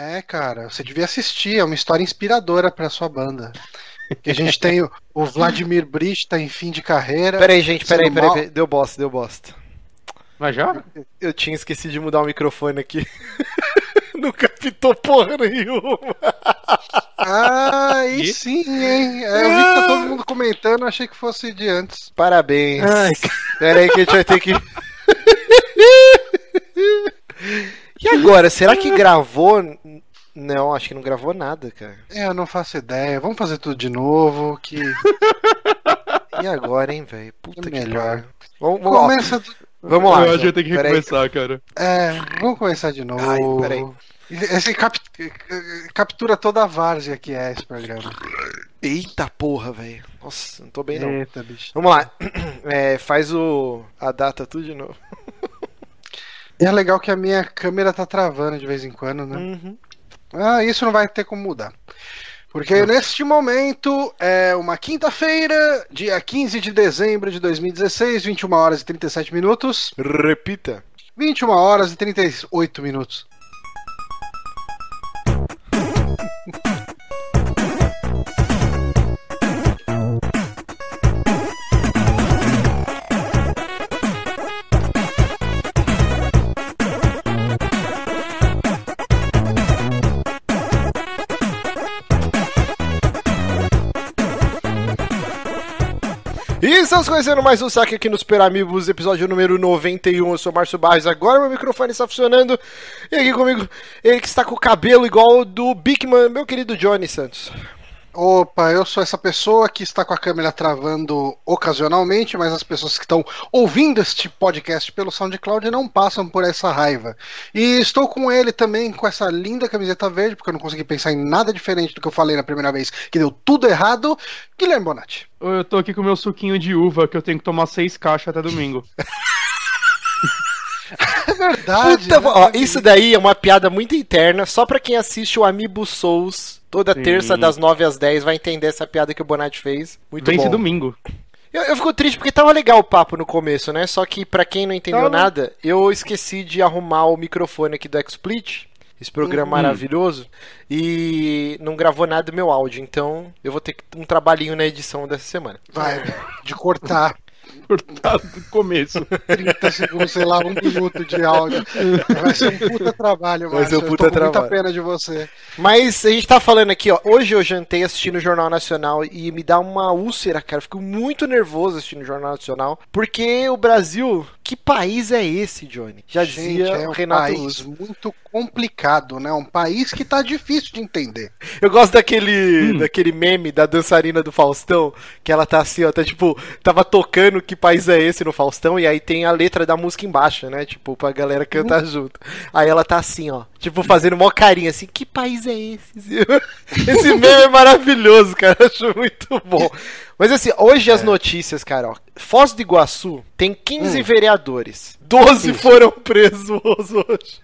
É, cara, você devia assistir, é uma história inspiradora pra sua banda. Que a gente tem o, o Vladimir Brich, tá em fim de carreira. Peraí, gente, peraí, peraí, peraí. Deu bosta, deu bosta. Mas já? Eu tinha esquecido de mudar o microfone aqui. Não captou porra nenhuma. Ah, aí E? sim, hein? É, eu vi que tá todo mundo comentando, achei que fosse de antes. Parabéns. Ai, Peraí que a gente vai ter que. E agora, será que gravou? Não, acho que não gravou nada, cara. É, eu não faço ideia. Vamos fazer tudo de novo, que E agora, hein, velho? Puta É que melhor. pariu. Vamos, vamos, começa. do- vamos lá. Eu acho que eu tenho que Peraí. recomeçar, cara. É, vamos começar de novo. Ai, peraí. Esse cap- captura toda a várzea que é esse programa. Eita porra, velho. Nossa, não tô bem não. Eita, bicho. Vamos lá. É, faz o a data tudo de novo. É legal que a minha câmera tá travando de vez em quando, né? Uhum. Ah, isso não vai ter como mudar. Porque neste momento é uma quinta-feira, dia 15 de dezembro de 2016, 21 horas e 37 minutos. Repita. 21 horas e 38 minutos. E estamos conhecendo mais um saque aqui no Super Amigos, episódio número 91. Eu sou o Márcio Barros, agora meu microfone está funcionando. E aqui comigo, ele que está com o cabelo igual ao do Bigman, meu querido Johnny Santos. Opa, eu sou essa pessoa que está com a câmera travando ocasionalmente, mas as pessoas que estão ouvindo este podcast pelo SoundCloud não passam por essa raiva. E estou com ele também com essa linda camiseta verde, porque eu não consegui pensar em nada diferente do que eu falei na primeira vez, que deu tudo errado. Guilherme Bonatti. Eu tô aqui com meu suquinho de uva, que eu tenho que tomar seis caixas até domingo. É verdade. Puta, né? ó, isso daí é uma piada muito interna, só pra quem assiste o Amiibo Souls toda Sim. terça das 9 às 10 vai entender essa piada que o Bonatti fez. Muito Vence bom. domingo. Eu, eu fico triste porque tava legal o papo no começo, né? Só que pra quem não entendeu Tava. nada, eu esqueci de arrumar o microfone aqui do XSplit, esse programa Uhum. maravilhoso, e não gravou nada do meu áudio, então eu vou ter que- um trabalhinho na edição dessa semana. Vai, de cortar Cortado do começo. 30 segundos, sei lá, um minuto de áudio. Vai ser um puta trabalho, Vai ser um puta tô com muita trabalho. pena de você. Mas a gente tá falando aqui, ó. Hoje eu jantei assistindo o Jornal Nacional e me dá uma úlcera, cara. Eu fico muito nervoso assistindo o Jornal Nacional. Porque o Brasil, que país é esse, Johnny? Já Gente, dizia é um Renato país Russo. muito complicado, né? Um país que tá difícil de entender. Eu gosto daquele, Hum. daquele meme da dançarina do Faustão, que ela tá assim, ó, tá tipo, tava tocando que país é esse no Faustão, e aí tem a letra da música embaixo, né? Tipo, pra galera cantar junto. Aí ela tá assim, ó, tipo, fazendo mó carinha assim, que país é esse? Esse meme é maravilhoso, cara, acho muito bom. Mas assim, hoje É. as notícias, cara, ó. Foz do Iguaçu tem 15 Hum. vereadores. 12 Isso. foram presos hoje.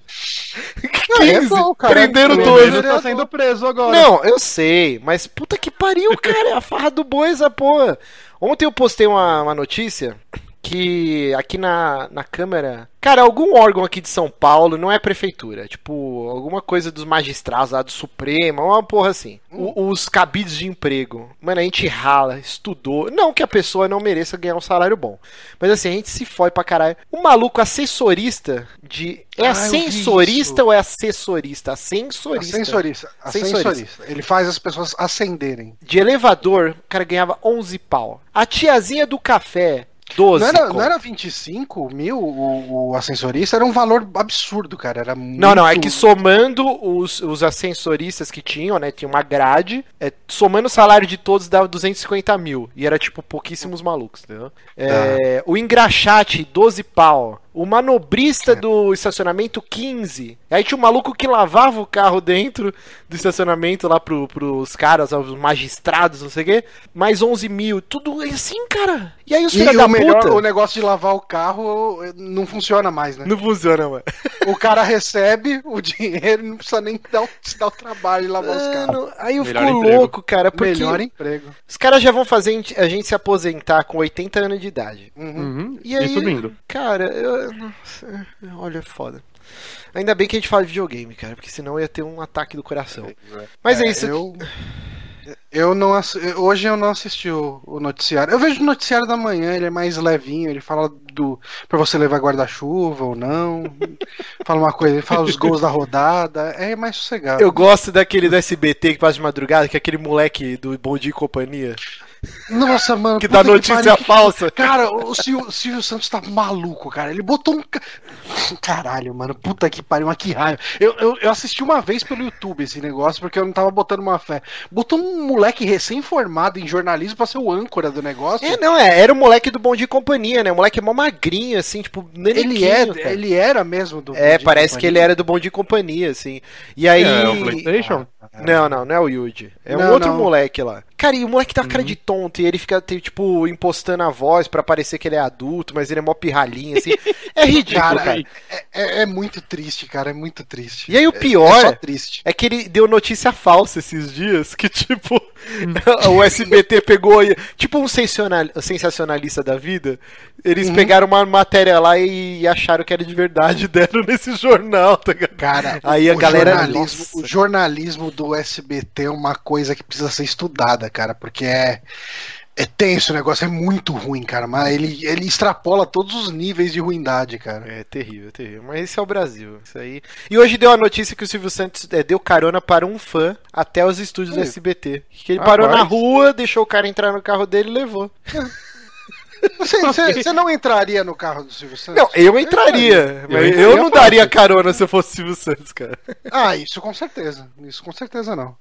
15. é bom, cara. Prenderam Pelo O 12. menos Pedro tá sendo preso agora. Não, eu sei, mas puta que pariu, cara, é a farra do boi essa porra. Ontem eu postei uma, uma notícia que aqui na, na Câmara. Cara, algum órgão aqui de São Paulo, não é prefeitura, tipo, alguma coisa dos magistrados lá do Supremo, uma porra assim. O- os cabides de emprego. Mano, a gente rala, estudou. Não que a pessoa não mereça ganhar um salário bom. Mas assim, a gente se foi pra caralho. O maluco assessorista de. É Ah, ascensorista ou é assessorista? Ascensorista. Ascensorista. Ascensorista. Ascensorista. Ele faz as pessoas ascenderem. De elevador, o cara ganhava 11 pau. A tiazinha do café, 12 Não era, conto. não era 25 mil o, o ascensorista? Era um valor absurdo, cara. Era Não, não, é muito- que somando os, os ascensoristas que tinham, né? Tinha uma grade, é, somando o salário de todos dava 250 mil. E era tipo pouquíssimos malucos, entendeu? É, o engraxate, 12 pau. O manobrista do estacionamento, 15. Aí tinha um maluco que lavava o carro dentro do estacionamento lá pro, pros caras, os magistrados, não sei o quê. Mais 11 mil. Tudo assim, cara. E aí os E filhos da o melhor, puta. o negócio de lavar o carro eh, não funciona mais, né? Não funciona, mano. O cara recebe o dinheiro e não precisa nem dar o, se dar o trabalho de lavar os carros. Mano, aí eu Melhor fico emprego. louco, cara, porque Melhor emprego. os caras já vão fazer a gente se aposentar com 80 anos de idade. Uhum. Uhum. E aí, subindo. cara, eu, olha, é foda. Ainda bem que a gente fala de videogame, cara, porque senão ia ter um ataque do coração. Mas é, isso. Eu, eu não hoje eu não assisti o, o noticiário. Eu vejo o noticiário da manhã, ele é mais levinho, ele fala do para você levar guarda-chuva ou não. fala uma coisa, ele fala os gols da rodada, é mais sossegado. Eu gosto daquele do SBT que passa de madrugada, que é aquele moleque do Bom Dia e Companhia, Nossa, mano, que dá notícia que- falsa. Cara, o Silvio, Silvio Santos tá maluco, cara. Ele botou um. ca- Caralho, mano. Puta que pariu, mas que raiva. Eu, eu, eu assisti uma vez pelo YouTube esse negócio, porque eu não tava botando uma fé. Botou um moleque recém-formado em jornalismo pra ser o âncora do negócio. É, não, é, era o moleque do Bom Dia e Companhia, né? O moleque é mó magrinho, assim, tipo, ele, é, cara. ele era mesmo do. É, de parece que ele era do Bom Dia e Companhia, assim. E aí... É, o PlayStation? Não, não, não é o Yuji. É um Não, outro não. moleque lá. Cara, e o moleque tá com cara de tonto e ele fica, tipo, impostando a voz pra parecer que ele é adulto, mas ele é mó pirralhinho, assim. É ridículo, cara. Cara, é, é- é muito triste, cara. É muito triste. E aí o É- pior É só triste. é que ele deu notícia falsa esses dias, que tipo, o SBT pegou, tipo um sensacional- sensacionalista da vida, eles Uhum. pegaram uma matéria lá e acharam que era de verdade e deram nesse jornal, tá ligado? Cara, Aí a o galera- jornalismo, nossa. o jornalismo do SBT é uma coisa que precisa ser estudada, cara, porque é é tenso o negócio, é muito ruim, cara, mas ele, ele extrapola todos os níveis de ruindade, cara. É terrível, terrível. Mas esse é o Brasil. Isso aí. E hoje deu a notícia que o Silvio Santos é, deu carona para um fã até os estúdios do. SBT. Que ele parou Rapaz. na rua, deixou o cara entrar no carro dele e levou. Você, não entraria no carro do Silvio Santos? Não, eu entraria. Mas eu, entraria não fácil. daria carona se eu fosse o Silvio Santos, cara. Ah, isso com certeza. Isso com certeza não.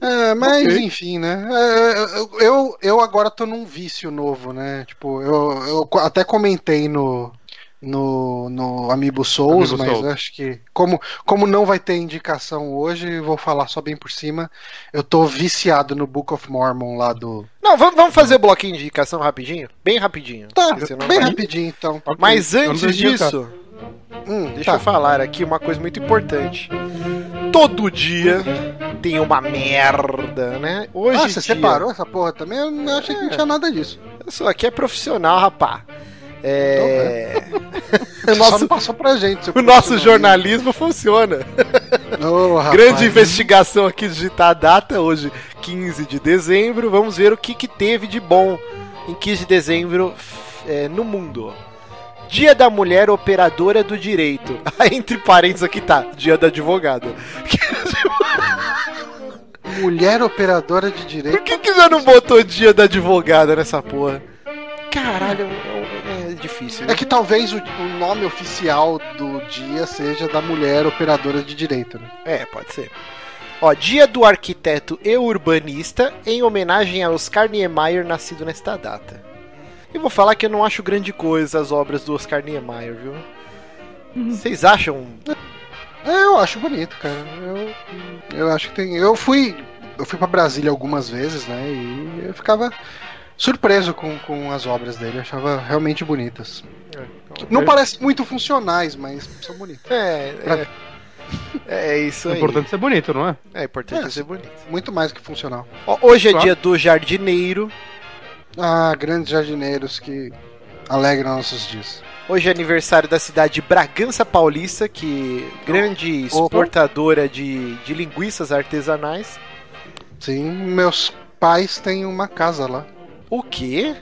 É, mas Ok. enfim, né? É, eu, eu, eu agora tô num vício novo, né? Tipo, eu, eu até comentei no, no, no Amiibo Souls, Amiibo mas Souls. acho que como, como não vai ter indicação hoje, vou falar só bem por cima. Eu tô viciado no Book of Mormon lá do. Não, vamos, vamos fazer o bloquinho de indicação rapidinho? Bem rapidinho. Tá, bem vai- rapidinho então. Mas antes disso, Hum, deixa tá. eu falar aqui uma coisa muito importante. Todo dia tem uma merda, né? Hoje Ah, você dia- separou essa porra também? Eu não achei que não tinha nada disso. Isso aqui é profissional, rapá. É. o Só não nosso, passou pra gente. o nosso jornalismo funciona. Ô, rapaz. Grande investigação aqui, digitar a data, hoje, 15 de dezembro. Vamos ver o que, que teve de bom em 15 de dezembro é, no mundo. Dia da Mulher Operadora do Direito. Entre parênteses aqui tá, Dia da Advogada. Mulher operadora de Por direito. que, que já não botou Dia da Advogada nessa porra? Caralho, é, é difícil. É que talvez o, o nome oficial do dia seja da mulher operadora de direito, né? É, pode ser. Ó, Dia do Arquiteto e Urbanista, em homenagem a Oscar Niemeyer, nascido nesta data. E vou falar que eu não acho grande coisa as obras do Oscar Niemeyer, viu? Vocês acham? É, eu acho bonito, cara. Eu, eu acho que tem. Eu fui. Eu fui pra Brasília algumas vezes, né? E eu ficava surpreso com, com as obras dele. Achava realmente bonitas. Não parecem muito funcionais, mas são bonitas. É, é, é isso O aí. importante é ser bonito, não é? É importante É. ser bonito. Muito mais que funcional. Hoje é Claro. dia do jardineiro. Ah, grandes jardineiros que alegram nossos dias. Hoje é aniversário da cidade de Bragança Paulista, que grande exportadora de, de linguiças artesanais. Sim, meus pais têm uma casa lá. O quê?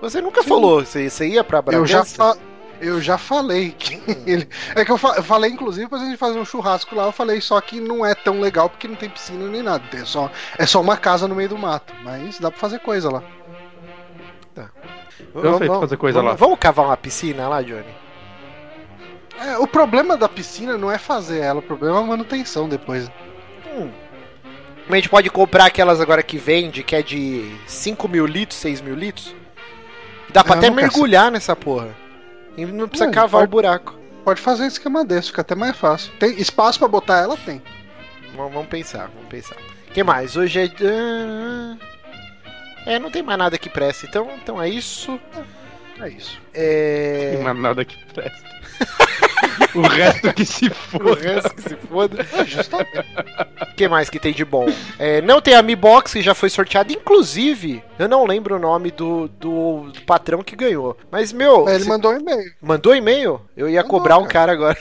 Você nunca falou, você, você ia pra Eu Bragança? já, fa- eu já falei que ele. É que eu, fa- eu falei, inclusive, pra gente fazer um churrasco lá. Eu falei só que não é tão legal porque não tem piscina nem nada. É só, é só uma casa no meio do mato. Mas dá pra fazer coisa lá. Eu sei fazer coisa vamos, lá. Vamos cavar uma piscina lá, Johnny? É, o problema da piscina não é fazer ela, o problema é a manutenção depois. Hum. A gente pode comprar aquelas agora que vende, que é de 5 mil litros, 6 mil litros. Dá pra Eu até mergulhar nessa porra. E não precisa Hum, cavar pode- o buraco. Pode fazer um esquema desse, fica até mais fácil. Tem espaço pra botar ela? Tem. Vamos, vamos pensar, vamos pensar. O que mais? Hoje é. É, não tem mais nada que presta. Então, então é isso. É isso. É. Não há nada que presta. O resto que se O foda. resto que se foda. É justamente. que mais que tem de bom? É, não tem a Mi Box, que já foi sorteada. Inclusive, eu não lembro o nome do, do, do patrão que ganhou. Mas, meu. Ele mandou um e-mail. Mandou e-mail? Eu ia mandou, cobrar um cara agora.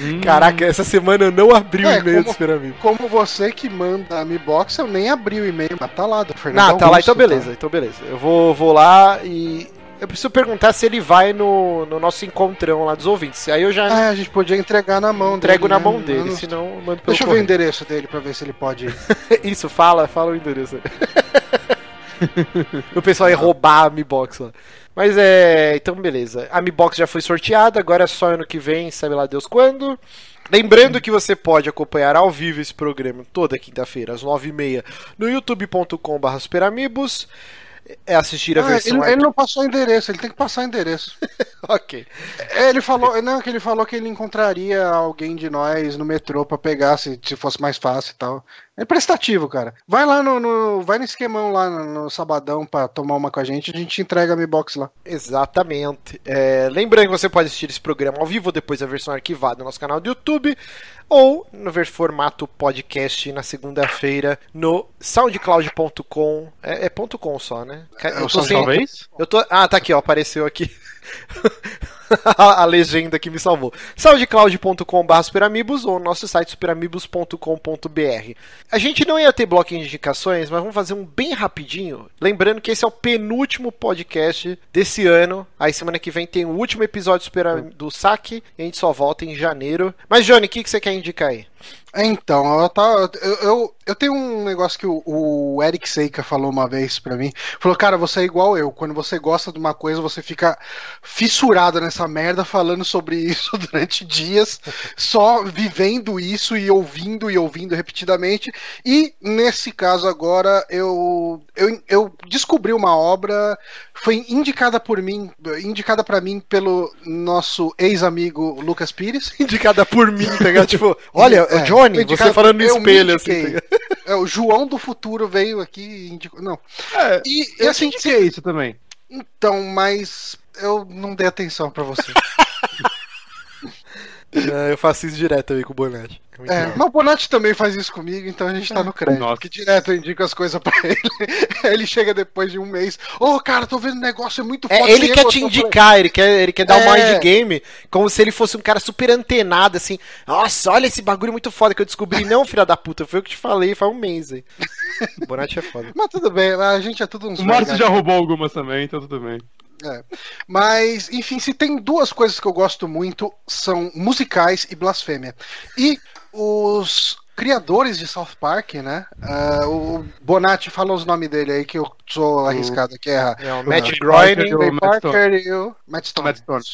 Hum. Caraca, essa semana eu não abri é, o e-mail como, do Super Como você que manda a Mi Box, eu nem abri o e-mail, mas tá lá do Fernando. Não, tá lá, então beleza, tá. então beleza. Eu vou, vou lá e eu preciso perguntar se ele vai no, no nosso encontrão lá dos ouvintes. Aí eu já. Ah, a gente podia entregar na mão Entrego dele. Entrego na né? mão dele, não... senão eu mando pelo Deixa eu ver o endereço dele pra ver se ele pode. Isso, fala, fala o endereço. o pessoal ia roubar a Mi Box lá. Mas é. Então, beleza. A Mi Box já foi sorteada, agora é só ano que vem, sabe lá Deus quando. Lembrando que você pode acompanhar ao vivo esse programa toda quinta-feira, às 9h30, no youtube.com.br superamigos é assistir a ah, versão. Ele, ele, não passou endereço, ele tem que passar endereço. ok. É, ele falou, não, que ele falou que ele encontraria alguém de nós no metrô para pegar se, se fosse mais fácil e tal. É prestativo, cara. Vai lá no, no vai no esquemão lá no, no, sabadão para tomar uma com a gente, a gente entrega a Mi Box lá. Exatamente. É, lembrando que você pode assistir esse programa ao vivo depois da versão arquivada no nosso canal do YouTube ou no formato podcast na segunda-feira no soundcloud.com. É, é ponto .com só, né? É eu tô sem... talvez? Eu tô Ah, tá aqui, ó, apareceu aqui. a, legenda que me salvou. soundcloud.com.br superamigos ou nosso site superamigos.com.br. A gente não ia ter bloco de indicações, mas vamos fazer um bem rapidinho. Lembrando que esse é o penúltimo podcast desse ano. Aí semana que vem tem o último episódio do Saque e a gente só volta em janeiro. Mas, Johnny, o que, que você quer indicar aí? Então, eu, tá, eu, eu, eu, tenho um negócio que o, o Eric Seika falou uma vez para mim. Falou, cara, você é igual eu. Quando você gosta de uma coisa, você fica fissurado nessa merda, falando sobre isso durante dias, só vivendo isso e ouvindo e ouvindo repetidamente. E nesse caso agora, eu, eu, eu descobri uma obra, foi indicada por mim, indicada para mim pelo nosso ex-amigo Lucas Pires. Indicada por mim, tá Tipo, olha, é. John Johnny, você falando no espelho, assim. Tá é, o João do futuro veio aqui e indicou. Não. É, e eu assim, indiquei isso também. Então, mas eu não dei atenção para você. É, eu faço isso direto aí com o Bonatti. É, é mas o Bonatti também faz isso comigo, então a gente tá no crédito. Nossa. Que direto eu indico as coisas pra ele. ele chega depois de um mês. Ô, oh, cara, tô vendo um negócio é muito é, foda. É, ele quer te indicar, ele quer, ele quer dar é... um mind game como se ele fosse um cara super antenado, assim. Nossa, olha esse bagulho muito foda que eu descobri. Não, filha da puta, foi o que te falei faz um mês aí. O Bonatti é foda. Mas tudo bem, a gente é tudo uns. O Márcio já roubou algumas também, então tudo bem. É. Mas, enfim, se tem duas coisas que eu gosto muito, são musicais e blasfêmia. E os criadores de South Park, né? Uh, o Bonatti fala os nomes dele aí, que eu sou arriscado aqui. É, é o Matt Groening, o Parker e o Matt Stone. Matt Stone.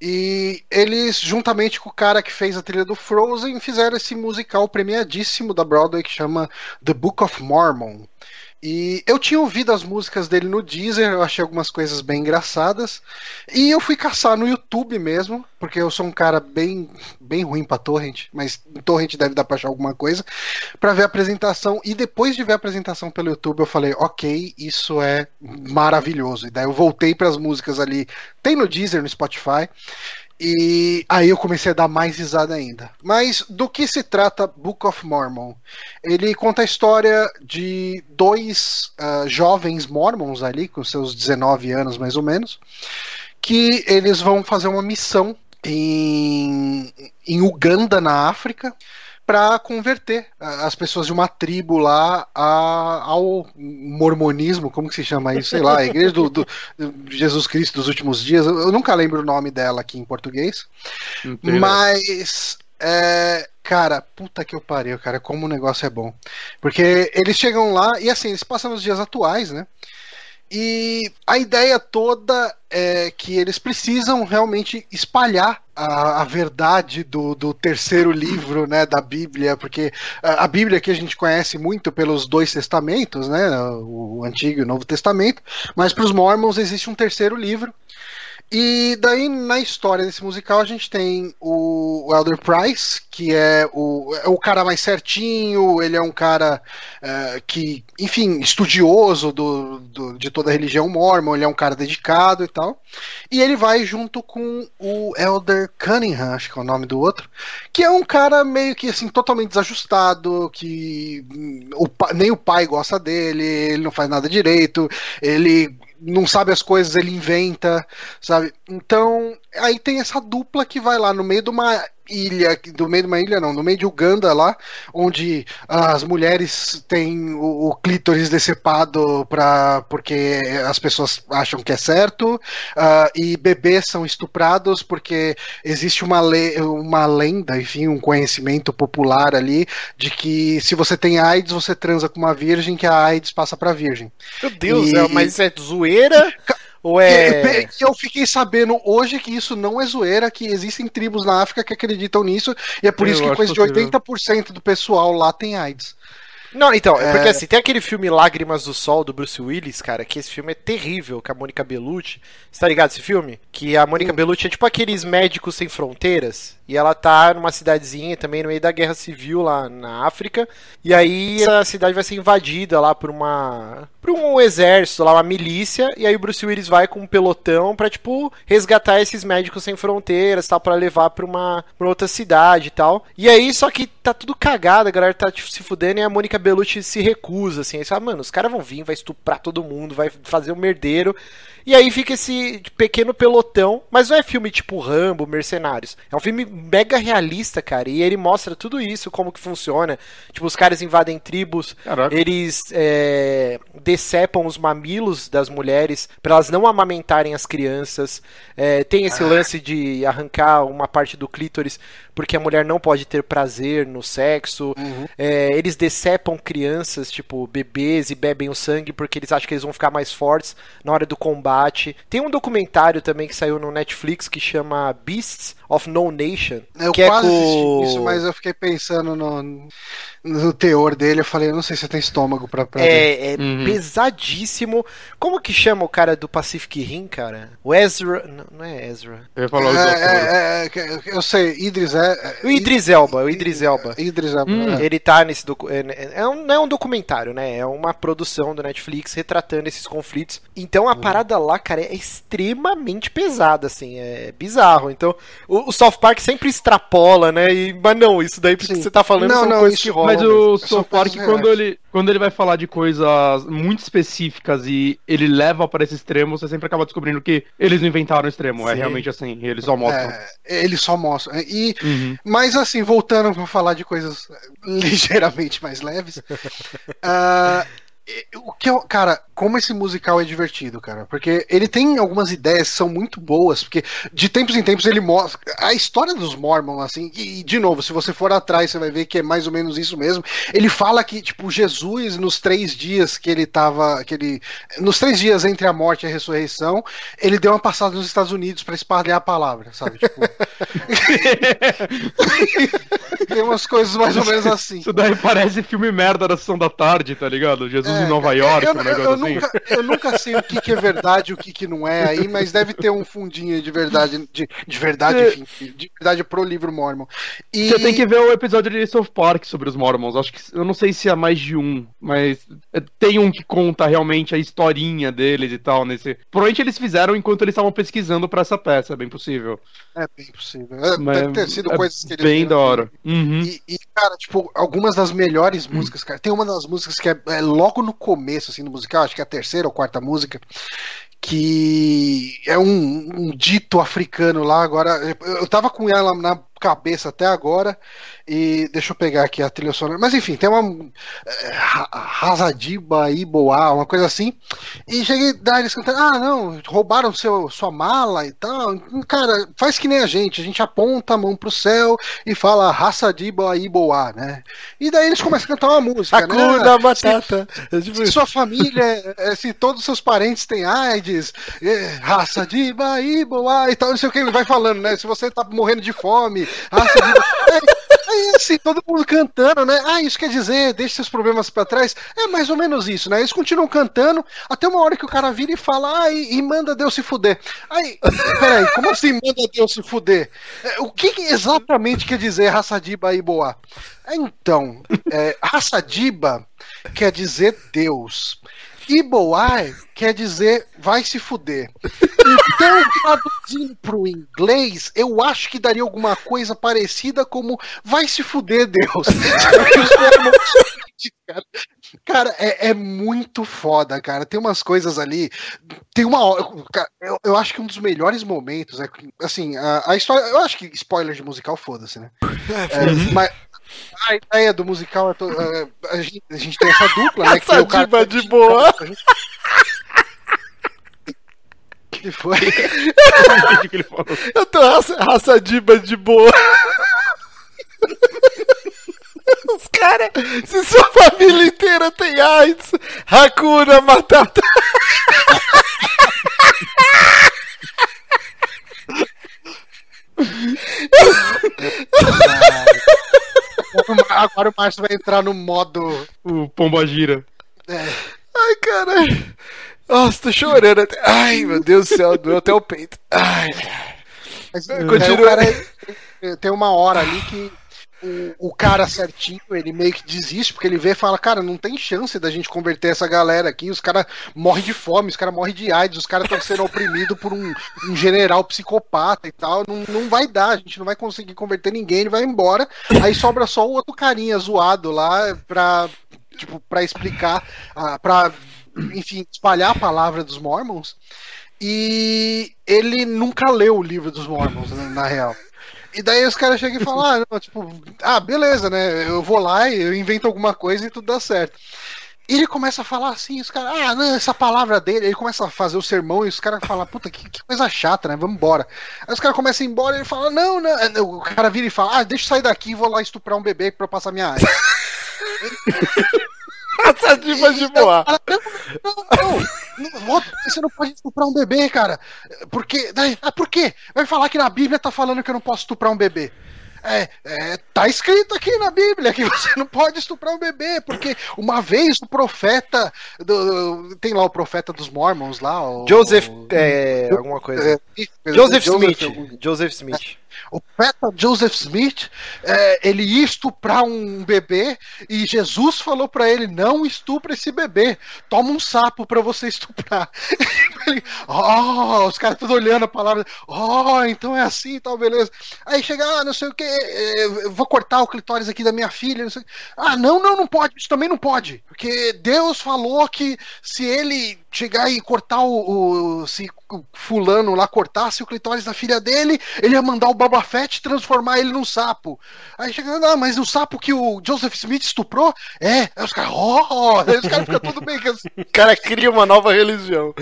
E eles, juntamente com o cara que fez a trilha do Frozen, fizeram esse musical premiadíssimo da Broadway que chama The Book of Mormon. E eu tinha ouvido as músicas dele no Deezer, eu achei algumas coisas bem engraçadas. E eu fui caçar no YouTube mesmo, porque eu sou um cara bem, bem ruim pra torrent, mas torrent deve dar pra achar alguma coisa, para ver a apresentação. E depois de ver a apresentação pelo YouTube, eu falei, ok, isso é maravilhoso. E daí eu voltei para as músicas ali, tem no Deezer, no Spotify. E aí eu comecei a dar mais risada ainda. Mas do que se trata Book of Mormon? Ele conta a história de dois uh, jovens mormons ali, com seus 19 anos mais ou menos, que eles vão fazer uma missão em, em Uganda, na África, para converter as pessoas de uma tribo lá a, ao mormonismo, como que se chama isso? Sei lá, a igreja do, do, Jesus Cristo dos últimos dias. Eu, nunca lembro o nome dela aqui em português. Mas é, cara, puta que eu pariu, cara, como o negócio é bom. Porque eles chegam lá e assim, eles passam nos dias atuais, né? E a ideia toda é que eles precisam realmente espalhar a, a verdade do, do, terceiro livro né, da Bíblia, porque a, a, Bíblia que a gente conhece muito pelos dois testamentos, né, o Antigo e o Novo Testamento, mas para os Mormons existe um terceiro livro. E daí, na história desse musical, a gente tem o Elder Price, que é o, é o cara mais certinho, ele é um cara uh, que, enfim, estudioso do, do, de toda a religião mormon, ele é um cara dedicado e tal. E ele vai junto com o Elder Cunningham, acho que é o nome do outro, que é um cara meio que, assim, totalmente desajustado, que hum, o, nem o pai gosta dele, ele não faz nada direito, ele não sabe as coisas, ele inventa, sabe? Então, aí tem essa dupla que vai lá no meio de uma ilha, do meio de uma ilha não, no meio de Uganda lá, onde as mulheres têm o, o clítoris decepado pra, porque as pessoas acham que é certo, uh, e bebês são estuprados porque existe uma, le uma lenda, enfim, um conhecimento popular ali de que se você tem AIDS, você transa com uma virgem, que a AIDS passa pra virgem. Meu Deus, e, é, mas é zoeira? Ou é. Eu fiquei sabendo hoje que isso não é zoeira, que existem tribos na África que acreditam nisso, e é por eu isso que coisa de 80% do pessoal lá tem AIDS. Não, então, é porque assim, tem aquele filme Lágrimas do Sol do Bruce Willis, cara, que esse filme é terrível, com a Mônica Bellucci. Você tá ligado esse filme? Que a Mônica Bellucci é tipo aqueles médicos sem fronteiras. E ela tá numa cidadezinha também no meio da guerra civil lá na África. E aí essa cidade vai ser invadida lá por uma. por um exército lá, uma milícia. E aí o Bruce Willis vai com um pelotão pra, tipo, resgatar esses médicos sem fronteiras, tal, pra levar pra uma pra outra cidade e tal. E aí, só que tá tudo cagado, a galera tá tipo, se fudendo e a Mônica Bellucci se recusa, assim. Aí fala, mano, os caras vão vir, vai estuprar todo mundo, vai fazer um merdeiro. E aí fica esse pequeno pelotão, mas não é filme tipo Rambo, Mercenários. É um filme mega realista, cara, e ele mostra tudo isso, como que funciona. Tipo, os caras invadem tribos, Caraca. eles é, decepam os mamilos das mulheres para elas não amamentarem as crianças. É, tem esse ah. lance de arrancar uma parte do clítoris porque a mulher não pode ter prazer no sexo. Uhum. É, eles decepam crianças, tipo bebês, e bebem o sangue porque eles acham que eles vão ficar mais fortes na hora do combate. Tem um documentário também que saiu no Netflix que chama Beasts of No Nation. Eu que é quase é com... isso, mas eu fiquei pensando no, no teor dele. Eu falei, eu não sei se tem estômago pra. pra é, é uhum. pesadíssimo. Como que chama o cara do Pacific Rim, cara? O Ezra. Não, não é Ezra. Eu, é, é, é, eu sei, Idris é. O Idris Elba, o Idris Elba. Idris Elba. Hum. Ele tá nesse. Docu... É, um, não é um documentário, né? É uma produção do Netflix retratando esses conflitos. Então a uhum. parada lá, cara, é extremamente pesada, assim. É bizarro. Então, o, o South Park sempre extrapola, né? E, mas não, isso daí que você tá falando não, são não, coisas isso, que rolam. Mas o South Park, quando ele, quando ele vai falar de coisas muito específicas e ele leva para esse extremo, você sempre acaba descobrindo que eles não inventaram o extremo. É Sim. É realmente assim, eles só mostram. É, eles só mostram. E, uhum. Mas assim, voltando para falar de coisas ligeiramente mais leves. uh, o que eu, cara, como esse musical é divertido, cara. Porque ele tem algumas ideias que são muito boas. Porque de tempos em tempos ele mostra. A história dos Mormons, assim. E, de novo, se você for atrás, você vai ver que é mais ou menos isso mesmo. Ele fala que, tipo, Jesus, nos três dias que ele tava. Que ele, nos três dias entre a morte e a ressurreição, ele deu uma passada nos Estados Unidos para espalhar a palavra, sabe? Tipo. tem umas coisas mais ou menos assim. Isso daí parece filme merda da sessão da tarde, tá ligado? Jesus é, em Nova York, eu, um negócio eu, assim. Nunca, eu nunca sei o que, que é verdade e o que, que não é aí, mas deve ter um fundinho de verdade, de, de verdade, enfim, de verdade pro livro Mormon. E... Você tem que ver o episódio de South Park sobre os Mormons. Acho que eu não sei se é mais de um, mas tem um que conta realmente a historinha deles e tal. Nesse... Provavelmente eles fizeram enquanto eles estavam pesquisando para essa peça, é bem possível. É bem possível. É, deve ter sido é coisas que eles. Bem da hora. Uhum. E, e, cara, tipo, algumas das melhores músicas, cara. Tem uma das músicas que é, é logo no começo, assim, do musical, acho que é a terceira ou quarta música, que é um, um, dito africano lá. Agora, eu tava com ela na cabeça até agora. E deixa eu pegar aqui a trilha sonora. Mas enfim, tem uma é, Razadiba Iboá, uma coisa assim. E cheguei daí eles cantando: Ah, não, roubaram seu, sua mala e tal. Cara, faz que nem a gente. A gente aponta a mão pro céu e fala Razadiba Iboá, né? E daí eles começam a cantar uma música. Hakuna né? Batata. Se, se sua família, é, se todos os seus parentes têm AIDS, é, Razadiba Iboá e tal, não sei o que. Ele vai falando, né? Se você tá morrendo de fome, Razadiba. É, Aí, assim, assim, todo mundo cantando, né? Ah, isso quer dizer, deixe seus problemas pra trás. É mais ou menos isso, né? Eles continuam cantando até uma hora que o cara vira e fala, ah, e, e manda Deus se fuder. Aí, peraí, como assim manda Deus se fuder? É, o que, exatamente quer dizer Raçadiba e Boa? Então, é, Raçadiba quer dizer Deus. Iboai quer dizer vai se fuder. Então, traduzindo pro inglês, eu acho que daria alguma coisa parecida como vai se fuder, Deus. cara, é, é, muito foda, cara. Tem umas coisas ali. Tem uma hora. Eu, eu acho que um dos melhores momentos é assim, a, a história. Eu acho que spoiler de musical, foda-se, né? É, uhum. mas a ideia do musical é. To, uh, a, gente, a, gente, tem essa dupla, né? Essa que é o cara, de boa. que foi? Eu tô raça, raça diba de boa. Os caras, se sua família inteira tem AIDS, Hakuna Matata. Agora o Márcio vai entrar no modo. O Pomba Gira. É. Ai, caralho. Nossa, tô chorando até. Ai, meu Deus do céu, doeu até o peito. Ai. Mas, Continua. É, tem uma hora ali que o, o, cara certinho, ele meio que desiste, porque ele vê e fala, cara, não tem chance da gente converter essa galera aqui, os caras morrem de fome, os caras morrem de AIDS, os caras estão sendo oprimidos por um, um, general psicopata e tal, não, não vai dar, a gente não vai conseguir converter ninguém, ele vai embora, aí sobra só o outro carinha zoado lá pra, tipo, pra explicar, pra, enfim, espalhar a palavra dos Mormons, e ele nunca leu o livro dos Mormons, né, na real. E daí os caras chegam e falam, ah, não, tipo, ah, beleza, né? Eu vou lá eu invento alguma coisa e tudo dá certo. E ele começa a falar assim, os caras, ah, não, essa palavra dele, ele começa a fazer o sermão e os caras falam, puta, que, que, coisa chata, né? Vamos embora. Aí os caras começam a ir embora e ele fala, não, não, o cara vira e fala, ah, deixa eu sair daqui e vou lá estuprar um bebê pra passar minha área. Essa diva de boa. Não, não, não, você não pode estuprar um bebê, cara. Porque. Ah, por quê? Vai falar que na Bíblia tá falando que eu não posso estuprar um bebê. É, é, tá escrito aqui na Bíblia que você não pode estuprar um bebê, porque uma vez o profeta. Do, tem lá o profeta dos Mormons lá. O, Joseph. É, alguma coisa. É, Joseph, Joseph Smith. Joseph Smith. O profeta Joseph Smith, é, ele ia estuprar um bebê e Jesus falou para ele: não estupra esse bebê, toma um sapo para você estuprar. ele, oh, os caras todos olhando a palavra, oh, então é assim, tal, beleza. Aí chega, ah, não sei o que, é, vou cortar o clitóris aqui da minha filha. Não sei. Ah, não, não, não pode, isso também não pode, porque Deus falou que se ele chegar e cortar o, o se o fulano lá cortasse o clitóris da filha dele, ele ia mandar o Boba Fett transformar ele num sapo. Aí chega, não, mas o sapo que o Joseph Smith estuprou? É. Aí os caras, oh! Aí os caras ficam tudo bem. Assim. O cara cria uma nova religião.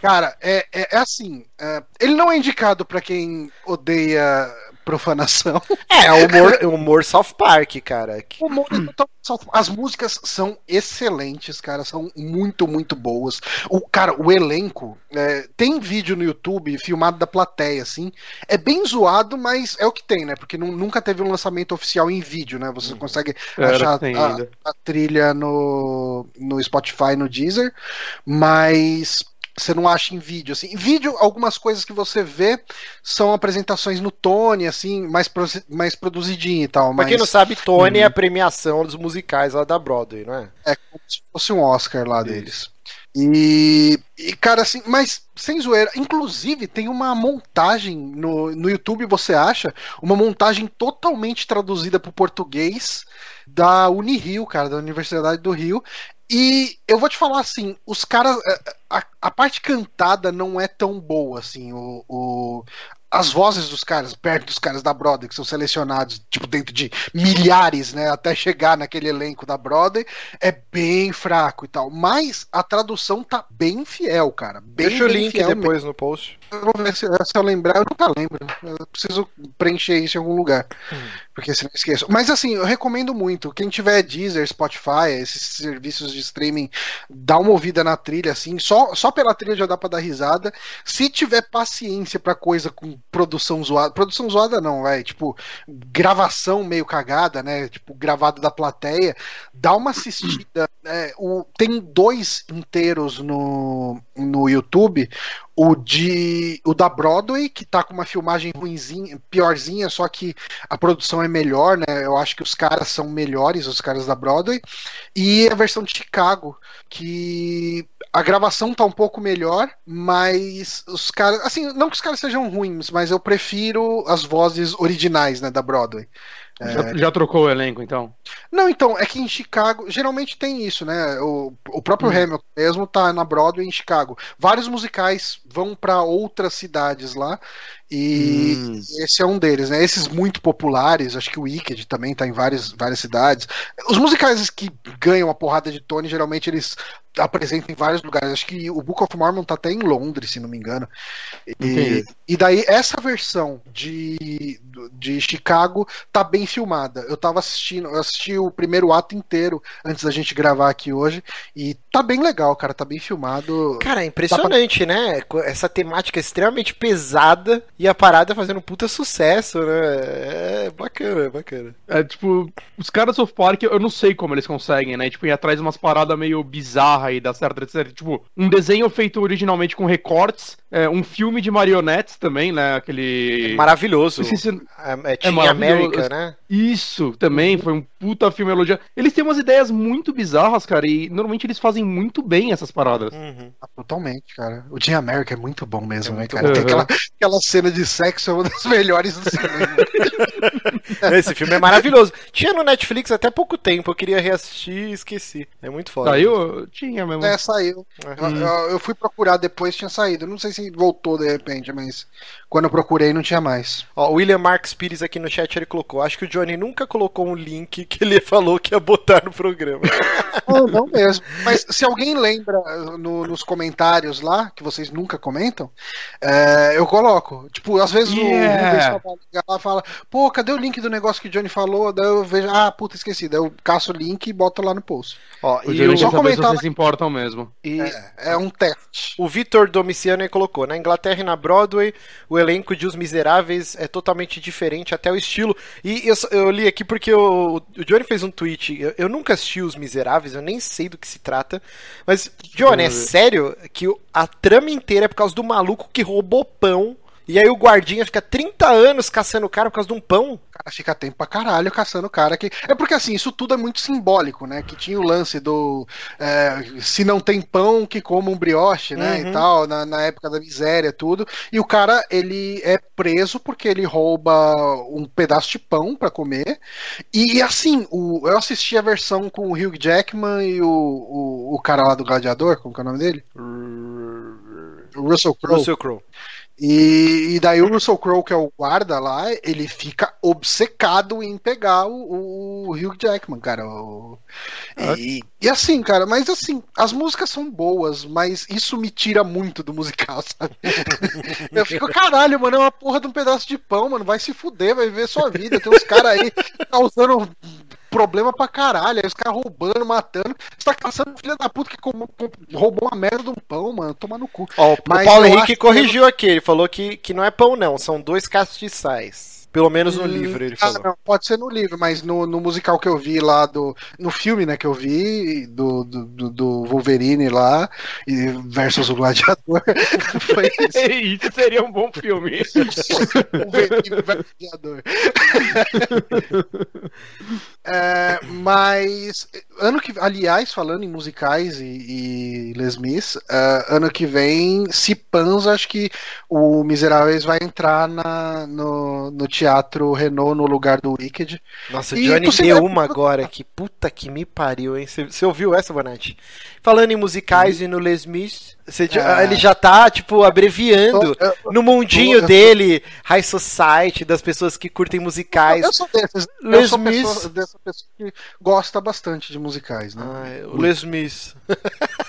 Cara, é, é, é assim, é, ele não é indicado para quem odeia profanação. É, humor, humor South Park, cara. O humor é total As músicas são excelentes, cara. São muito, muito boas. O, cara, o elenco. É, tem vídeo no YouTube filmado da plateia, assim. É bem zoado, mas é o que tem, né? Porque nunca teve um lançamento oficial em vídeo, né? Você uhum. consegue achar a, a, trilha no, no Spotify, no Deezer. Mas você não acha em vídeo assim. Em vídeo, algumas coisas que você vê são apresentações no Tony, assim, mais, mais produzidinho e tal. Pra mas... quem não sabe, Tony hum. é a premiação dos musicais lá da Broadway, não é? É como se fosse um Oscar lá Isso. deles. E, e, cara, assim, mas sem zoeira, inclusive tem uma montagem no, no YouTube, você acha? Uma montagem totalmente traduzida para o português da Unirio, cara, da Universidade do Rio, e eu vou te falar assim, os caras. É, a, a parte cantada não é tão boa, assim. O, o, as vozes dos caras, perto dos caras da Broadway, que são selecionados, tipo, dentro de milhares, né, até chegar naquele elenco da Broadway, é bem fraco e tal. Mas a tradução tá bem fiel, cara. Bem, Deixa o link depois mesmo. no post. Eu vou ver se, se, eu lembrar, eu nunca lembro. Eu preciso preencher isso em algum lugar. Hum. Porque senão eu esqueço. Mas assim, eu recomendo muito. Quem tiver Deezer, Spotify, esses serviços de streaming, dá uma ouvida na trilha, assim. Só, só pela trilha já dá pra dar risada. Se tiver paciência pra coisa com produção zoada. Produção zoada não, vai. Tipo, gravação meio cagada, né? Tipo, gravado da plateia. Dá uma assistida. É, o, tem dois inteiros no, no YouTube o de o da Broadway, que tá com uma filmagem ruimzinha, piorzinha, só que a produção é melhor, né? Eu acho que os caras são melhores, os caras da Broadway, e a versão de Chicago, que a gravação tá um pouco melhor, mas os caras, assim, não que os caras sejam ruins, mas eu prefiro as vozes originais, né, da Broadway. Já, é... já, trocou o elenco, então? Não, então, é que em Chicago, geralmente tem isso, né? O, o próprio hum. Hamilton mesmo tá na Broadway em Chicago. Vários musicais vão para outras cidades lá, e hum. esse é um deles, né? Esses muito populares, acho que o Wicked também tá em várias, várias cidades. Os musicais que ganham a porrada de Tony, geralmente eles apresentam em vários lugares. Acho que o Book of Mormon tá até em Londres, se não me engano. E, e daí, essa versão de, de Chicago tá bem filmada. Eu tava assistindo, eu assisti o primeiro ato inteiro antes da gente gravar aqui hoje. E tá bem legal, cara. Tá bem filmado. Cara, é impressionante, pra... né? Essa temática extremamente pesada e a parada fazendo um puta sucesso, né? É bacana, é bacana. É, tipo, os caras do South Park, eu não sei como eles conseguem, né? Tipo, ir atrás de umas paradas meio bizarras e dar certo, etc. Tipo, um desenho feito originalmente com recortes, é, um filme de marionetes também, né? Aquele. É maravilhoso. Se... É, é Team América, né? Isso, também, foi um puta filme elogiado. Eles têm umas ideias muito bizarras, cara, e normalmente eles fazem muito bem essas paradas. Uhum. Ah, totalmente, cara. O Team América é muito bom mesmo, é né, cara? Uhum. Tem aquela, aquela cena cena de sexo é uma das melhores do cinema. Esse filme é maravilhoso. Tinha no Netflix até pouco tempo, eu queria reassistir e esqueci. É muito foda. Saiu? Tinha mesmo. É, saiu. Uhum. Eu, eu, fui procurar depois, tinha saído. Não sei se voltou de repente, mas quando eu procurei não tinha mais. Ó, o William Marks Pires aqui no chat ele colocou. Acho que o Johnny nunca colocou um link que ele falou que ia botar no programa. não, não mesmo. Mas se alguém lembra no, nos comentários lá, que vocês nunca comentam, é, eu coloco. Tipo, às vezes yeah. o Rubens lá fala, pô, cadê o link do negócio que o Johnny falou? Daí eu vejo, ah, puta, esqueci. Daí eu caço o link e boto lá no post. Ó, o e Johnny só comentar se vocês importam mesmo. E... É, é um teste. O Vitor Domiciano colocou, na Inglaterra e na Broadway, o elenco de Os Miseráveis é totalmente diferente, até o estilo. E eu, eu li aqui porque o, o Johnny fez um tweet. Eu, eu, nunca assisti Os Miseráveis, eu nem sei do que se trata. Mas, Johnny, é sério que a trama inteira é por causa do maluco que roubou pão e aí o guardinha fica 30 anos caçando o cara por causa de um pão. Cara fica tempo pra caralho caçando o cara. Que... É porque assim, isso tudo é muito simbólico, né? Que tinha o lance do é, se não tem pão, que coma um brioche, né? Uhum. E tal, na, na, época da miséria, tudo. E o cara, ele é preso porque ele rouba um pedaço de pão para comer. E assim, o, eu assisti a versão com o Hugh Jackman e o, o, o cara lá do Gladiador, como que é o nome dele? Russell Crowe. Russell Crowe. E, e, daí o Russell Crowe, que é o guarda lá, ele fica obcecado em pegar o, o Hugh Jackman, cara. O, e, e, assim, cara, mas assim, as músicas são boas, mas isso me tira muito do musical, sabe? Eu fico, caralho, mano, é uma porra de um pedaço de pão, mano, vai se fuder, vai ver sua vida. Tem uns caras aí causando problema pra caralho. Aí os caras roubando, matando. Você tá caçando um filho da puta que roubou uma merda de um pão, mano. Toma no cu. Ó, o Paulo Henrique corrigiu que... aqui. Ele falou que, que não é pão, não. São dois castiçais. Pelo menos no hum, livro, ele ah, falou. Não, pode ser no livro, mas no, no, musical que eu vi lá do. No filme, né, que eu vi, do, do, do Wolverine lá, e versus o Gladiador. foi isso. isso seria um bom filme. Wolverine versus o Gladiador. é, mas ano que aliás, falando em musicais e, e Les Mis, uh, ano que vem, se Panza, acho que o Miseráveis vai entrar na, no, no teatro Teatro Renault no lugar do Wicked. Nossa, o Johnny deu uma agora que puta que me pariu, hein? Você ouviu essa, Bonatti? Falando em musicais e no Les Mis, é. ele já tá, tipo, abreviando eu, eu, no mundinho eu, dele, High Society, das pessoas que curtem musicais. Eu sou desses. Les eu sou Mis... pessoa, dessa pessoa que gosta bastante de musicais, né? Ah, o Les Mis.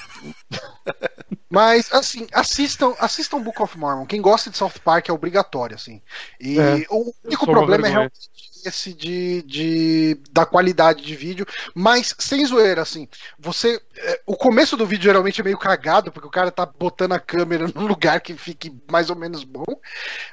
Mas, assim, assistam, assistam Book of Mormon. Quem gosta de South Park é obrigatório, assim. E é, o único problema é realmente interesse de, de da qualidade de vídeo, mas sem zoeira, assim. Você. é, o começo do vídeo geralmente é meio cagado, porque o cara tá botando a câmera num lugar que fique mais ou menos bom.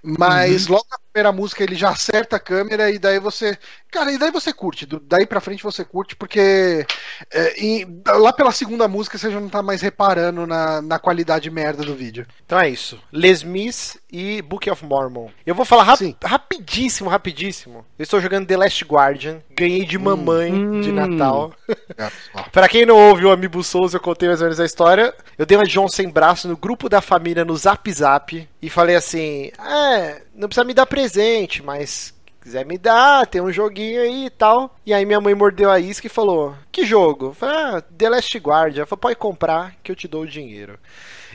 Mas logo na primeira música ele já acerta a câmera e daí você. Cara, e daí você curte. do- daí pra frente você curte, porque é, em- lá pela segunda música você já não tá mais reparando na, na qualidade merda do vídeo. Então é isso. Les Mis e Book of Mormon. Eu vou falar rap- Sim. rapidíssimo, rapidíssimo. Eu estou jogando The Last Guardian. Ganhei de mamãe de Hum. Natal. Pra quem não ouve o Amiibo Souls, eu contei mais ou menos a história. Eu dei uma de João sem braço no grupo da família no Zap Zap e falei assim: É, não precisa me dar presente, mas quiser me dar, tem um joguinho aí e tal. E aí minha mãe mordeu a isca e falou: Que jogo? Eu falei, ah, The Last Guardian. Ela falou, pode comprar que eu te dou o dinheiro.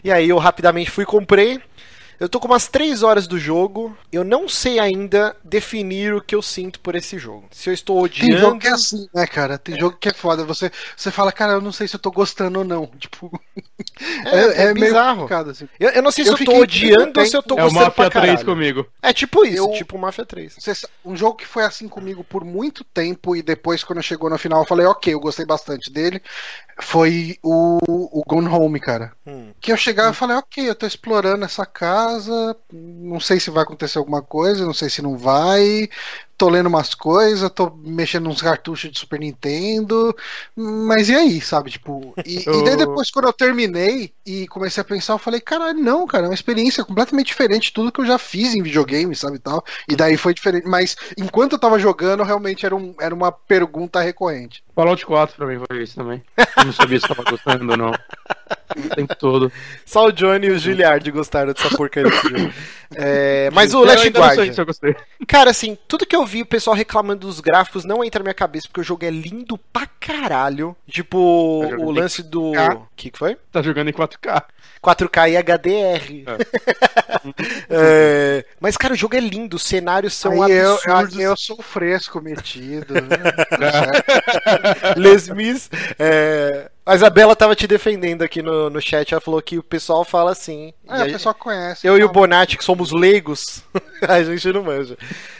E aí eu rapidamente fui comprei. Eu tô com umas 3 horas do jogo. Eu não sei ainda definir o que eu sinto por esse jogo. Se eu estou Tem jogo odiando. que é assim, né, cara? Tem jogo que é foda. Você, você fala, cara, eu não sei se eu tô gostando ou não. Tipo, É, é meio bizarro. complicado, assim. Eu, eu não sei se Eu eu, tô odiando ou se eu tô É o gostando Mafia pra 3 caralho. comigo. É tipo isso, Eu- tipo Mafia 3. Você sa- um jogo que foi assim comigo por muito tempo e depois, quando chegou no final, eu falei, ok, eu gostei bastante dele. Foi o, o Gone Home, cara. Hum. Que eu chegava e falei, ok, eu tô explorando essa casa, não sei se vai acontecer alguma coisa, não sei se não vai. Tô lendo umas coisas, tô mexendo uns cartuchos de Super Nintendo, mas e aí, sabe? Tipo, e, e daí depois, quando eu terminei e comecei a pensar, eu falei, caralho, não, cara, é uma experiência completamente diferente de tudo que eu já fiz em videogame, sabe? e Tal. E daí foi diferente, mas enquanto eu tava jogando, realmente era, um, era uma pergunta recorrente. Fallout 4 pra mim foi isso também. Eu não sabia se tava gostando ou não. O tempo todo. Só o Johnny e o Giliard gostaram dessa porcaria desse jogo. É, mas o Eu Last eu gostei. Cara, assim, tudo que eu vi o pessoal reclamando dos gráficos não entra na minha cabeça, porque o jogo é lindo pra caralho. Tipo, Tá o lance do. 4K. O que, que foi? Tá jogando em 4K. 4K e HDR. É, mas, cara, o jogo é lindo, os cenários são Aí eu, absurdos. aí eu sou fresco metido. né? Les Mis. é, A Isabela tava te defendendo aqui no, no chat. Ela falou que o pessoal fala assim. É, o pessoal conhece. Eu e o. Bonatti, que somos leigos, a gente não manja.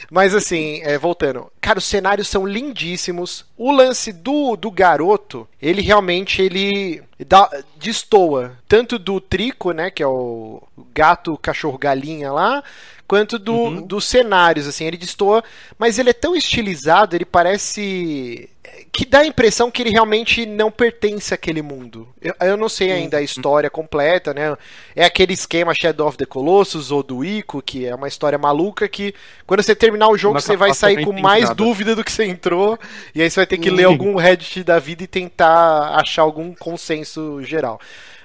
Mas assim, é, voltando. Cara, os cenários são lindíssimos. O lance do, do garoto, ele realmente ele dá, destoa. Tanto do Trico, né? Que é o gato, cachorro, galinha lá. Quanto do, Uhum. dos cenários, assim, ele destoa, mas ele é tão estilizado, ele parece. Que dá a impressão que ele realmente não pertence àquele mundo. Eu, eu não sei ainda a história completa, né? É aquele esquema Shadow of the Colossus ou do Ico, que é uma história maluca que quando você terminar o jogo Não você vai faço sair com mais nada. dúvida do que você entrou, e aí você vai ter que Hum. ler algum Reddit da vida e tentar achar algum consenso geral.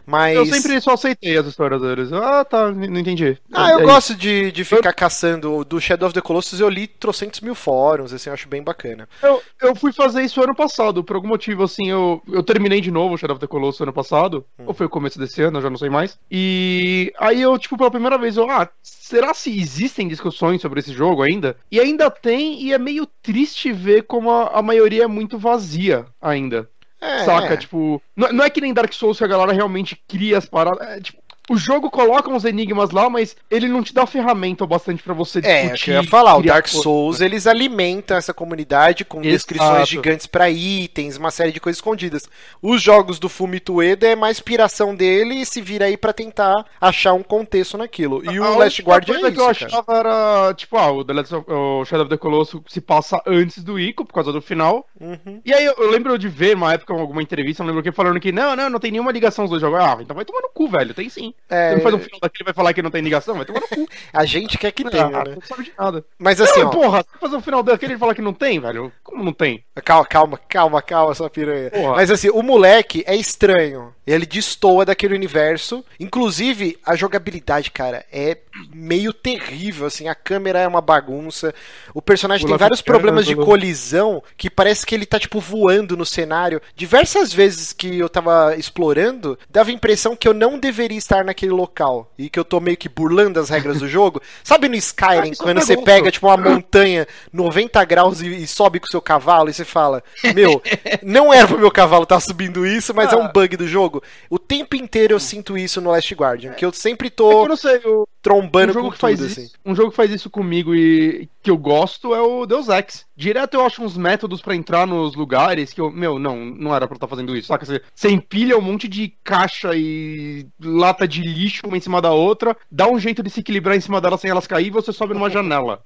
Mas. Eu sempre só aceitei as histórias deles. Ah, tá, não entendi. Ah, eu É gosto de, de ficar caçando. Do Shadow of the Colossus eu li trocentos mil fóruns, assim, eu acho bem bacana. Eu, eu fui fazer isso ano passado, por algum motivo, assim, eu, eu terminei de novo o Shadow of the Colossus ano passado, Hum. ou foi o começo desse ano, eu já não sei mais. E aí eu, tipo, pela primeira vez, eu, ah, será se existem discussões sobre esse jogo ainda? E ainda tem, e é meio triste ver como a, a maioria é muito vazia ainda. É, Saca? é. Tipo, não, não é que nem Dark Souls que a galera realmente cria as paradas. É, tipo, o jogo coloca uns enigmas lá, mas ele não te dá ferramenta bastante pra você É, discutir. o que eu ia falar, o Dark coisa. Souls, eles alimentam essa comunidade com Exato. descrições gigantes pra itens, uma série de coisas escondidas. Os jogos do Fumito Ueda é mais inspiração dele e se vira aí pra tentar achar um contexto naquilo. E A o Last única Guardian coisa é que eu isso, cara. achava era, tipo, ah, o, The Last of- o Shadow of the Colossus se passa antes do Ico, por causa do final. Uhum. E aí eu, eu lembro de ver uma época alguma entrevista, não lembro quem falando que não, não, não tem nenhuma ligação os dois jogos. Ah, então vai tomar no cu, velho, tem sim. É, Você não faz um final daquele e vai falar que não tem ligação, vai tomar no cu. A gente quer que tenha, ah, né? Não sabe de nada. Mas assim, não, ó, porra, você fazer um final daquele e falar que não tem, velho? Como não tem? Calma, calma, calma, calma, sua piranha. Porra. Mas assim, o moleque é estranho. Ele destoa daquele universo. Inclusive, a jogabilidade, cara, é meio terrível, assim. A câmera é uma bagunça. O personagem Pula tem vários problemas de colisão que parece que ele tá, tipo, voando no cenário. Diversas vezes que eu tava explorando, dava a impressão que eu não deveria estar naquele local. E que eu tô meio que burlando as regras do jogo. Sabe no Ah, Skyrim, é quando você pega, tipo, uma montanha 90 graus e, e sobe com o seu cavalo e você fala, meu, não era pro meu cavalo estar subindo isso, mas é um Ah. bug do jogo. O tempo inteiro eu sinto isso no Last Guardian, que eu sempre É tô. eu não sei, o, trombando um jogo com que faz tudo, isso, assim. Um jogo que faz isso comigo e que eu gosto é o Deus Ex. Direto eu acho uns métodos pra entrar nos lugares que eu, meu, não, não era pra estar fazendo isso, saca? Você, você empilha um monte de caixa e lata de lixo uma em cima da outra, dá um jeito de se equilibrar em cima dela sem elas cair e você sobe numa janela.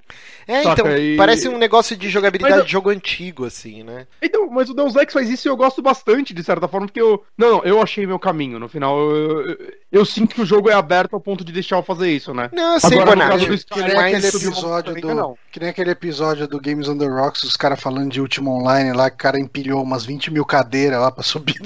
É, Saca, então, e- parece um negócio de jogabilidade Mas de jogo antigo, assim, né? Então, mas o Deus Ex faz isso e eu gosto bastante, de certa forma, porque eu. Não, não, eu achei meu caminho. No final, eu, eu, eu sinto que o jogo é aberto ao ponto de deixar eu fazer isso, né? Não, eu sei, Agora, no Bonatti, do Que nem aquele episódio do. não. Que nem aquele episódio do Games on the Rocks, os caras falando de último online lá, que o cara empilhou umas 20 mil cadeiras lá pra subir,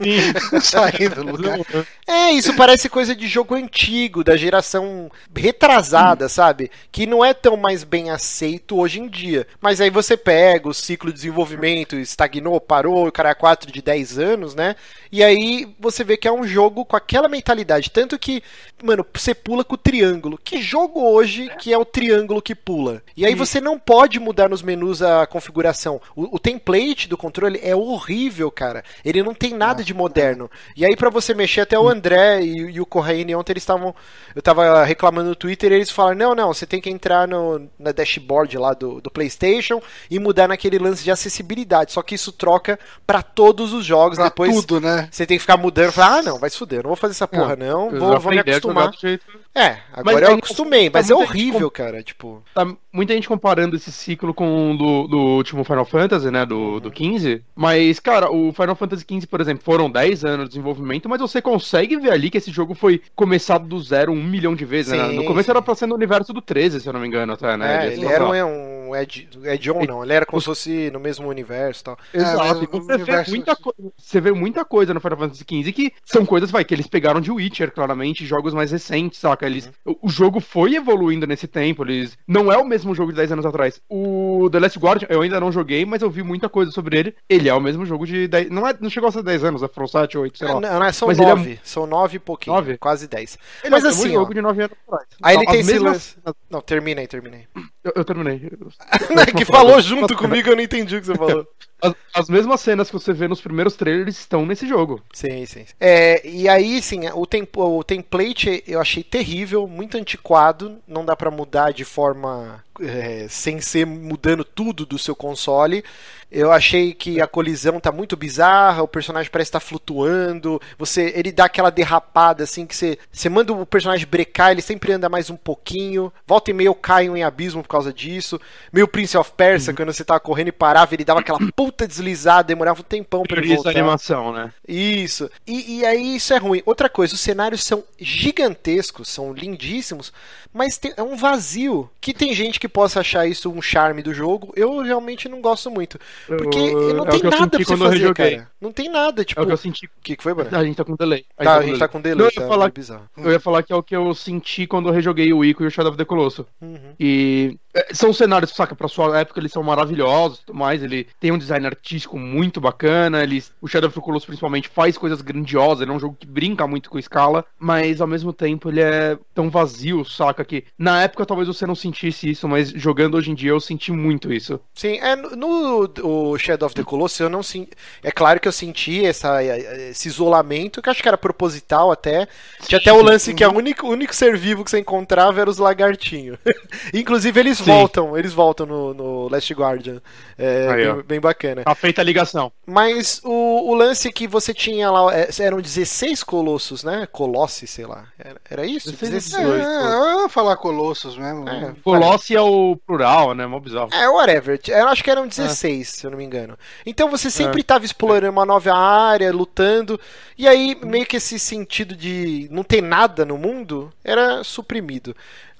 sair do lugar. É, isso parece coisa de jogo antigo, da geração retrasada, sabe? Que não é tão mais bem aceito hoje em dia. Mas aí você pega o ciclo de desenvolvimento, estagnou, parou, o cara é 4 de 10 anos, né? E aí você vê que é um jogo com aquela mentalidade. Tanto que, mano, você pula com o triângulo. Que jogo hoje que é o triângulo que pula? E aí você não pode mudar nos menus a configuração. O, o template do controle é horrível, cara. Ele não tem nada de moderno. E aí, pra você mexer, até o André e, e o Corraine ontem eles estavam. Eu tava reclamando no Twitter e eles falaram: não, não, você tem que entrar no, na dashboard lá do, do PlayStation e mudar naquele lance de acessibilidade. Só que isso troca pra todos os jogos. Pra Depois tudo, né? você tem que ficar mudando. Falar, ah, não, vai se fuder, eu não vou fazer essa porra, não. Eu Vou, vou me aprendi a jogar acostumar. É, agora Mas eu acostumei, tá mas é horrível, cara. Tipo. Tá muita gente comparando esse ciclo com o do, do último Final Fantasy, né? Do, do 15. Mas, cara, o Final Fantasy 15, por exemplo, foram 10 anos de desenvolvimento, mas você consegue ver ali que esse jogo foi começado do zero um milhão de vezes, né? No começo era pra ser no universo do 13, se eu não me engano, até, né? É, Ele- ele era um, um Ed, Ed-on, não. Ele era como se fosse no mesmo universo e tal. Exato, É, mas e o você, vê muita você vê muita coisa no Final Fantasy XV que são coisas, vai, que eles pegaram de Witcher, claramente, jogos mais recentes, saca? Eles, Uhum. o, jogo foi evoluindo nesse tempo, eles não é o mesmo jogo de 10 anos atrás. O The Last Guardian, eu ainda não joguei, mas eu vi muita coisa sobre ele. Ele é o mesmo jogo de 10, não, é, não chegou a ser 10 anos, é From 7, 8, sei Ah, lá. não, não, são Mas ele é nove. São nove e pouquinho. Nove? Quase dez. Ele mas é o assim, ó, jogo de 9 anos atrás. Aí ele As tem esse lance. Não, terminei, terminei. Eu, eu terminei. que falou junto comigo, eu não entendi o que você falou. As, as mesmas cenas que você vê nos primeiros trailers estão nesse jogo. Sim, sim. É, e aí, sim, o, tempo, o template eu achei terrível, muito antiquado, não dá pra mudar de forma é, sem ser mudando tudo do seu console. Eu achei que a colisão tá muito bizarra, o personagem parece estar flutuando, você ele dá aquela derrapada assim que você, você manda o personagem brecar, ele sempre anda mais um pouquinho, volta e meia eu caio em abismo por causa disso. Meio Prince of Persia, quando você tava correndo e parava, ele dava aquela puta deslizada, demorava um tempão pra ele voltar. animação, né? Isso. E, e aí isso é ruim. Outra coisa, os cenários são gigantescos, são lindíssimos, mas tem- é um vazio. Que tem gente que possa achar isso um charme do jogo. Eu realmente não gosto muito. Porque Eu- não é o tem nada pra você fazer, cara. Não tem nada, tipo. É o O que eu senti. que, que foi, Bruno? A gente tá com delay. Tá, a gente tá com delay, Não, eu tá ia falar meio bizarro. Eu ia falar que é o que eu senti quando eu rejoguei o Ico e o Shadow of the Colossus. Uhum. E são cenários, saca, pra sua época eles são maravilhosos e tudo mais. Ele tem um design artístico muito bacana. Ele, o Shadow of the Colossus, principalmente, faz coisas grandiosas. Ele é um jogo que brinca muito com escala, mas ao mesmo tempo ele é tão vazio, saca? Que na época talvez você não sentisse isso, mas jogando hoje em dia eu senti muito isso. Sim, é, no, Shadow of the Colossus eu não senti. É claro que eu senti essa, esse isolamento, que eu acho que era proposital até. Tinha até o lance que único, o único ser vivo que você encontrava era os lagartinhos. Inclusive eles Sim. voltam, eles voltam no, no Last Guardian. É Aí, bem, bem bacana. Tá feita a ligação. Mas o, o lance que você tinha lá, é, eram 16 colossos, né? Colossi, sei lá. Era, era isso? 16 16. Dois, É, eu ia falar Colossus mesmo. É, Colossi é o plural, né? Mó bizarro. É, whatever. Eu acho que eram 16, se eu não me engano. Então você sempre É. estava explorando uma nova área, lutando, e aí meio que esse sentido de não ter nada no mundo era suprimido.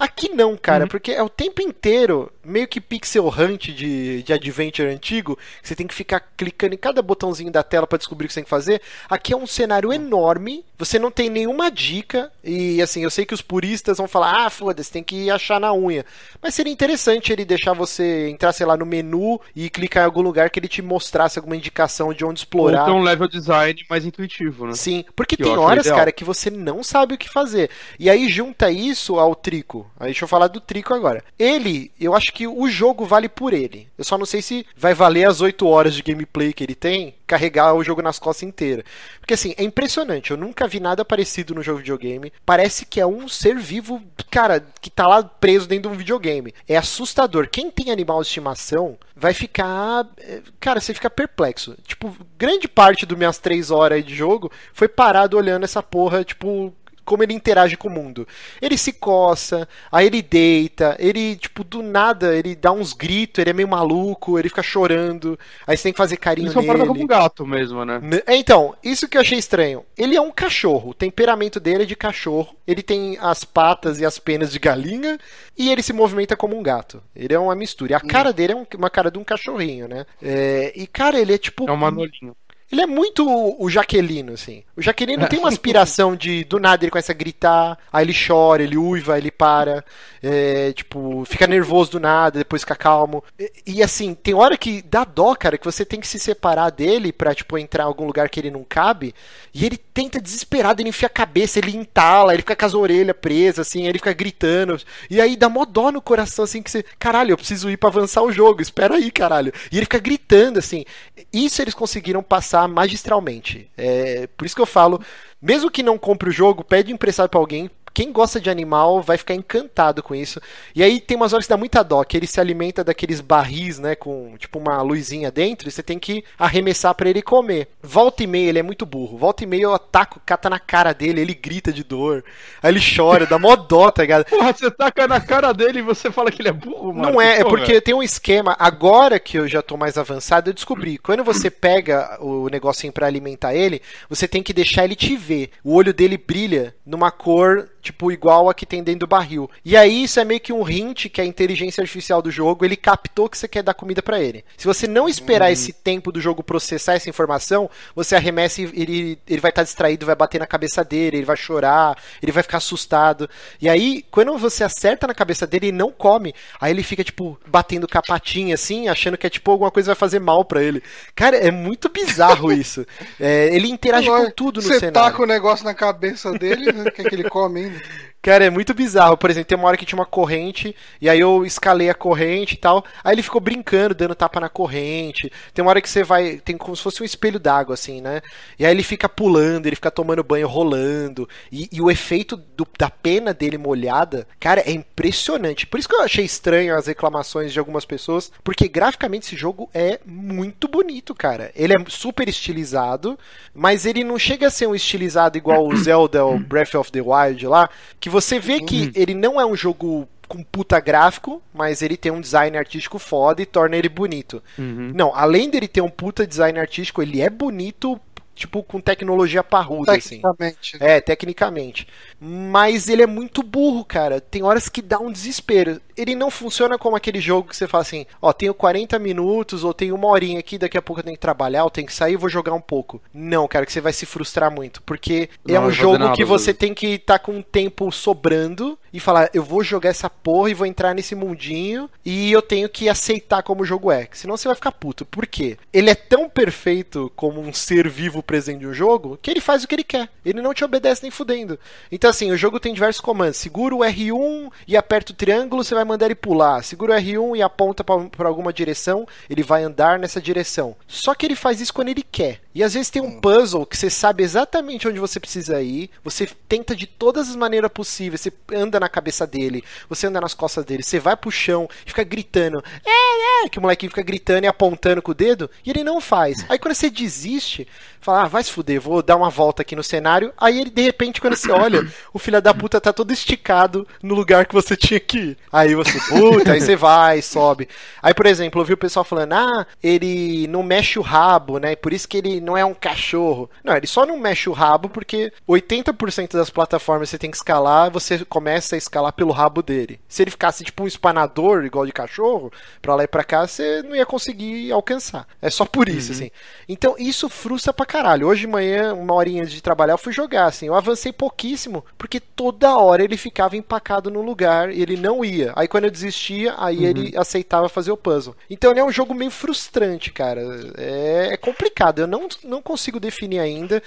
Aqui não, cara, Uhum. porque é o tempo inteiro meio que pixel hunt de, de adventure antigo, que você tem que ficar clicando em cada botãozinho da tela pra descobrir o que você tem que fazer. Aqui é um cenário enorme, você não tem nenhuma dica, e assim, eu sei que os puristas vão falar, ah, foda-se, tem que achar na unha. Mas seria interessante ele deixar você entrar, sei lá, no menu e clicar em algum lugar que ele te mostrasse alguma indicação de onde Ou explorar. tem um level design mais intuitivo, né? Sim, porque Que tem horas, ideal. cara, que você não sabe o que fazer. E aí junta isso ao trico. Aí deixa eu falar do Trico agora. Ele, eu acho que o jogo vale por ele. Eu só não sei se vai valer as 8 horas de gameplay que ele tem, carregar o jogo nas costas inteira. Porque assim, é impressionante. Eu nunca vi nada parecido no jogo de videogame. Parece que é um ser vivo, cara, que tá lá preso dentro de um videogame. É assustador. Quem tem animal de estimação vai ficar. eh, Cara, você fica perplexo. Tipo, grande parte das minhas 3 horas de jogo foi parado olhando essa porra, tipo, como ele interage com o mundo. Ele se coça, aí ele deita, ele, tipo, do nada, ele dá uns gritos, ele é meio maluco, ele fica chorando, aí você tem que fazer carinho Isso é um nele. parada com gato mesmo, né? É, Então, isso que eu achei estranho. Ele é um cachorro. O temperamento dele é de cachorro. Ele tem as patas e as penas de galinha. E ele se movimenta como um gato. Ele é uma mistura. E a cara dele é um- uma cara de um cachorrinho, né? É, e, cara, ele é tipo. É um manolinho. Ele é muito o- o Jaquelino, assim. O Jaquelino tem uma aspiração de, do nada, ele começa a gritar, aí ele chora, ele uiva, ele para, é, tipo, fica nervoso do nada, depois fica calmo. E, e, assim, tem hora que dá dó, cara, que você tem que se separar dele pra, tipo, entrar em algum lugar que ele não cabe, e ele tenta desesperado, ele enfia a cabeça, ele entala, ele fica com as orelhas presas, assim, ele fica gritando, e aí dá mó dó no coração, assim, que você, caralho, eu preciso ir pra avançar o jogo, espera aí, caralho. E ele fica gritando, assim. Isso eles conseguiram passar magistralmente. É, por isso que eu falo, mesmo que não compre o jogo, pede emprestado pra alguém. Quem gosta de animal vai ficar encantado com isso. E aí tem umas horas que dá muita dó, que ele se alimenta daqueles barris, né, com tipo uma luzinha dentro, e você tem que arremessar pra ele comer. Volta e meia, ele é muito burro. Volta e meia eu ataco, cata na cara dele, ele grita de dor. Aí ele chora, dá mó dó, tá ligado? Porra, você taca na cara dele e você fala que ele é burro, mano. Não é, é porque tem um esquema. Agora que eu já tô mais avançado, eu descobri. Quando você pega o negocinho pra alimentar ele, você tem que deixar ele te ver. O olho dele brilha numa cor, tipo, igual a que tem dentro do barril. E aí isso é meio que um hint que a inteligência artificial do jogo, ele captou que você quer dar comida pra ele. Se você não esperar esse tempo do jogo processar essa informação, você arremessa e ele, ele vai estar distraído, vai bater na cabeça dele, ele vai chorar, ele vai ficar assustado. E aí, quando você acerta na cabeça dele, ele não come. Aí ele fica, tipo, batendo capatinha, assim, achando que é, tipo, alguma coisa vai fazer mal pra ele. Cara, é muito bizarro isso. É, ele interage com tudo no Você cenário. taca o negócio na cabeça dele, né? quer que ele come ainda. Cara, é muito bizarro. Por exemplo, tem uma hora que tinha uma corrente, e aí eu escalei a corrente e tal. Aí ele ficou brincando, dando tapa na corrente. Tem uma hora que você vai. Tem como se fosse um espelho d'água, assim, né? E aí ele fica pulando, ele fica tomando banho rolando. E, e o efeito do- da pena dele molhada, cara, é impressionante. Por isso que eu achei estranho as reclamações de algumas pessoas, porque graficamente esse jogo é muito bonito, cara. Ele é super estilizado, mas ele não chega a ser um estilizado igual o Zelda, o Breath of the Wild lá, que você vê que ele não é um jogo com puta gráfico, mas ele tem um design artístico foda e torna ele bonito. Uhum. Não, além dele ter um puta design artístico, ele é bonito, tipo, com tecnologia parruda, assim. Tecnicamente. É, tecnicamente. Mas ele é muito burro, cara. Tem horas que dá um desespero. Ele não funciona como aquele jogo que você fala assim: ó, tenho 40 minutos ou tenho uma horinha aqui, daqui a pouco eu tenho que trabalhar, eu tenho que sair e vou jogar um pouco. Não, cara, que você vai se frustrar muito. Porque Não, é um jogo nada, que você tem que estar com um tempo sobrando e falar: eu vou jogar essa porra e vou entrar nesse mundinho e eu tenho que aceitar como o jogo é. Senão você vai ficar puto. Por quê? Ele é tão perfeito como um ser vivo presente um jogo que ele faz o que ele quer. Ele não te obedece nem fudendo. Então, assim, o jogo tem diversos comandos. Segura o R1 e aperta o triângulo, você vai mandar ele pular. Segura o R1 e aponta para alguma direção, ele vai andar nessa direção. Só que ele faz isso quando ele quer. E às vezes tem um puzzle que você sabe exatamente onde você precisa ir, você tenta de todas as maneiras possíveis, você anda na cabeça dele, você anda nas costas dele, você vai pro chão, fica gritando, é, é, que o molequinho fica gritando e apontando com o dedo, e ele não faz. Aí quando você desiste, fala, ah, vai se fuder, vou dar uma volta aqui no cenário, aí ele, de repente, quando você olha, o filho da puta tá todo esticado no lugar que você tinha que ir. Aí você, puta, aí você vai, sobe. Aí, por exemplo, eu vi o pessoal falando, ah, ele não mexe o rabo, né, por isso que ele não é um cachorro. Não, ele só não mexe o rabo porque 80% das plataformas você tem que escalar, você começa escalar pelo rabo dele. Se ele ficasse tipo um espanador, igual de cachorro, pra lá e pra cá, você não ia conseguir alcançar. É só por isso, assim. Então isso frustra pra caralho. Hoje de manhã, uma horinha de trabalhar, eu fui jogar, assim. Eu avancei pouquíssimo, porque toda hora ele ficava empacado no lugar e ele não ia. Aí quando eu desistia, aí ele aceitava fazer o puzzle. Então ele é um jogo meio frustrante, cara. É, é complicado. Eu não, não consigo definir ainda.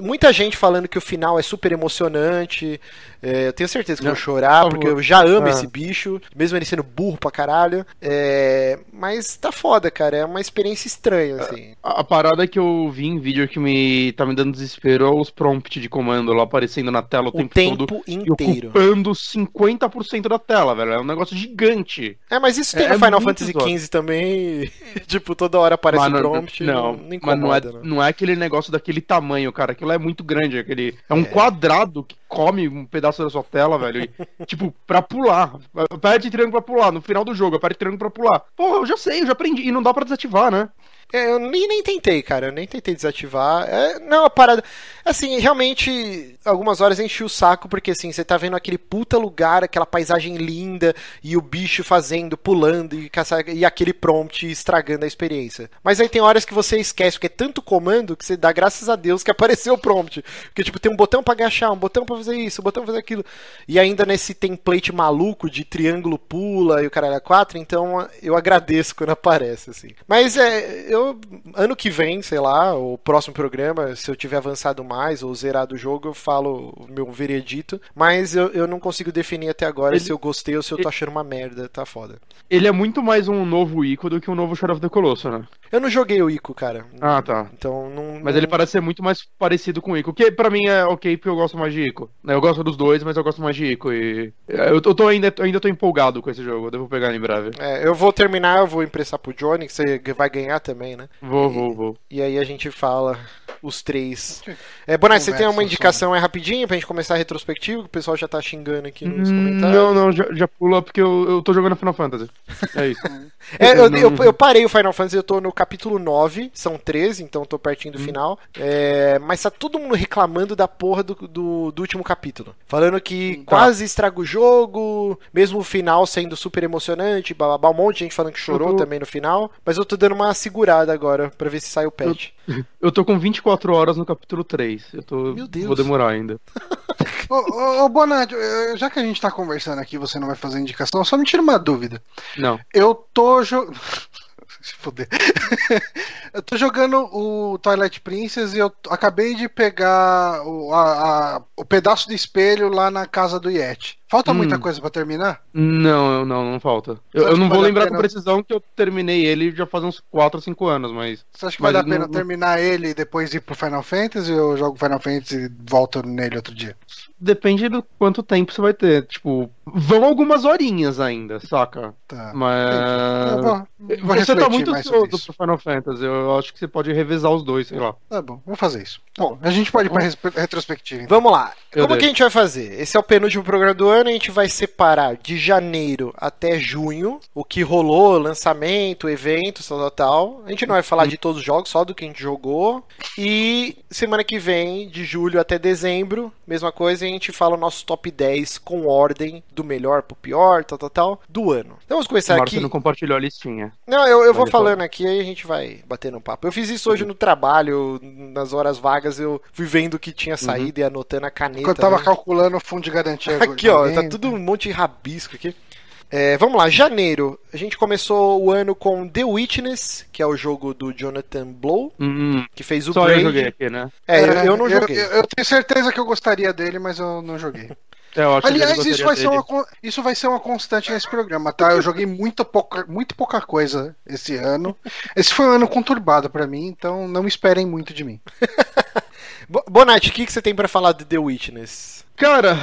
Muita gente falando que o final é super emocionante. É, eu tenho certeza que eu chorar, por porque eu já amo Ah. esse bicho, mesmo ele sendo burro pra caralho. É, Mas tá foda, cara. É uma experiência estranha, assim. A, a parada que eu vi em vídeo que me tá me dando desespero é os prompts de comando lá aparecendo na tela o, O tempo, tempo todo. E inteiro. ocupando 50% da tela, velho. É um negócio gigante. É, mas isso tem É no Final muito Fantasy. XV também. tipo, toda hora aparece Mas prompt. não, não mas incomoda, não é, não é aquele negócio daquele tamanho, cara. Aquilo é muito grande. Aquele, é um É. quadrado que come um pedaço da sua tela, velho. E, tipo, pra pular. Aperte triângulo pra pular. No final do jogo, aperte triângulo pra pular. Porra, eu já sei, eu já aprendi. E não dá pra desativar, né? É, eu nem, nem tentei, cara. Eu nem tentei desativar. É, não, a parada. Assim, realmente, algumas horas enchi o saco, porque assim, você tá vendo aquele puta lugar, aquela paisagem linda, e o bicho fazendo, pulando, e, caçar, e aquele prompt estragando a experiência. Mas aí tem horas que você esquece, porque é tanto comando que você dá graças a Deus que apareceu o prompt. Porque, tipo, tem um botão pra agachar, um botão pra fazer isso, um botão pra fazer aquilo. E ainda nesse template maluco de triângulo pula e o caralho é 4, então eu agradeço quando aparece, assim. Mas é, eu. Ano que vem, sei lá, o próximo programa, se eu tiver avançado mais ou zerado o jogo, eu falo o meu veredito. Mas eu, eu não consigo definir até agora Ele- se eu gostei ou se eu tô achando uma merda, tá foda. Ele é muito mais um novo Ico do que um novo Shadow of the Colossus, né? Eu não joguei o Ico, cara. Ah, tá. Então não. Mas ele parece ser muito mais parecido com o Ico. Que pra mim é ok, porque eu gosto mais de Ico. Eu gosto dos dois, mas eu gosto mais de Ico. E eu tô, eu tô ainda, ainda tô empolgado com esse jogo. Eu devo pegar em breve. É, eu vou terminar, eu vou emprestar pro Johnny, que você vai ganhar também, né? Vou, vou, vou. E aí a gente fala os três. É, Bonatti, você tem uma indicação é rapidinho pra gente começar a retrospectiva? que O pessoal já tá xingando aqui nos Hum, comentários. Não, não, já, já pula porque eu, eu tô jogando Final Fantasy. É isso. É, eu, eu, eu parei o Final Fantasy, eu tô no capítulo 9, são 13, então eu tô pertinho do Hum. final. É, mas tá todo mundo reclamando da porra do, do, do último capítulo. Falando que Tá. quase estraga o jogo, mesmo o final sendo super emocionante, bababá, um monte de gente falando que chorou tô- também no final. Mas eu tô dando uma segurada agora pra ver se sai o patch. Eu tô com 24 horas no capítulo 3. Eu tô. Meu Deus. Vou demorar ainda. Ô, ô, ô Bonatti, já que a gente tá conversando aqui, você não vai fazer indicação, só me tira uma dúvida. Não. Eu tô jogando. Se fuder. eu tô jogando o Twilight Princess e eu acabei de pegar o, a- a- o pedaço de espelho lá na casa do Yeti. Falta Hum. muita coisa pra terminar? Não, não, não falta. Eu, eu não vou vale lembrar pena- com precisão que eu terminei ele já faz uns 4 ou 5 anos, mas. Você acha que Mas vale a pena não- terminar ele e depois ir pro Final Fantasy ou eu jogo Final Fantasy e volto nele outro dia? Depende do quanto tempo você vai ter. Tipo, vão algumas horinhas ainda, saca? Tá. Mas. Eu vou, vou Você tá muito ansioso pro Final Fantasy. Eu acho que você pode revezar os dois, sei lá. Tá bom, vou fazer isso. Tá bom, a gente pode ir pra res- retrospectiva. Então. Vamos lá. Eu Como deixo. que a gente vai fazer? Esse é o penúltimo programa do ano. A gente vai separar de janeiro até junho o que rolou, lançamento, evento, tal, tal, tal. A gente não vai falar de todos os jogos, só do que a gente jogou. E semana que vem, de julho até dezembro, mesma coisa, a gente fala o nosso top 10 com ordem do melhor pro pior, tal, tal, tal, do ano. Então vamos começar Claro, aqui. você não compartilhou a listinha. Não, eu, eu vou falando aqui aí a gente vai batendo um papo. Eu fiz isso hoje no trabalho, nas horas vagas, eu fui vendo o que tinha saído e anotando a caneta. Enquanto eu tava né? calculando o fundo de garantia. Aqui, ó, tá tudo um monte de rabisco aqui. É, vamos lá, janeiro. A gente começou o ano com The Witness, que é o jogo do Jonathan Blow, Hum, que fez o só Braid. eu joguei aqui, né? É, eu, eu não eu, joguei. eu- eu tenho certeza que eu gostaria dele, mas eu não joguei. É, eu acho que Aliás, isso vai, ser uma, isso vai ser uma constante nesse programa, tá? Eu joguei muito pouca, muito pouca coisa esse ano. Esse foi um ano conturbado pra mim, então não esperem muito de mim. Bo- Bonatti, o que, que você tem pra falar de The Witness? Cara,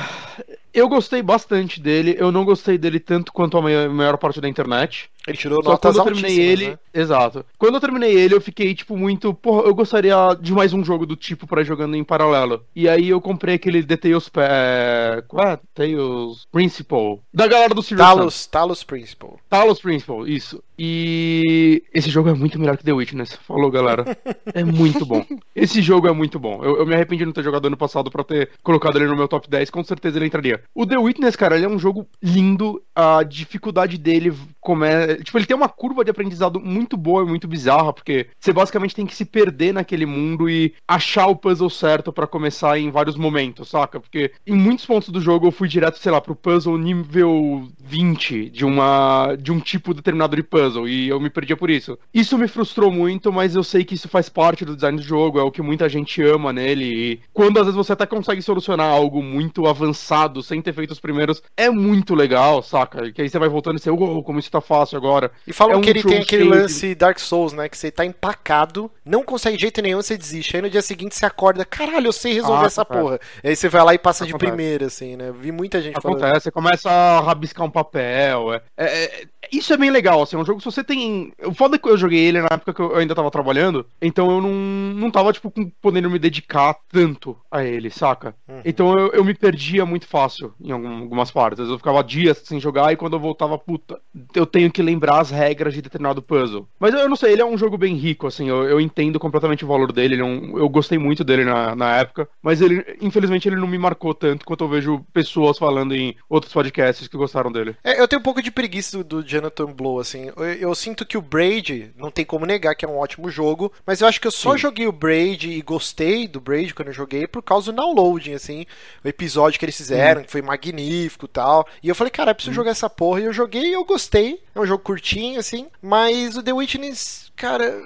eu gostei bastante dele. Eu não gostei dele tanto quanto a mai- maior parte da internet. Ele tirou Só notas quando eu terminei ele. né? Exato. Quando eu terminei ele, eu fiquei, tipo, muito. Porra, eu gostaria de mais um jogo do tipo pra ir jogando em paralelo. E aí eu comprei aquele The Tales. É... Qual é? Tales Principal. Da galera do Serious Sam. Talos, Talos Principal. Talos Principal, isso. E esse jogo é muito melhor que The Witness. Falou, galera. É muito bom. Esse jogo é muito bom. Eu, eu me arrependi de não ter jogado ano passado pra ter colocado ele no meu top 10. Com certeza ele entraria. O The Witness, cara, ele é um jogo lindo. A dificuldade dele come... Tipo, ele tem uma curva de aprendizado muito boa e muito bizarra, porque você basicamente tem que se perder naquele mundo e achar o puzzle certo para começar em vários momentos, saca? Porque em muitos pontos do jogo eu fui direto, sei lá, pro puzzle nível 20 de uma de um tipo determinado de puzzle e eu me perdia por isso. Isso me frustrou muito, mas eu sei que isso faz parte do design do jogo, é o que muita gente ama nele e quando às vezes você até consegue solucionar algo muito avançado sem ter feito os primeiros, é muito legal, saca? Que aí você vai voltando e você, oh, como isso tá fácil agora. E falam É um que ele tem aquele de- lance Dark Souls, né? Que você tá empacado, não consegue de jeito nenhum, você desiste. Aí no dia seguinte você acorda, caralho, eu sei resolver Ah, essa acontece. porra. Aí você vai lá e passa de Acontece. primeira, assim, né? Vi muita gente falando. Acontece, você começa a rabiscar um papel. É, é- é- isso é bem legal, assim, é um jogo, se você tem. O foda é que eu joguei ele na época que eu ainda tava trabalhando, então eu não, não tava, tipo, podendo me dedicar tanto a ele, saca? Uhum. Então eu, eu me perdia muito fácil em algum- algumas partes. Eu ficava dias sem jogar e quando eu voltava, puta, eu tenho que lembrar as regras de determinado puzzle. Mas eu, eu não sei, ele é um jogo bem rico, assim, eu, eu entendo completamente o valor dele, ele é um- eu gostei muito dele na, na época, mas ele, infelizmente, ele não me marcou tanto quanto eu vejo pessoas falando em outros podcasts que gostaram dele. É, eu tenho um pouco de preguiça do, do Jonathan Blow, assim. Eu, eu sinto que o Braid, não tem como negar que é um ótimo jogo, mas eu acho que eu só Sim. joguei o Braid e gostei do Braid quando eu joguei por causa do downloading, assim. O episódio que eles fizeram, que foi magnífico e tal. E eu falei, cara, eu preciso jogar essa porra. E eu joguei e eu gostei. É um jogo curtinho, assim. Mas o The Witness, cara,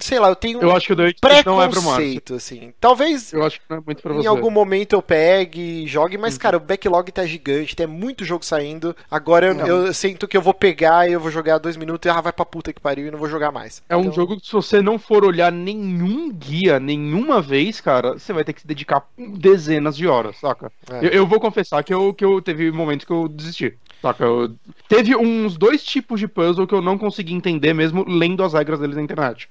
sei lá, eu tenho Eu um acho que o The Witness não é pro Márcio. preconceito, assim. Talvez Eu acho que não é muito pra em você. algum momento eu pegue e jogue, mas, cara, o backlog tá gigante, tem muito jogo saindo. Agora eu, eu sinto que eu vou pegar e eu vou jogar dois minutos e ah, vai pra puta que pariu e não vou jogar mais. É um Então, jogo que se você não for olhar nenhum guia, nenhuma vez, cara, você vai ter que se dedicar dezenas de horas, saca? É. Eu, eu vou confessar que eu, que eu teve momentos que eu desisti. Saca? Eu- teve uns dois tipos de puzzle que eu não consegui entender mesmo lendo as regras deles na internet.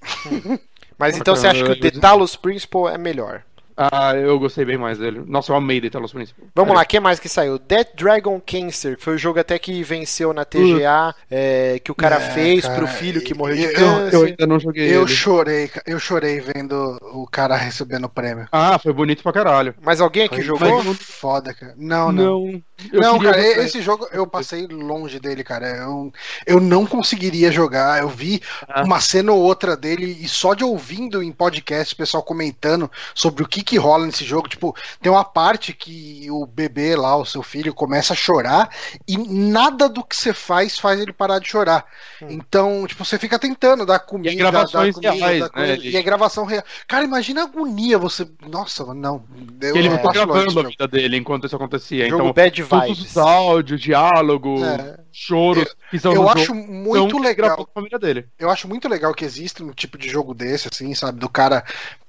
Mas então você acha que o eu- The Talos Principle é melhor? Ah, eu gostei bem mais dele. Nossa, eu amei The Talos Principle. Vamos lá, o que mais que saiu? Death Dragon Cancer, que foi o jogo até que venceu na TGA, é, que o cara É, fez cara, pro filho que morreu de eu- câncer. Eu ainda não joguei Eu ele. chorei, eu chorei vendo o cara recebendo o prêmio. Ah, foi bonito pra caralho. Mas alguém aqui Foi, jogou? foi foda, cara. Não, não. Não, queria cara, jogar. esse jogo eu passei longe dele, cara. Eu, eu não conseguiria jogar. Eu vi Ah. uma cena ou outra dele e só de ouvindo em podcast o pessoal comentando sobre o que que rola nesse jogo. Tipo, tem uma parte que o bebê lá, o seu filho, começa a chorar e nada do que você faz faz ele parar de chorar. Hum. Então, tipo, você fica tentando dar comida, gravações dar comida, reais, dar né, coisa, ele- e é gravação real. Cara, imagina a agonia você. Nossa, não. Eu, Que ele eu ficou longe gravando a vida dele enquanto isso acontecia. Jogo então, Bad todos Vibes. os áudios, diálogo, É. choros que são Eu no acho jogo, muito legal. gravou com a família dele. Eu acho muito legal que existe um tipo de jogo desse, assim, sabe? Do cara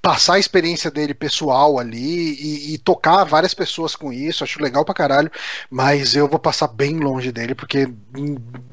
passar a experiência dele pessoal ali e, e tocar várias pessoas com isso. Acho legal pra caralho. Mas eu vou passar bem longe dele, porque.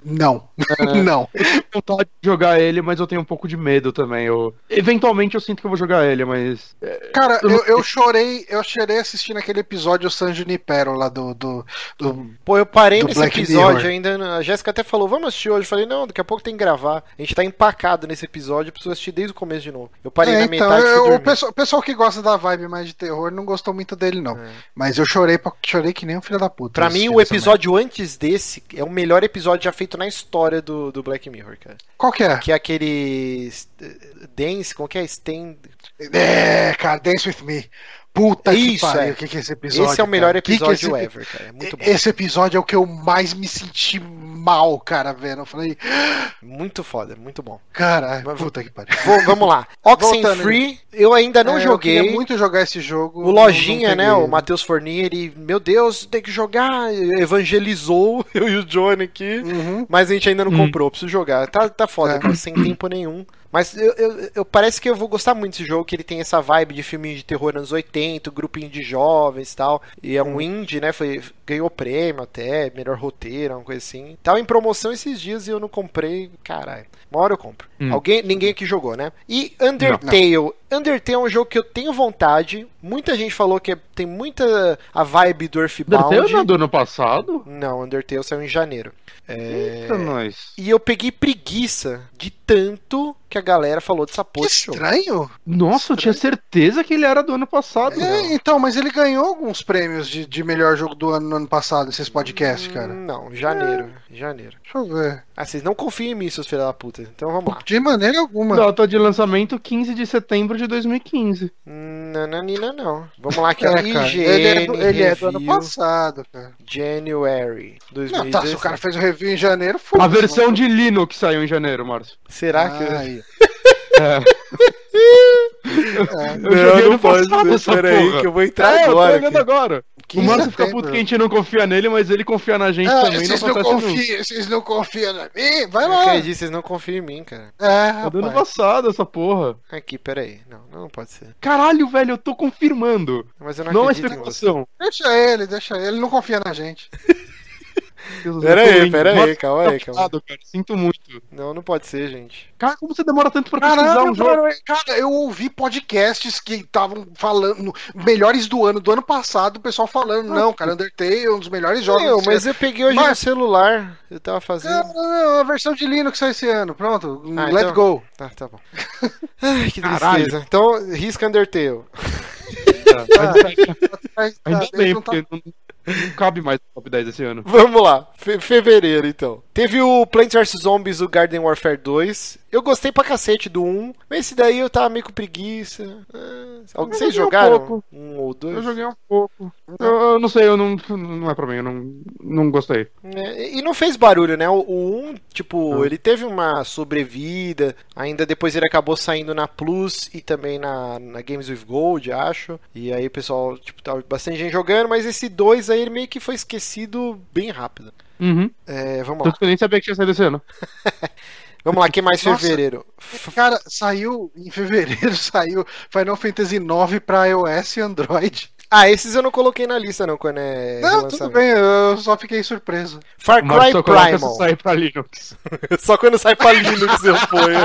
Não. não. vontade de jogar ele, mas eu tenho um pouco de medo também. Eu... Eventualmente eu sinto que eu vou jogar ele, mas. Cara, eu, eu chorei, eu chorei assistindo aquele episódio San Junipero lá do. do, do- Pô, eu parei nesse Black episódio Mirror. ainda. A Jéssica até falou, vamos assistir hoje. Eu falei, não, daqui a pouco tem que gravar. A gente tá empacado nesse episódio, eu preciso assistir desde o começo de novo. Eu parei É, na então, metade e fui eu-. Pessoal, o pessoal que gosta da vibe mais de terror não gostou muito dele, não. É. Mas eu chorei, chorei que nem um filho da puta. Pra mim, o episódio antes desse é o melhor episódio já feito na história do, do Black Mirror, cara. Qual que é? Que é aquele. eh, Dance, como que é? Stand. É, cara, Dance With Me. Puta Isso, que pariu, é. o que, que é esse episódio? Esse é o melhor cara? Que que episódio esse- ever, cara. É muito bom. Esse episódio é o que eu mais me senti mal, cara, vendo. Eu falei, Muito foda, muito bom. cara, Mas- puta que pariu. Vamos lá. Oxenfree, eu ainda não É, Eu joguei. queria muito jogar esse jogo. O Lojinha, né? O Matheus Forni, ele, meu Deus, tem que jogar. Evangelizou eu e o Johnny aqui. Uhum. Mas a gente ainda não Hum. comprou, preciso jogar. Tá, tá foda, É. cara, sem tempo nenhum. Mas eu, eu, eu- parece que eu vou gostar muito desse jogo, que ele tem essa vibe de filme de terror anos 80, grupinho de jovens e tal. E é um indie, né? Foi, ganhou prêmio até, melhor roteiro, uma coisa assim. Tava em promoção esses dias e eu não comprei. Caralho. Uma hora eu compro. Hum. Alguém, ninguém aqui jogou, né? E Undertale. Undertale é um jogo que eu tenho vontade. Muita gente falou que tem muita a vibe do Earthbound. Undertale não é do ano passado? Não, Undertale saiu em janeiro. É... Eita, nós. E eu peguei preguiça de tanto que a galera falou dessa Que porra. desse jogo. estranho. Nossa, eu tinha certeza que ele era do ano passado. É, então, mas ele ganhou alguns prêmios de, de melhor jogo do ano no ano passado, esses podcasts, cara. Não, janeiro. Janeiro. Deixa eu ver. Ah, vocês não confiam em mim, seus filhos da puta. Então vamos lá. De maneira alguma. Data de lançamento 15 de setembro de 2015. Nananina não. Vamos lá aqui, É, IGN ele é, do, ele é do ano passado, cara. January Não, 2016. tá, se o cara fez o review em janeiro, A foda-se, versão mano. de Linux saiu em janeiro, Márcio. Será que... Ai, É. é. Eu joguei ano passado essa Peraí porra. que eu vou entrar É, eu tô agora. olhando aqui. agora. O 15 Márcio de fica puto que a gente não confia nele, mas ele confia na gente Ah, também. Não vocês, não nunca. confiam, vocês não confiam na mim? Vai Eu lá. acredito, vocês não confiam em mim, cara. É, É do ano rapaz. passado essa porra. Aqui, peraí. Não, não pode ser. Caralho, velho, eu tô confirmando. Mas eu não, Não é acredito em você. especulação. Deixa ele, deixa ele. Ele não confia na gente. Pera aí, pera aí, Nossa, calma aí, calma. passado, cara. Sinto muito. Não, não pode ser, gente. Cara, como você demora tanto pra pesquisar um jogo? cara, eu ouvi podcasts que estavam falando, melhores do ano, do ano passado, o pessoal falando, não, cara, Undertale é um dos melhores jogos. Desse mas eu peguei hoje Mas- no celular. Eu tava fazendo. Não, não, a versão de Linux sai esse ano, pronto, Ah, let então- go. Tá, tá bom. Ai, que Caralho. tristeza. Então, risca Undertale. Mas, Ainda cara, bem, não tá- porque não, não cabe mais no top 10 esse ano. Vamos lá, fe- fevereiro então. Teve o Plants vs Zombies, o Garden Warfare 2. Eu gostei pra cacete do 1, mas esse daí eu tava meio com preguiça. Ah, vocês um jogaram? pouco. Um ou dois? Eu joguei um pouco. Eu, eu não sei, eu não, não é pra mim, eu não, não gostei. É, e não fez barulho, né? O, o 1, tipo, Não. ele teve uma sobrevida, ainda depois ele acabou saindo na Plus e também na, na Games with Gold, acho. E aí o pessoal, tipo, tava bastante gente jogando, mas esse 2 aí ele meio que foi esquecido bem rápido. Uhum. É, vamos lá. Tanto que eu nem sabia que tinha saído esse ano. Vamos lá, que mais Nossa. fevereiro? Cara, saiu em fevereiro, saiu Final Fantasy IX pra iOS e Android. Ah, esses eu não coloquei na lista não, quando é não, tudo bem, eu só fiquei surpreso. Far Cry só coloca Primal. se sair pra Linux. Só quando sai pra Linux eu ponho.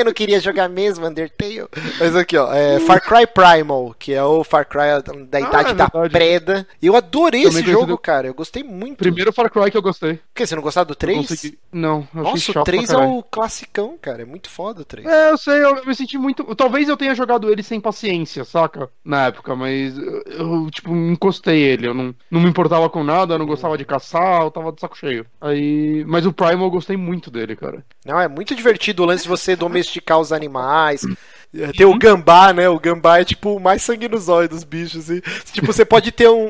Eu não queria jogar mesmo Undertale. Mas aqui, ó, é Far Cry Primal, que é o Far Cry da idade é da preda. Eu adorei esse jogo, cara. Eu gostei muito. Primeiro Far Cry que eu gostei. Por que, você não gostava do Eu 3? consegui- Não, eu Nossa, o pra 3 é o classicão, cara. É muito foda o 3. É, eu sei, eu, me senti muito. Talvez eu tenha jogado ele sem paciência, saca? Na época, mas eu, eu, tipo, encostei ele. Eu não, não me importava com nada, eu não gostava de caçar, eu tava de saco cheio. Aí. Mas o Primal eu gostei muito dele, cara. Não, é muito divertido o lance de você domesticar os animais. Tem o gambá, né? O gambá é tipo o mais sangue nos olhos dos bichos. E, tipo, você pode ter um,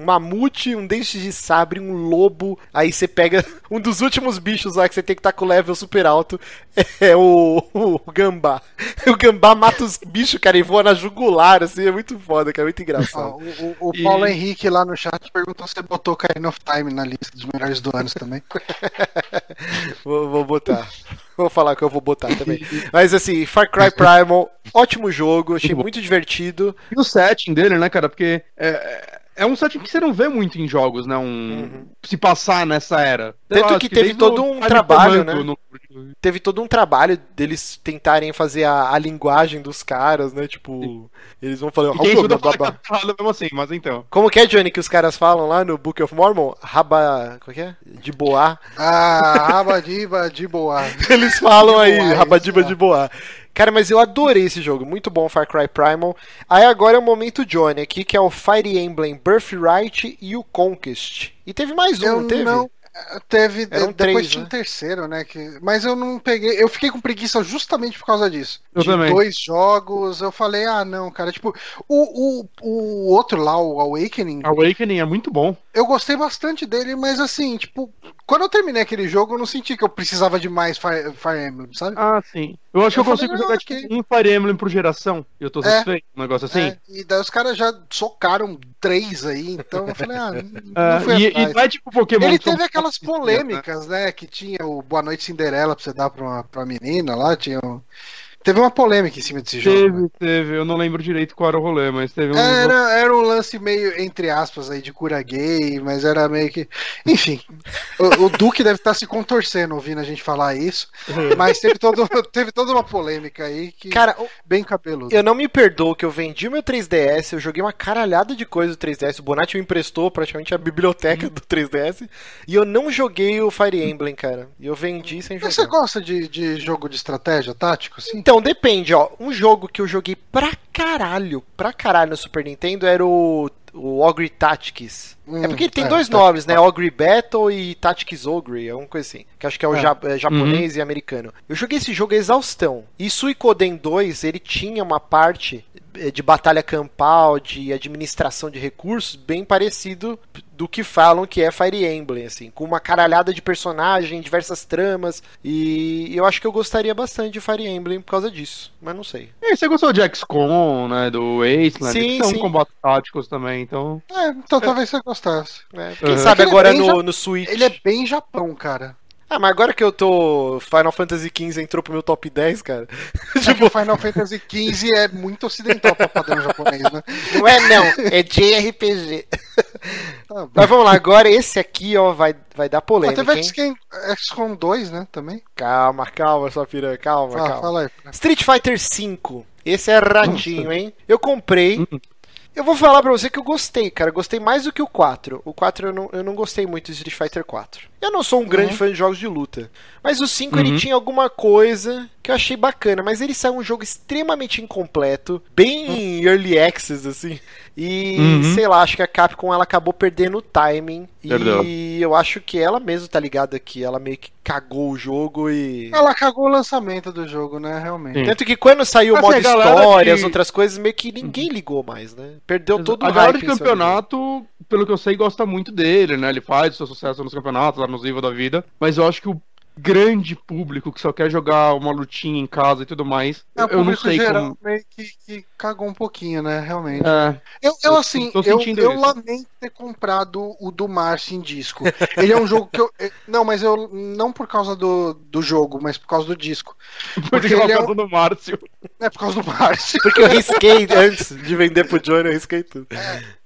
um mamute, um dente de sabre, um lobo. Aí você pega um dos últimos bichos lá que você tem que estar com o level super alto. É o, o gambá. O gambá mata os bichos, cara, e voa na jugular, assim. É muito foda, cara. É muito engraçado. o, o- o E- Paulo Henrique lá no chat perguntou se você botou Kind of Time na lista dos melhores do ano também. Vou, vou botar. Vou falar que eu vou botar também. Mas assim, Far Cry Primal, ótimo jogo, achei muito divertido. E o setting dele, né, cara? Porque é, é um setting que você não vê muito em jogos, né? Um, Se passar nessa era. Sei Tanto lá, que acho teve todo um trabalho, né? no- Teve todo um trabalho deles tentarem fazer a, a linguagem dos caras, né? Tipo, eles vão falando. E quem estuda fala que errado mesmo assim, mas então. Como que é, Johnny, que os caras falam lá no Book of Mormon? Raba. Como é que é? De boa. Ah, Rabadiba de boa. Eles falam aí, Boa, rabadiba isso, de boa. Cara, mas eu adorei esse jogo, muito bom Far Cry Primal. Aí agora é o momento Johnny aqui, que é o Fire Emblem Birthright e o Conquest. E teve mais um, Eu não teve? não. Teve, Eram depois três, tinha um né? terceiro, né? Que, mas eu não peguei. Eu fiquei com preguiça justamente por causa disso. Eu de também. dois jogos, eu falei, ah, não, cara. Tipo, o, o, o outro lá, o Awakening, Awakening é muito bom. Eu gostei bastante dele, mas assim, tipo, quando eu terminei aquele jogo, eu não senti que eu precisava de mais Fire, Fire Emblem, sabe? Ah, sim. Eu acho Eu que eu consigo falei, jogar tipo, um Fire Emblem por geração. E eu tô É. satisfeito. Um negócio assim. É, e daí os caras já socaram três aí, então eu falei, ah, não, não fui e, e é tipo Pokémon. Ele teve aquelas né? polêmicas, né? Que tinha o Boa Noite Cinderela pra você dar pra uma pra menina lá, tinha o... Teve uma polêmica em cima desse jogo. Teve, né? teve. Eu não lembro direito qual era o rolê, mas teve um. Era, era um lance meio, entre aspas, aí, de cura gay, mas era meio que. Enfim, o, o Duque deve estar se contorcendo ouvindo a gente falar isso, mas teve, todo, teve toda uma polêmica aí que. Cara, bem cabeludo. eu não me perdoo que eu vendi o meu 3DS, eu joguei uma caralhada de coisa do 3DS, o Bonatti me emprestou praticamente a biblioteca do 3DS, e eu não joguei o Fire Emblem, cara. E eu vendi sem Mas você jogar. gosta de, de jogo de estratégia tático, assim? Então, depende, ó. Um jogo que eu joguei pra caralho, pra caralho no Super Nintendo era o, o Ogre Tactics. Hum, é porque ele tem é, dois tá. nomes, né? Ogre Battle e Tactics Ogre, é uma coisa assim. Que acho que é o É. ja- é japonês e americano. Eu joguei esse jogo a exaustão. E Suicoden 2, ele tinha uma parte de batalha campal, de administração de recursos, bem parecido do que falam que é Fire Emblem, assim, com uma caralhada de personagem, diversas tramas, e eu acho que eu gostaria bastante de Fire Emblem por causa disso, mas não sei. E você gostou de XCOM, né? Do Wasteland? Sim, que são sim. combates táticos também, então. É, então talvez você gostasse. né? Quem Uhum. sabe Ele é agora bem no, ja- no Switch. Ele é bem Japão, cara. Ah, mas agora que eu tô. Final Fantasy XV entrou pro meu top 10, cara. Tipo, Final Fantasy XV é muito ocidental pra padrão japonês, né? Não é não, é JRPG. Tá. Mas vamos lá, agora esse aqui, ó, vai, vai dar polêmica, teve hein? XCOM, XCOM 2, né, também. Calma, calma, sua piranha, calma, Ah, calma. fala aí. Street Fighter V. Esse é ratinho, hein? Eu comprei. Eu vou falar pra você que eu gostei, cara. Eu Gostei mais do que o 4. O 4 eu não, eu não gostei muito do Street Fighter 4. Eu não sou um grande fã de jogos de luta. Mas o 5 ele Uhum. tinha alguma coisa que eu achei bacana. Mas ele saiu um jogo extremamente incompleto. Bem early access, assim. E Uhum. sei lá, acho que a Capcom ela acabou perdendo o timing. Perdeu. E eu acho que ela mesmo tá ligada que ela meio que cagou o jogo e. Ela cagou o lançamento do jogo, né, realmente. Sim. Tanto que quando saiu o modo a galera história, que- as outras coisas, meio que ninguém ligou mais, né? Perdeu todo o a galera hype de cima do jogo. campeonato, pelo que eu sei, gosta muito dele, né? Ele faz o seu sucesso nos campeonatos, lá nos Viva da Vida. Mas eu acho que o grande público que só quer jogar uma lutinha em casa e tudo mais, É, eu não sei geral como. meio que, que cagou um pouquinho, né, realmente. É, Eu, eu Eu assim, eu, eu lamento ter comprado o do Márcio em disco. Ele é um jogo que eu. eh, Não, mas eu. Não por causa do, do jogo, mas por causa do disco. porque ele ele é é um- do Márcio. É por causa do Márcio. Porque eu risquei antes de vender pro Johnny, eu risquei tudo.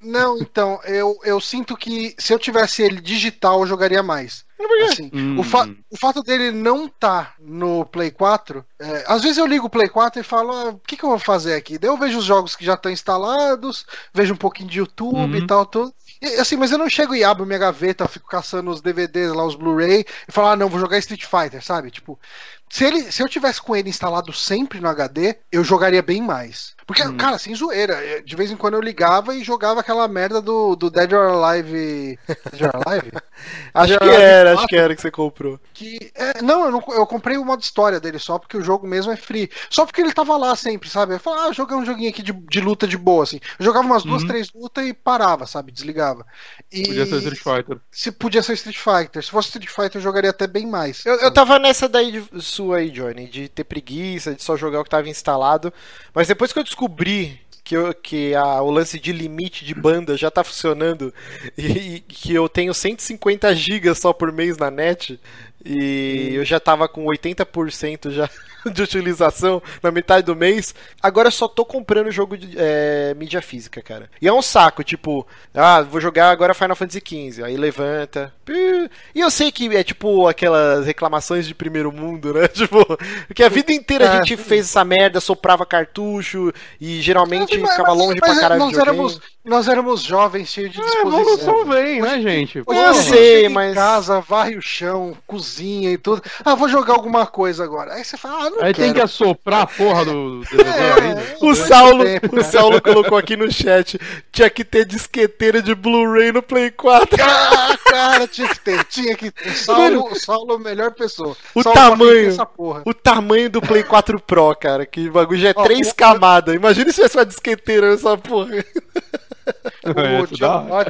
Não, então, eu, eu sinto que se eu tivesse ele digital, eu jogaria mais. Assim, Hum. o, fa- o fato dele não tá no Play 4, é, às vezes eu ligo o Play 4 e falo, ah, o que, que eu vou fazer aqui? Daí eu vejo os jogos que já estão instalados, vejo um pouquinho de YouTube Uhum. e tal, tudo. E, assim, mas eu não chego e abro minha gaveta, fico caçando os DVDs lá, os Blu-ray, e falo, ah, não, vou jogar Street Fighter, sabe? Tipo, se, ele, se eu tivesse com ele instalado sempre no HD, eu jogaria bem mais. Porque, Hum. cara, sem zoeira, eh, de vez em quando eu ligava e jogava aquela merda do, do Dead or Alive. Dead or Alive? Acho que era, acho que era que você comprou. Que, é, não, eu não, eu comprei o modo história dele só porque o jogo mesmo é free. Só porque ele tava lá sempre, sabe? Eu falava, ah, jogar um joguinho aqui de, de luta de boa, assim. Eu jogava umas duas, Uhum. três lutas e parava, sabe? Desligava. E Podia ser Street Fighter. Se podia ser Street Fighter. Se fosse Street Fighter, eu jogaria até bem mais. Eu, eu tava nessa daí de- sua aí, Johnny, de ter preguiça, de só jogar o que tava instalado. Mas depois que eu descobri que, eu- que a- o lance de limite de banda já tá funcionando e, e que eu tenho 150 gigas só por mês na net e eu já tava com 80% já de utilização na metade do mês, agora eu só tô comprando jogo de é, mídia física, cara. E é um saco, tipo, ah, vou jogar agora Final Fantasy XV, aí levanta. E eu sei que é tipo aquelas reclamações de primeiro mundo, né? Tipo, porque a vida inteira a É. gente fez essa merda, soprava cartucho e geralmente Mas- ficava mas- longe mas pra caralho nós de éramos, nós éramos jovens, cheios de É, disposição. evolução vem, né, gente? Hoje Eu sei, chega em mas- casa, varre o chão, cozinha e tudo. Ah, vou jogar alguma coisa agora. Aí você fala, ah, não Aí tem que quero. assoprar a porra do. do- É, O Saulo, tempo, o? Saulo colocou aqui no chat, tinha que ter disqueteira de Blu-ray no Play 4. Ah, cara, tinha que ter, tinha que ter. O Saulo, o Saulo é a melhor pessoa. O Saulo tamanho. fez Essa porra. O tamanho do Play 4 Pro, cara, que o bagulho já é Ó, três o- camadas. Imagina se tivesse uma disqueteira nessa porra. É, O Joe dá.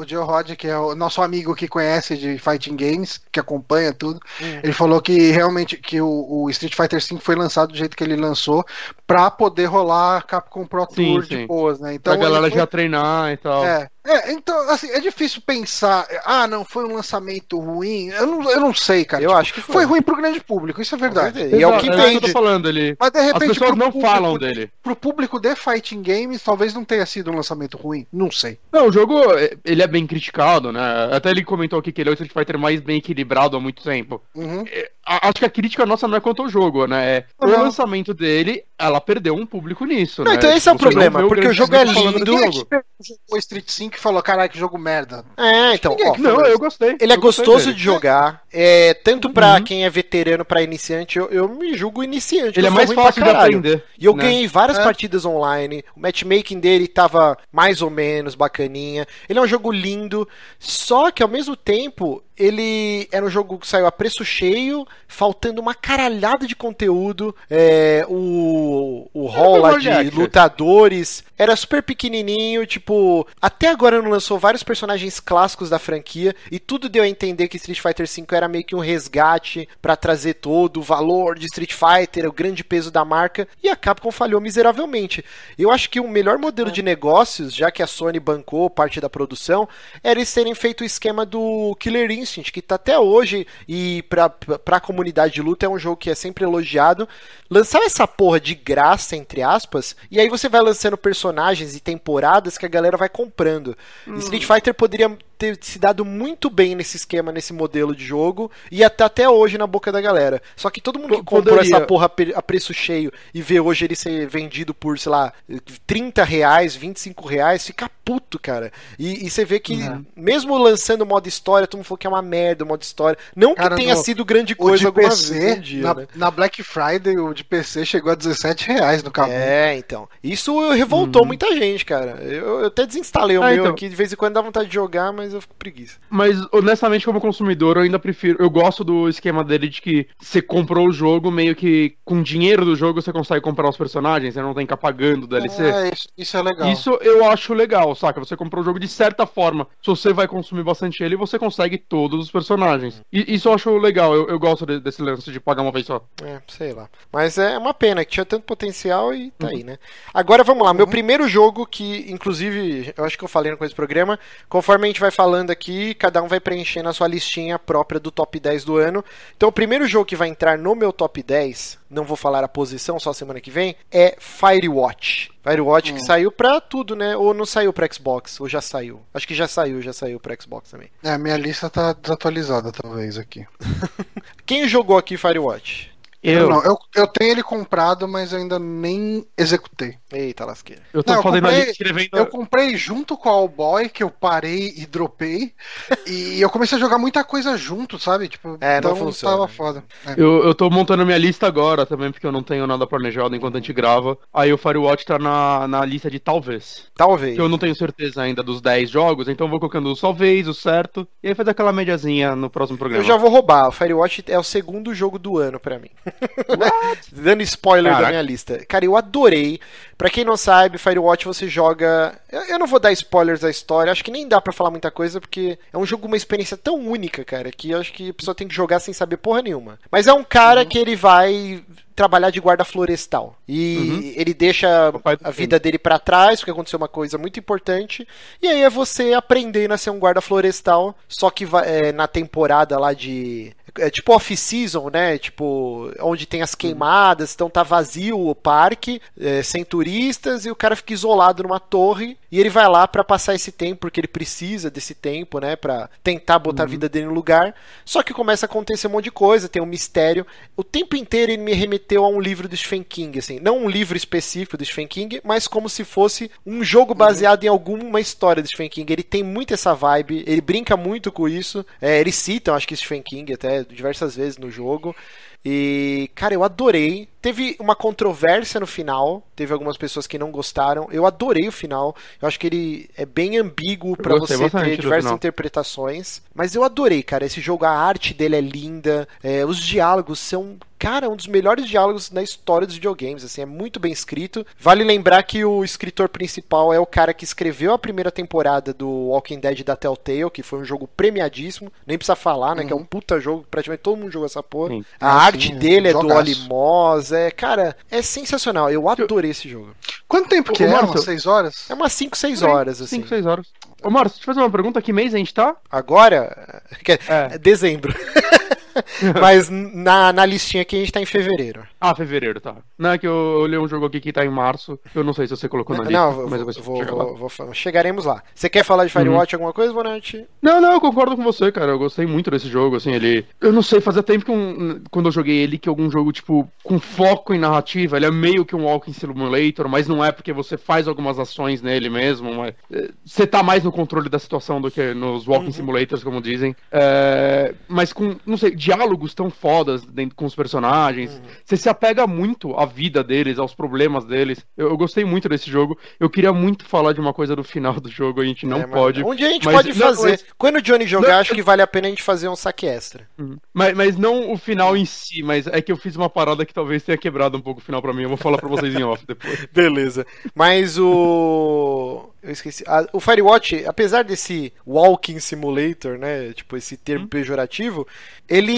O Joe Rod, que é o nosso amigo que conhece de fighting games, que acompanha tudo, Hum. ele falou que realmente que o, o Street Fighter V foi lançado do jeito que ele lançou pra poder rolar Capcom Pro Sim, Tour sim. de boas, né? Então pra galera foi- já treinar e tal. É, É, então, assim, é difícil pensar. Ah, não, foi um lançamento ruim. Eu não, eu não sei, cara. Eu Tipo, acho que foi. Foi ruim pro grande público, isso é verdade. E é o que eu vende. tô falando, ele. Mas de As repente. pessoas pro não público- falam dele. Pro público de Fighting Games, talvez não tenha sido um lançamento ruim. Não sei. Não, o jogo, é- ele é bem criticado, né? Até ele comentou aqui que ele é o Street Fighter mais bem equilibrado há muito tempo. Uhum. É, acho que a crítica nossa não é quanto ao jogo, né? É, o Não. lançamento dele, ela perdeu um público nisso, Não, né? então esse é o problema, vê porque o jogo é lindo. O Street 5 e falou: caralho, que jogo merda. É, então, Ninguém ó, Não, eu gostei. Ele é eu gostei gostoso dele. de jogar. É, tanto pra Uhum. quem é veterano, pra iniciante, eu, eu me julgo iniciante. Ele é mais fácil de aprender. E eu né? ganhei várias É. partidas online. O matchmaking dele tava mais ou menos bacaninha. Ele é um jogo lindo. Só que ao mesmo tempo, ele era um jogo que saiu a preço cheio, faltando uma caralhada de conteúdo. É, o, o hall lá de Access. lutadores era super pequenininho. Tipo, até agora não lançou vários personagens clássicos da franquia. E tudo deu a entender que Street Fighter V era meio que um resgate pra trazer todo o valor de Street Fighter, o grande peso da marca. E a Capcom falhou miseravelmente. Eu acho que o melhor modelo de negócios, já que a Sony bancou parte da produção, era eles terem feito o esquema do Killer Instinct, que tá até hoje e pra, pra comunidade de luta é um jogo que é sempre elogiado. Lançar essa porra de graça, entre aspas, e aí você vai lançando personagens e temporadas que a galera vai comprando. Hum. Street Fighter poderia ter se dado muito bem nesse esquema, nesse modelo de jogo, e até, até hoje na boca da galera. Só que todo mundo que comprou poderia. essa porra a pre- a preço cheio e vê hoje ele ser vendido por, sei lá, 30 reais, 25 reais, fica puto, cara. E, e você vê que, Uhum. mesmo lançando o modo história, todo mundo falou que é uma merda o modo história. Não Cara, que tenha no- sido grande coisa alguma PC, vez dia, na, né? na Black Friday, o de PC chegou a 17 reais no cabo. É, então. Isso revoltou muita gente, cara. Eu, eu até desinstalei o Ah, meu então. aqui, de vez em quando dá vontade de jogar, mas eu fico preguiça. Mas, honestamente, como consumidor, eu ainda prefiro. Eu gosto do esquema dele de que você comprou o jogo, meio que com dinheiro do jogo você consegue comprar os personagens, você não tem que ficar pagando o DLC. É, isso, isso é legal. Isso eu acho legal, saca? Você comprou o jogo de certa forma. Se você vai consumir bastante ele, você consegue todos os personagens. E isso eu acho legal. Eu, eu gosto de- desse lance de pagar uma vez só. É, sei lá. Mas é uma pena que tinha tanto potencial e tá aí, né? Agora vamos lá, meu primeiro jogo que, inclusive, eu acho que eu falei no começo do programa, conforme a gente vai falando aqui, cada um vai preenchendo a sua listinha própria do top 10 do ano. Então o primeiro jogo que vai entrar no meu top 10, não vou falar a posição só semana que vem, é Firewatch. Firewatch que saiu pra tudo, né? Ou não saiu pra Xbox, ou já saiu. Acho que já saiu, já saiu pra Xbox também. É, minha lista tá desatualizada, talvez, aqui. Quem jogou aqui Firewatch? Eu, não, eu, eu tenho ele comprado, mas eu ainda nem executei. Eita lasqueira. Eu tô Não, eu fazendo comprei- ali escrevendo. Eu comprei junto com a All Boy, que eu parei e dropei. e eu comecei a jogar muita coisa junto, sabe? Tipo, É, não então funciona. tava foda. É. Eu, eu tô montando minha lista agora também, porque eu não tenho nada planejado enquanto a gente grava. Aí o Firewatch tá na, na lista de talvez. Talvez. Que eu não tenho certeza ainda dos 10 jogos, então eu vou colocando o talvez, o certo, e aí faz aquela mediazinha no próximo programa. Eu já vou roubar. O Firewatch é o segundo jogo do ano pra mim. Dando spoiler da Caraca. minha lista. Cara, eu adorei. Pra quem não sabe, Firewatch você joga. Eu não vou dar spoilers da história, acho que nem dá pra falar muita coisa, porque é um jogo, uma experiência tão única, cara, que eu acho que a pessoa tem que jogar sem saber porra nenhuma. Mas é um cara que ele vai trabalhar de guarda florestal. E ele deixa a vida dele pra trás, porque aconteceu uma coisa muito importante. E aí é você aprendendo a ser um guarda florestal, só que é, na temporada lá de. É tipo off-season, né? Tipo, onde tem as queimadas, então tá vazio o parque, é, sem turistas, e o cara fica isolado numa torre. E ele vai lá pra passar esse tempo, porque ele precisa desse tempo, né? Pra tentar botar a vida dele no lugar. Só que começa a acontecer um monte de coisa, tem um mistério. O tempo inteiro ele me remeteu a um livro do Stephen King, assim. Não um livro específico do Stephen King, mas como se fosse um jogo baseado em alguma história do Stephen King. Ele tem muito essa vibe, ele brinca muito com isso. É, eles citam, acho que Stephen King até diversas vezes no jogo. E, cara, eu adorei. Teve uma controvérsia no final. Teve algumas pessoas que não gostaram. Eu adorei o final. Eu acho que ele é bem ambíguo pra gostei você ter diversas interpretações. Mas eu adorei, cara. Esse jogo, a arte dele é linda. é, os diálogos são. Cara, um dos melhores diálogos na história dos videogames, assim, é muito bem escrito. Vale lembrar que o escritor principal é o cara que escreveu a primeira temporada do Walking Dead da Telltale, que foi um jogo premiadíssimo, nem precisa falar, né, que é um puta jogo, praticamente todo mundo jogou essa porra. Sim. A Ah, arte sim, dele é do jogaço. Oli Moss, É, cara, é sensacional. Eu adorei esse jogo. Quanto tempo que Ô, é? Umas 6 horas? É umas 5, 6 horas, assim. 5, 6 horas. Ô, Márcio, deixa eu fazer uma pergunta. Que mês a gente tá? Agora, É. é dezembro. Mas na, na listinha aqui a gente tá em fevereiro. Ah, fevereiro, tá. Não, é que eu olhei um jogo aqui que tá em março. Eu não sei se você colocou na lista, Não, vou, mas eu vou, vou, vou- chegar lá. vou- chegaremos lá. Você quer falar de Firewatch alguma coisa, Bonatti? Não, não, eu concordo com você, cara. Eu gostei muito desse jogo, assim, ele. Eu não sei, fazia tempo que um- quando eu joguei ele, que algum jogo, tipo, com foco em narrativa, ele é meio que um Walking Simulator, mas não é porque você faz algumas ações nele mesmo, mas. eh, Você tá mais no controle da situação do que nos Walking Simulators, como dizem. É, mas com, não sei, diálogos tão fodas dentro com os personagens. Você se apega muito à vida deles, aos problemas deles. Eu, eu gostei muito desse jogo. Eu queria muito falar de uma coisa do final do jogo, a gente não É, mas pode. Um dia a gente mas- pode não, fazer. mas- Quando o Johnny jogar, Não, acho que vale a pena a gente fazer um saque extra. Uhum. Mas, mas não o final em si, mas é que eu fiz uma parada que talvez tenha quebrado um pouco o final pra mim. Eu vou falar pra vocês em off depois. Beleza. Mas o. Eu esqueci. O Firewatch, apesar desse Walking Simulator, né? Tipo, esse termo pejorativo, ele,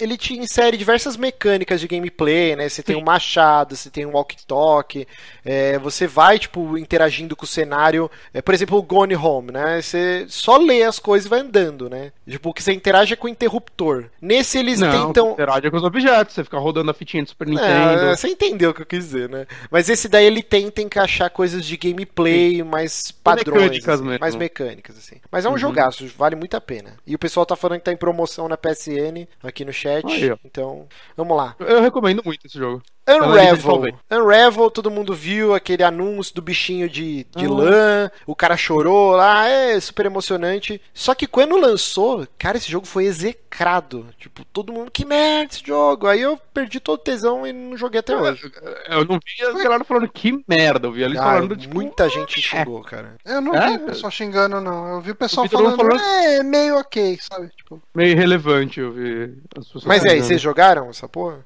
ele te insere diversas mecânicas de gameplay, né? Você tem Sim. um machado, você tem um walkie-talkie, é, você vai, tipo, interagindo com o cenário. É, por exemplo, o Gone Home, né? Você só lê as coisas e vai andando, né? Tipo, que você interage é com o interruptor. Nesse eles não, tentam. interage com os objetos, você fica rodando a fitinha do Super Nintendo. É, você entendeu o que eu quis dizer, né? Mas esse daí ele tenta encaixar coisas de gameplay mais padrões, Mecânicas assim, mesmo. mais mecânicas, assim. Mas é um Uhum. jogaço, vale muito a pena. E o pessoal tá falando que tá em promoção na PSN aqui no chat. Aí, então, vamos lá. Eu recomendo muito esse jogo. Unravel. Unravel, todo mundo viu aquele anúncio do bichinho de, de Ah. lã, o cara chorou lá, é super emocionante. Só que quando lançou, cara, esse jogo foi execrado. Tipo, todo mundo, que merda esse jogo. Aí eu perdi todo o tesão e não joguei até hoje. Eu não vi a galera falando que merda, eu vi Ah, falando tipo. muita gente xingou, cara. Eu não É? vi o pessoal xingando, não. Eu vi o pessoal falando, falando- é, meio ok, sabe? Tipo, Meio irrelevante, eu vi as pessoas Mas e aí, falando. vocês jogaram essa porra?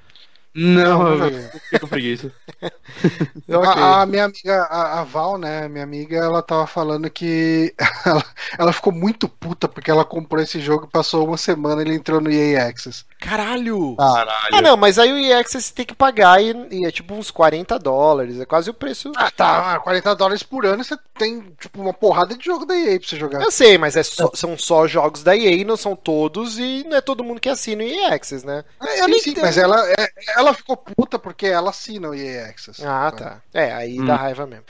Não, Não, eu fiquei com preguiça. A, a minha amiga, a, a Val, né, minha amiga, ela tava falando que ela, ela ficou muito puta porque ela comprou esse jogo e passou uma semana e ele entrou no EA Access. Caralho! Caralho. Ah, não, mas aí o EA Access tem que pagar e, e é tipo uns 40 dólares. É quase o preço. Ah, tá, 40 dólares por ano você tem, tipo, uma porrada de jogo da EA pra você jogar. Eu sei, mas é só- são só jogos da EA, não são todos, e não é todo mundo que assina o EA Access, né? Eu Sim, nem sim, entendo. mas ela, é- ela ficou puta porque ela assina o EA Access. Ah, tá. É, aí Hum. dá raiva mesmo.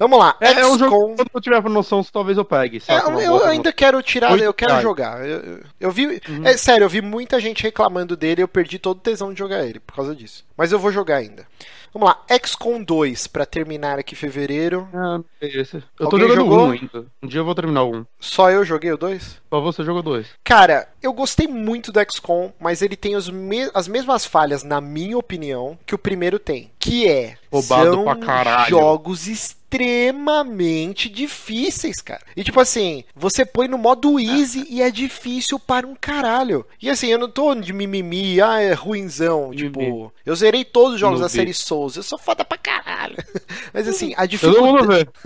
Vamos lá. É, é um jogo quando eu tiver noção, talvez eu pegue. É, eu boa ainda quero tirar, eu quero jogar. Eu, eu- eu vi. Uhum. É sério, eu vi muita gente reclamando dele, eu perdi todo o tesão de jogar ele por causa disso. Mas eu vou jogar ainda. Vamos lá, XCOM 2, pra terminar aqui em fevereiro. Ah, esse. Eu tô Alguém jogando jogou? um ainda. Um dia eu vou terminar um. Só eu joguei o 2? Só você jogou dois. Cara, eu gostei muito do XCOM, mas ele tem me- as mesmas falhas, na minha opinião, que o primeiro tem. Que é. Roubado são pra caralho. jogos extremamente difíceis, cara. E tipo assim, você põe no modo easy e é difícil para um caralho. E assim, eu não tô de mimimi, ah, é ruinzão. Tipo, Mimimi. eu zerei todos os jogos da série Souls, eu sou foda pra caralho. Mas assim, a dificuldade.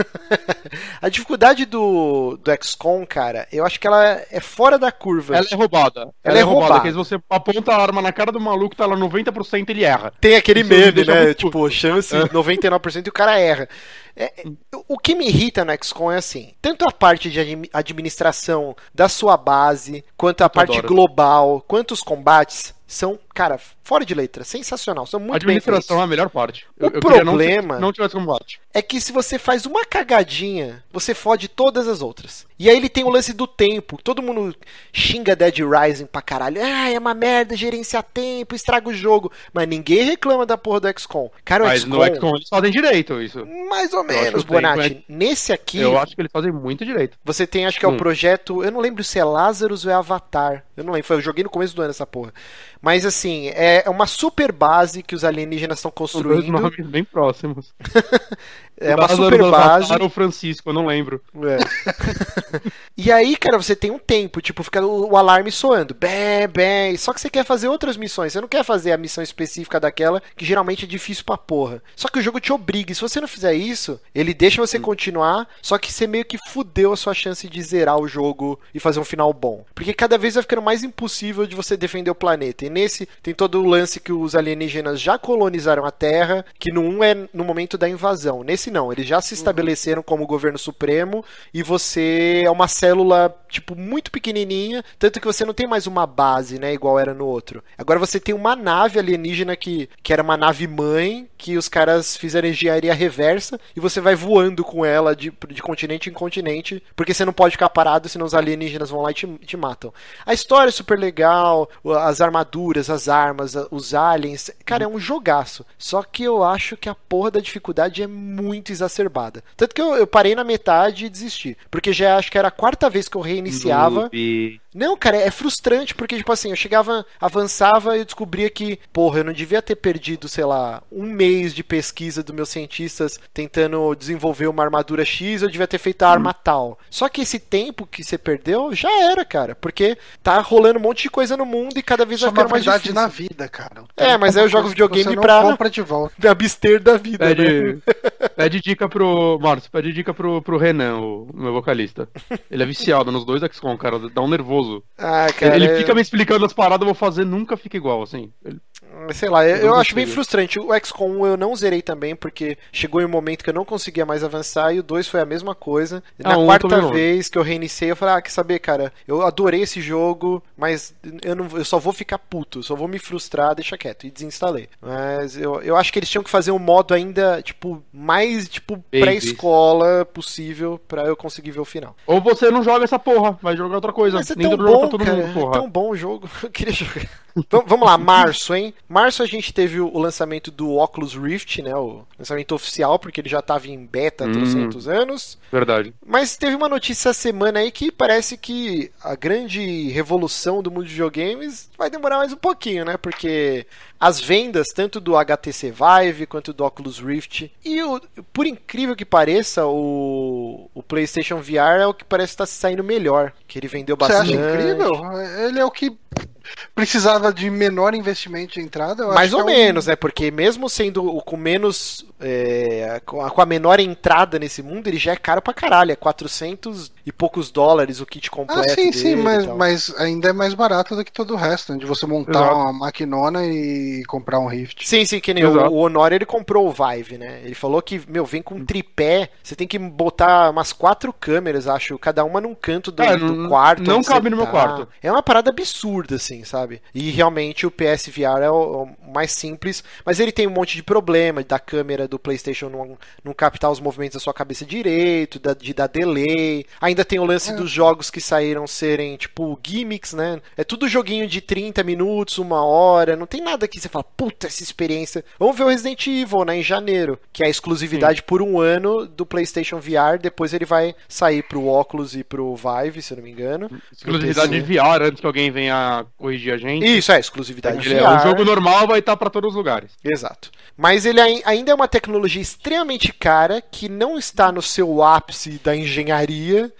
A dificuldade do, do XCOM, cara, eu acho que ela é fora da curva. Ela é roubada. Ela é roubada. Porque se você aponta a arma na cara do maluco, tá lá 90% ele erra. Tem aquele me meme, né? Tipo, chance 99% e o cara erra. É, é, o que me irrita no XCOM é assim: tanto a parte de admi- administração da sua base, quanto a parte adoro. global, quanto os combates são, cara, fora de letra, sensacional. São muito bem administração é a melhor parte. O não, problema- não tivesse combate. É que se você faz uma cagadinha, você fode todas as outras. E aí ele tem o lance do tempo. Todo mundo xinga Dead Rising pra caralho. Ah, é uma merda gerenciar tempo, estraga o jogo. Mas ninguém reclama da porra do XCOM. Cara, o Mas XCOM. no XCOM eles fazem direito isso. Mais ou menos, Bonatti. Nesse aqui, Eu acho que eles fazem muito direito. você tem, acho que é o Hum. projeto. Eu não lembro se é Lazarus ou é Avatar. Eu não lembro. Foi, eu joguei no começo do ano essa porra. Mas assim, é uma super base que os alienígenas estão São dois construindo. nomes bem próximos. É uma Lázaro super base. Ou Francisco, eu não lembro. É. e aí, cara, você tem um tempo, tipo, fica o, o alarme soando. Bem, bem. Só que você quer fazer outras missões. Você não quer fazer a missão específica daquela, que geralmente é difícil pra porra. Só que o jogo te obriga. E se você não fizer isso, ele deixa você continuar. Só que você meio que fudeu a sua chance de zerar o jogo e fazer um final bom. Porque cada vez vai ficando mais mais impossível de você defender o planeta. E nesse tem todo o lance que os alienígenas já colonizaram a Terra, que no 1 é no momento da invasão. Nesse não, eles já se estabeleceram como governo supremo e você é uma célula, tipo, muito pequenininha, tanto que você não tem mais uma base, né, igual era no outro. Agora você tem uma nave alienígena que, que era uma nave mãe, que os caras fizeram engenharia reversa e você vai voando com ela de, de continente em continente, porque você não pode ficar parado, senão os alienígenas vão lá e te, te matam. A história é super legal, as armaduras, as armas, os aliens, cara, é um jogaço. Só que eu acho que a porra da dificuldade é muito exacerbada. Tanto que eu, eu parei na metade e desisti. Porque já acho que era a quarta vez que eu reiniciava. Não, cara, é frustrante, porque, tipo assim, eu chegava, avançava e eu descobria que, porra, eu não devia ter perdido, sei lá, um mês de pesquisa dos meus cientistas tentando desenvolver uma armadura X, eu devia ter feito a arma tal. Só que esse tempo que você perdeu já era, cara, porque tá rolando um monte de coisa no mundo e cada vez Isso é vai ficando mais difícil. na vida, cara. É, mas aí eu jogo Você videogame não pra compra de volta. me abster da vida, né? Pede, pede dica pro. Márcio, pede dica pro, pro Renan, o meu vocalista. Ele é viciado nos dois XCOM, cara. Dá um nervoso. Ah, cara, ele é- fica me explicando as paradas, eu vou fazer, nunca fica igual, assim. Ele- Sei lá, eu, Eu acho bem frustrante. O XCOM eu não zerei também, porque chegou em um momento que eu não conseguia mais avançar, e o 2 foi a mesma coisa. E Na Ah, quarta vez que eu reiniciei, eu falei, ah, quer saber, cara, eu adorei esse jogo, mas eu, não, eu só vou ficar puto, só vou me frustrar, deixa quieto, e desinstalei. Mas eu, eu acho que eles tinham que fazer um modo ainda, tipo, mais, tipo, pré-escola possível pra eu conseguir ver o final. Ou você não joga essa porra, vai jogar outra coisa. Mas é tão bom, pra todo cara. mundo, É porra. tão bom o jogo. Eu queria jogar. Então, vamos lá, março, hein? Março a gente teve o lançamento do Oculus Rift, né? O lançamento oficial, porque ele já estava em beta há Hum. 300 anos. Verdade. Mas teve uma notícia essa semana aí que parece que a grande revolução do mundo de videogames vai demorar mais um pouquinho, né? Porque as vendas, tanto do HTC Vive quanto do Oculus Rift, e o, por incrível que pareça, o, o PlayStation VR é o que parece estar saindo melhor. Que ele vendeu Você bastante. acha incrível? Ele é o que precisava de menor investimento de entrada. eu Mais acho ou que é um- menos, né? Porque mesmo sendo o com menos. é, com, a, menor entrada nesse mundo, ele já é caro pra caralho. É 400 e poucos dólares o kit completo. Ah, sim, sim, dele e mas, mas ainda é mais barato do que todo o resto, né? De você montar Exato. uma maquinona e comprar um Rift. Sim, sim, que nem o, Exato. o Honor ele comprou o Vive, né? Ele falou que, meu, vem com um tripé, você tem que botar umas quatro câmeras, acho, cada uma num canto do, É, do quarto. não cabe no meu tá. quarto. É uma parada absurda, assim, sabe? E realmente o PSVR é o, o mais simples, mas ele tem um monte de problema da câmera do PlayStation não, não captar os movimentos da sua cabeça direito, da- de dar delay. Ainda tem o lance É. dos jogos que saíram serem, tipo, gimmicks, né? É tudo joguinho de 30 minutos, uma hora. Não tem nada que você fala, puta, essa experiência. Vamos ver o Resident Evil, né? Em janeiro, que é a exclusividade por um ano do PlayStation VR. Depois ele vai sair pro Oculus e pro Vive, se eu não me engano. Exclusividade de VR antes que alguém venha corrigir a gente. Isso, é, exclusividade Ele é- o jogo normal vai estar pra todos os lugares. Exato. Mas ele ai- ainda é uma tecnologia extremamente cara que não está no seu ápice da engenharia.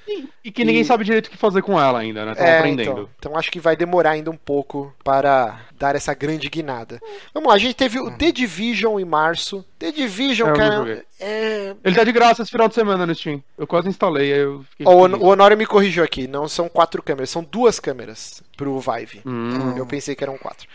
E que ninguém E- sabe direito o que fazer com ela ainda, né? Estão É, aprendendo. então, então acho que vai demorar ainda um pouco para dar essa grande guinada. Vamos lá, a gente teve o The Division em março. The Division, É, cara, é. Ele tá de graça esse final de semana no Steam. Eu quase instalei, aí eu fiquei. Ó, O, feliz. o Honório me corrigiu aqui, não são quatro câmeras, são duas câmeras pro Vive. Hum. Eu pensei que eram quatro.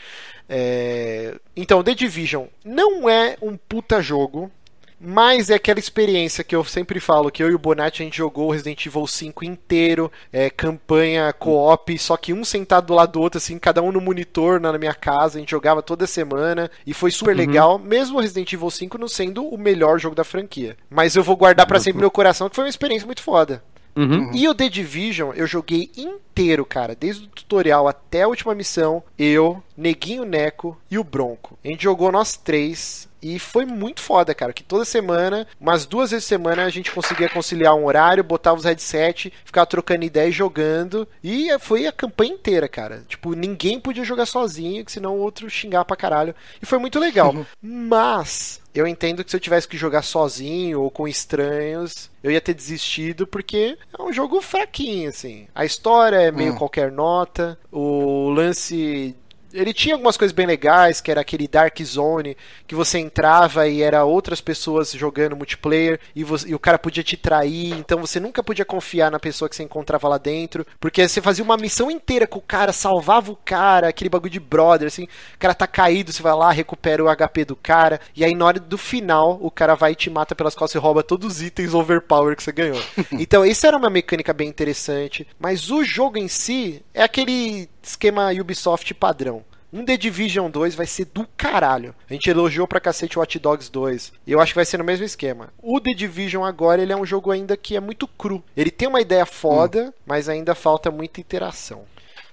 É, Então, The Division não é um puta jogo, mas é aquela experiência que eu sempre falo, que eu e o Bonatti a gente jogou o Resident Evil 5 inteiro, é, campanha co-op, só que um sentado do lado do outro, assim, cada um no monitor na minha casa, a gente jogava toda semana, e foi super legal, mesmo o Resident Evil 5 não sendo o melhor jogo da franquia. Mas eu vou guardar pra sempre no meu coração, que foi uma experiência muito foda. Uhum. E o The Division eu joguei inteiro, cara, desde o tutorial até a última missão. Eu, Neguinho Neco e o Bronco. A gente jogou nós três. E foi muito foda, cara. Que toda semana, umas duas vezes por semana, a gente conseguia conciliar um horário, botava os headset, ficava trocando ideia e jogando. E foi a campanha inteira, cara. Tipo, ninguém podia jogar sozinho, que senão o outro xingar pra caralho. E foi muito legal. Mas eu entendo que se eu tivesse que jogar sozinho ou com estranhos, eu ia ter desistido porque é um jogo fraquinho, assim. A história é meio Hum. qualquer nota, o lance ele tinha algumas coisas bem legais, que era aquele Dark Zone, que você entrava e era outras pessoas jogando multiplayer e, você, e, o cara podia te trair, então você nunca podia confiar na pessoa que você encontrava lá dentro, porque você fazia uma missão inteira com o cara, salvava o cara, aquele bagulho de brother, assim, o cara tá caído, você vai lá, recupera o HP do cara, e aí na hora do final, o cara vai e te mata pelas costas e rouba todos os itens overpower que você ganhou. então, isso era uma mecânica bem interessante, mas o jogo em si é aquele esquema Ubisoft padrão. Um The Division 2 vai ser do caralho. A gente elogiou pra cacete o Watch Dogs 2. E eu acho que vai ser no mesmo esquema. O The Division agora, ele é um jogo ainda que é muito cru. Ele tem uma ideia foda, hum. mas ainda falta muita interação.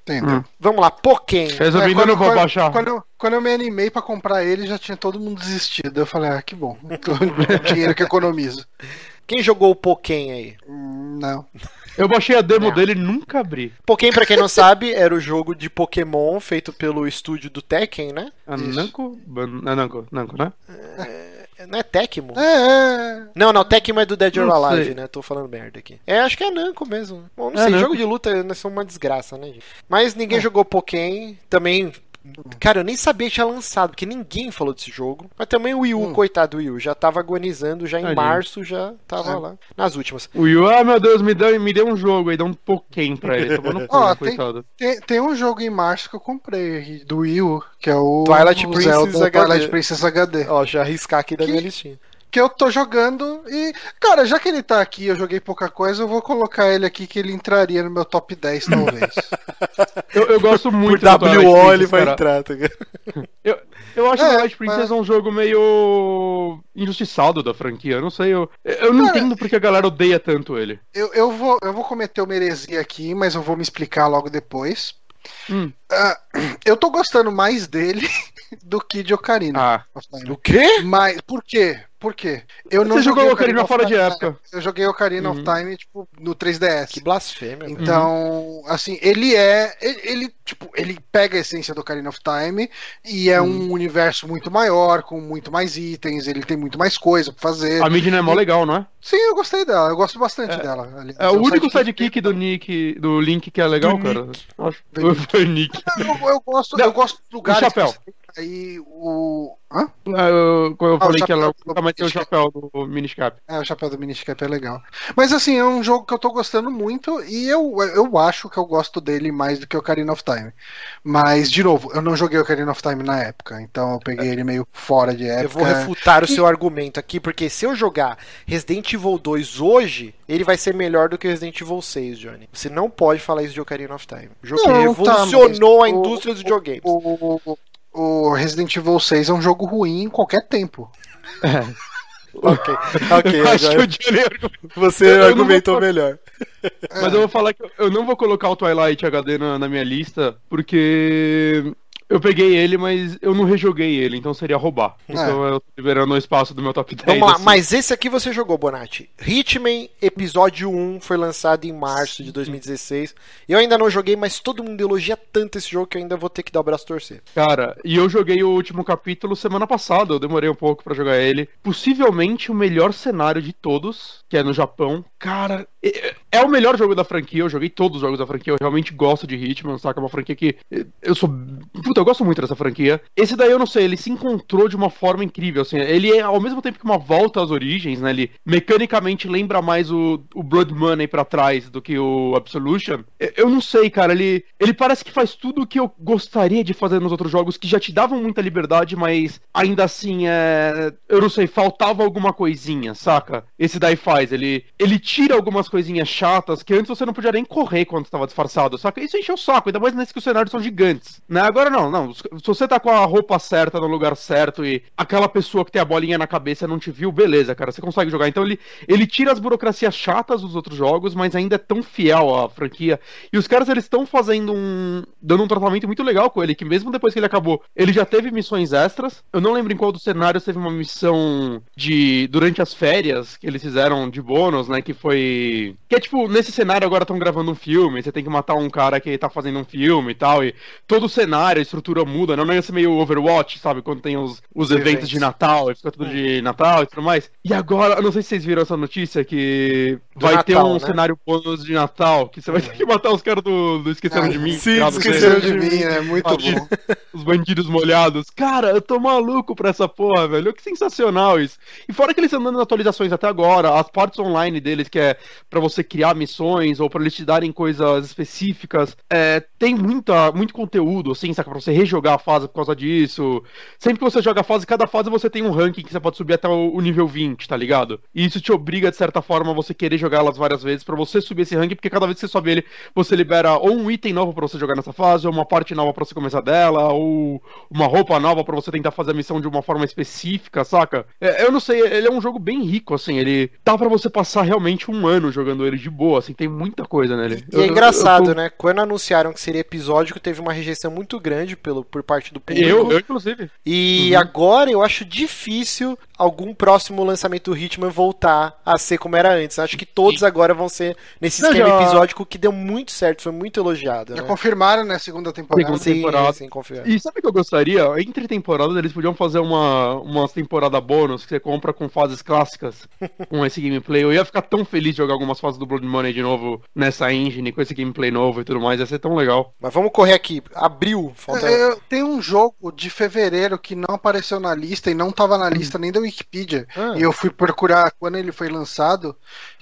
Entendeu? Hum. Vamos lá, Pokémon. Resumindo, é, eu não vou quando, baixar. Quando eu, quando eu me animei para comprar ele, já tinha todo mundo desistido. Eu falei, ah, que bom. o dinheiro que economizo. Quem jogou o Pokémon aí? Hum, não. Eu baixei a demo dele e nunca abri. Pokémon, pra quem não sabe, era o jogo de Pokémon feito pelo estúdio do Tekken, né? A Namco? A Namco, Namco, né? É, não é Tecmo? É, é. Não, não, Tecmo é do Dead or Alive, né? Tô falando merda aqui. É, acho que é Namco mesmo. Bom, não é sei, Namco. jogo de luta são uma desgraça, né, gente? Mas ninguém é. jogou Pokémon, também Cara, eu nem sabia que tinha lançado, porque ninguém falou desse jogo. Mas também o Wii U, hum. coitado do Wii U, já tava agonizando, já em Aí. março, já tava é. lá, nas últimas. O Wii U, ah, meu Deus, me deu, me deu um jogo aí, dá um pouquinho pra ele, tomando oh, coitado. Tem, tem, um jogo em março que eu comprei, do Wii U, que é o Twilight Princess Zelda, HD. Twilight Princess HD. Ó, já arriscar aqui da que... minha listinha que eu tô jogando e, cara, já que ele tá aqui, eu joguei pouca coisa, eu vou colocar ele aqui que ele entraria no meu top 10, talvez. eu, eu, gosto muito Por do WO ele vai entrar, tá eu, eu acho é, o Twilight Princess mas... um jogo meio injustiçado da franquia. Eu não sei, eu, eu não cara, entendo porque a galera odeia tanto ele. Eu, eu, vou, eu vou cometer uma heresia aqui, mas eu vou me explicar logo depois. Hum. Uh, eu tô gostando mais dele do que de Ocarina. Ah. Do quê? Mas, por quê? Por quê? Eu Você não jogou Ocarina fora de época. Eu joguei Ocarina uhum. of Time, tipo, no 3DS. Que blasfêmia. Então, uhum. assim, ele é. Ele, ele, tipo, ele pega a essência do Ocarina of Time e é uhum. um universo muito maior, com muito mais itens, ele tem muito mais coisa pra fazer. A Midna é mó legal, não é? Sim, eu gostei dela, eu gosto bastante é, dela. é o único sidekick do Nick, do Link que é legal, do cara. Nick. Acho. Foi Nick. Eu, eu, gosto, não, eu gosto do lugares. O chapéu. Aí o. Hã? Ah, eu, eu ah, falei que ela também tem o chapéu do Miniscap. É, o chapéu do Miniscap é legal. Mas assim, é um jogo que eu tô gostando muito e eu, eu acho que eu gosto dele mais do que o Ocarina of Time. Mas, de novo, eu não joguei o Ocarina of Time na época, então eu peguei ele meio fora de época. Eu vou refutar e... o seu argumento aqui, porque se eu jogar Resident Evil 2 hoje, ele vai ser melhor do que Resident Evil 6, Johnny. Você não pode falar isso de Ocarina of Time. O jogo não, revolucionou tá, a indústria dos videogames. O, o, o Resident Evil 6 é um jogo ruim em qualquer tempo. É. ok, ok. Acho agora... que o Johnny... Você eu argumentou vou... melhor. Mas eu vou falar que eu não vou colocar o Twilight HD na, na minha lista, porque eu peguei ele, mas eu não rejoguei ele, então seria roubar. É. Então eu tô liberando o espaço do meu top 10. Vamos lá, assim. mas esse aqui você jogou, Bonatti. Hitman Episódio 1 foi lançado em março de 2016. Eu ainda não joguei, mas todo mundo elogia tanto esse jogo que eu ainda vou ter que dar o braço torcer. Cara, e eu joguei o último capítulo semana passada, eu demorei um pouco para jogar ele. Possivelmente o melhor cenário de todos, que é no Japão. Cara, é, o melhor jogo da franquia, eu joguei todos os jogos da franquia, eu realmente gosto de Hitman, saca? É uma franquia que eu sou Puta, eu gosto muito dessa franquia. Esse daí eu não sei, ele se encontrou de uma forma incrível, assim. Ele é ao mesmo tempo que uma volta às origens, né? Ele mecanicamente lembra mais o, o Blood Money para trás do que o Absolution. Eu não sei, cara, ele, ele parece que faz tudo o que eu gostaria de fazer nos outros jogos, que já te davam muita liberdade, mas ainda assim, é... eu não sei, faltava alguma coisinha, saca? Esse daí faz, ele, ele tira algumas coisinhas chatas que antes você não podia nem correr quando estava disfarçado, saca? Isso encheu o saco, ainda mais nesse que os cenários são gigantes, né? Agora não, não, não. Se você tá com a roupa certa no lugar certo e aquela pessoa que tem a bolinha na cabeça não te viu, beleza, cara, você consegue jogar. Então ele, ele tira as burocracias chatas dos outros jogos, mas ainda é tão fiel à franquia. E os caras, eles estão fazendo um. dando um tratamento muito legal com ele, que mesmo depois que ele acabou, ele já teve missões extras. Eu não lembro em qual dos cenários teve uma missão de. durante as férias que eles fizeram de bônus, né? Que foi. Que é tipo, nesse cenário agora estão gravando um filme, você tem que matar um cara que tá fazendo um filme e tal. E todo o cenário, estrutura muda, não é ser meio Overwatch, sabe? Quando tem os, os eventos, eventos. de Natal, e fica tudo de Natal e tudo mais. E agora, eu não sei se vocês viram essa notícia que Do vai ter Natal, um né? cenário bônus de Natal, que você vai ter que matar os caras do, do Esqueceram Ah, de Mim. sim, esqueceram de de mim, é muito Pode. bom. os bandidos molhados. Cara, eu tô maluco pra essa porra, velho. Que sensacional isso. E fora que eles estão dando atualizações até agora, as partes online deles, que é pra você criar missões ou pra eles te darem coisas específicas, é, tem muita, muito conteúdo, assim, saca? Pra você rejogar a fase por causa disso. Sempre que você joga a fase, cada fase você tem um ranking que você pode subir até o, o nível 20, tá ligado? E isso te obriga, de certa forma, a você querer jogar elas várias vezes pra você subir esse ranking, porque cada vez que você sobe ele, você libera ou um item novo pra você jogar nessa fase, ou uma parte nova pra você começar dela, ou uma roupa nova pra você tentar fazer a missão de uma forma específica, saca? É, eu não sei, ele é um jogo bem rico, assim, ele dá pra você passar realmente um ano jogando ele de boa, assim, tem muita coisa nele. E é engraçado, né? Quando anunciaram que seria episódico, teve uma rejeição muito grande pelo, por parte do público. Eu, eu, inclusive. E Uhum. agora eu acho difícil algum próximo lançamento do Hitman voltar a ser como era antes. Acho que todos agora vão ser nesse Não, esquema já- episódico que deu muito certo, foi muito elogiado. Já né? confirmaram, né? Segunda temporada. Segunda Sim, temporada. sim, confio. E sabe o que eu gostaria? Entre temporadas eles podiam fazer uma, uma temporada bônus que você compra com fases clássicas com esse gameplay. Eu ia ficar tão feliz de jogar algumas fases do Blood Money de novo nessa engine, com esse gameplay novo e tudo mais. Ia ser tão legal. Mas vamos correr aqui. Abril, falta. É, Eu, tem um jogo de fevereiro que não apareceu na lista e não tava na Hum. lista nem da Wikipedia. Ah. E eu fui procurar quando ele foi lançado,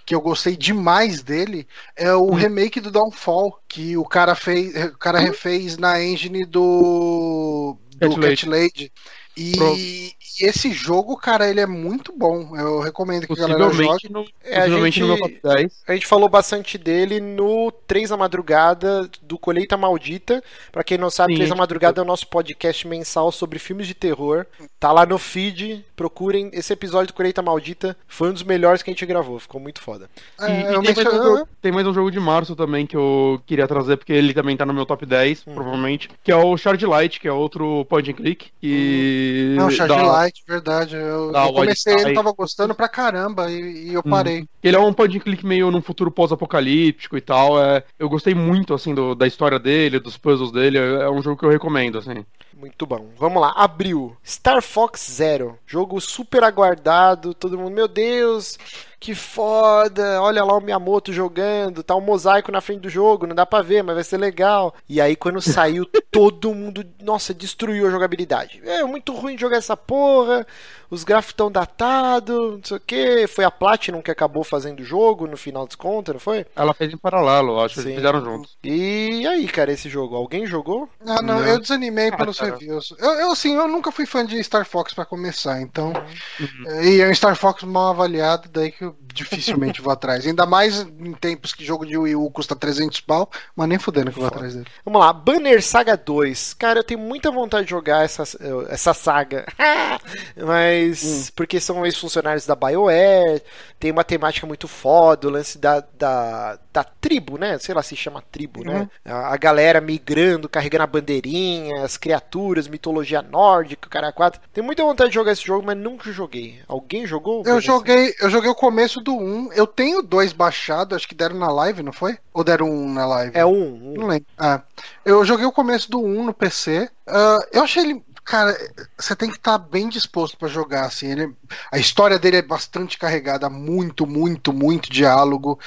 que eu gostei demais dele, é Hum. o remake do Downfall, que o cara fez, o cara refez na engine do do Cat Lady. E. e esse jogo, cara, ele é muito bom. Eu recomendo que a galera jogue. No, É, a gente- no meu top 10. A gente falou bastante dele no 3 da Madrugada do Colheita Maldita. Pra quem não sabe, Sim, 3 da a gente Madrugada é o nosso podcast mensal sobre filmes de terror. Tá lá no feed, procurem. Esse episódio do Colheita Maldita foi um dos melhores que a gente gravou, ficou muito foda. E, É, e eu tem, mais um jogo, tem mais um jogo de março também que eu queria trazer, porque ele também tá no meu top 10, Uhum. provavelmente, que é o Shard Light, que é outro point and click. E Não, Charge dá- Light, verdade. Eu, da eu comecei, ele tava gostando pra caramba e, e eu Hum. parei. Ele é um point and click meio num futuro pós-apocalíptico e tal. É, eu gostei muito, assim, do- da história dele, dos puzzles dele. É, é um jogo que eu recomendo, assim. Muito bom. Vamos lá, abril. Star Fox Zero. Jogo super aguardado. Todo mundo, meu Deus, que foda. Olha lá o Miyamoto jogando. Tá um mosaico na frente do jogo. Não dá pra ver, mas vai ser legal. E aí, quando saiu, todo mundo, nossa, destruiu a jogabilidade. É muito ruim jogar essa porra. Os gráficos tão datados, não sei o que. Foi a Platinum que acabou fazendo o jogo no final dos contas, não foi? Ela fez em paralelo, acho que Sim. eles fizeram juntos. E aí, cara, esse jogo? Alguém jogou? Ah, não, Não. eu desanimei Ah, pelos cara. reviews. Eu, eu, assim, eu nunca fui fã de Star Fox pra começar, então. Uhum. E é um Star Fox mal avaliado, daí que eu dificilmente vou atrás. Ainda mais em tempos que jogo de Wii U custa 300 pau, mas nem fudendo que eu vou Foda. atrás dele. Vamos lá, Banner Saga 2. Cara, eu tenho muita vontade de jogar essa, essa saga. Mas. Porque são ex-funcionários da BioWare. Tem uma temática muito foda. O lance da, da, da tribo, né? Sei lá se chama tribo, né? A, a galera migrando, carregando a bandeirinha, as criaturas, mitologia nórdica, o cara é quatro. Tenho muita vontade de jogar esse jogo, mas nunca joguei. Alguém jogou? Eu joguei, eu joguei o começo do 1. Eu tenho dois baixados, acho que deram na live, não foi? Ou deram um na live? É um. um. Não lembro. Ah, eu joguei o começo do 1 no PC. Ah, eu achei ele. Cara, você tem que estar bem disposto pra jogar, assim. Ele, a história dele é bastante carregada, muito, muito, muito diálogo.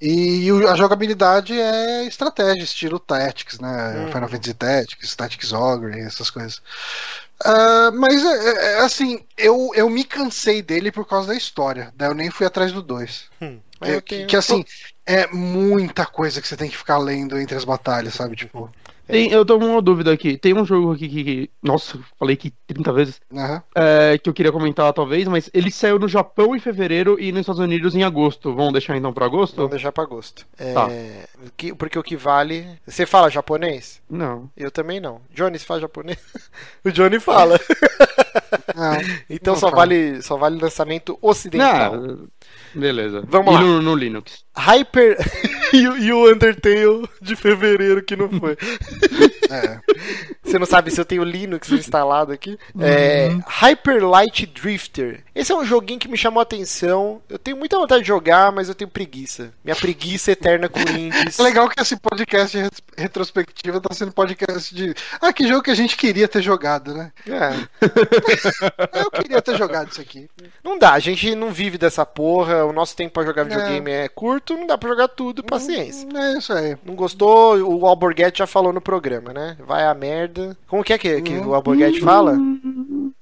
E a jogabilidade é estratégia, estilo Tactics, né? Uhum. Final Fantasy Tactics, Tactics Ogre, essas coisas. Ah, mas, é, é, é, assim, eu, eu me cansei dele por causa da história. Daí eu nem fui atrás do 2. Hum. Mas Que, que, assim, é muita coisa que você tem que ficar lendo entre as batalhas, sabe? Tipo. Tem, eu tô com uma dúvida aqui. Tem um jogo aqui que. que- nossa, falei que 30 vezes. aham. é, que eu queria comentar, talvez, mas ele saiu no Japão em fevereiro e nos Estados Unidos em agosto. Vamos deixar então pra agosto? Vamos deixar pra gosto. É, Tá. que- porque o que vale. Você fala japonês? Não. Eu também não. Johnny, você fala japonês? o Johnny fala. Não, Então Não só fala. vale, só vale lançamento ocidental. Não, beleza. Vamos e lá. No, no Linux. Hyper. e, o- Undertale de fevereiro que não foi. é. Você não sabe se eu tenho Linux instalado aqui. É, Hyper Light Drifter. Esse é um joguinho que me chamou a atenção. Eu tenho muita vontade de jogar, mas eu tenho preguiça. Minha preguiça eterna com indies. É legal que esse podcast de ret- retrospectiva tá sendo podcast de. Ah, que jogo que a gente queria ter jogado, né? É, Eu queria ter jogado isso aqui. não dá, a gente não vive dessa porra. O nosso tempo pra jogar videogame é, curto, não dá pra jogar tudo, paciência. É isso aí. Não gostou? O Alborguete já falou no programa, né? Vai a merda. Como que é que, que o Alborguete fala?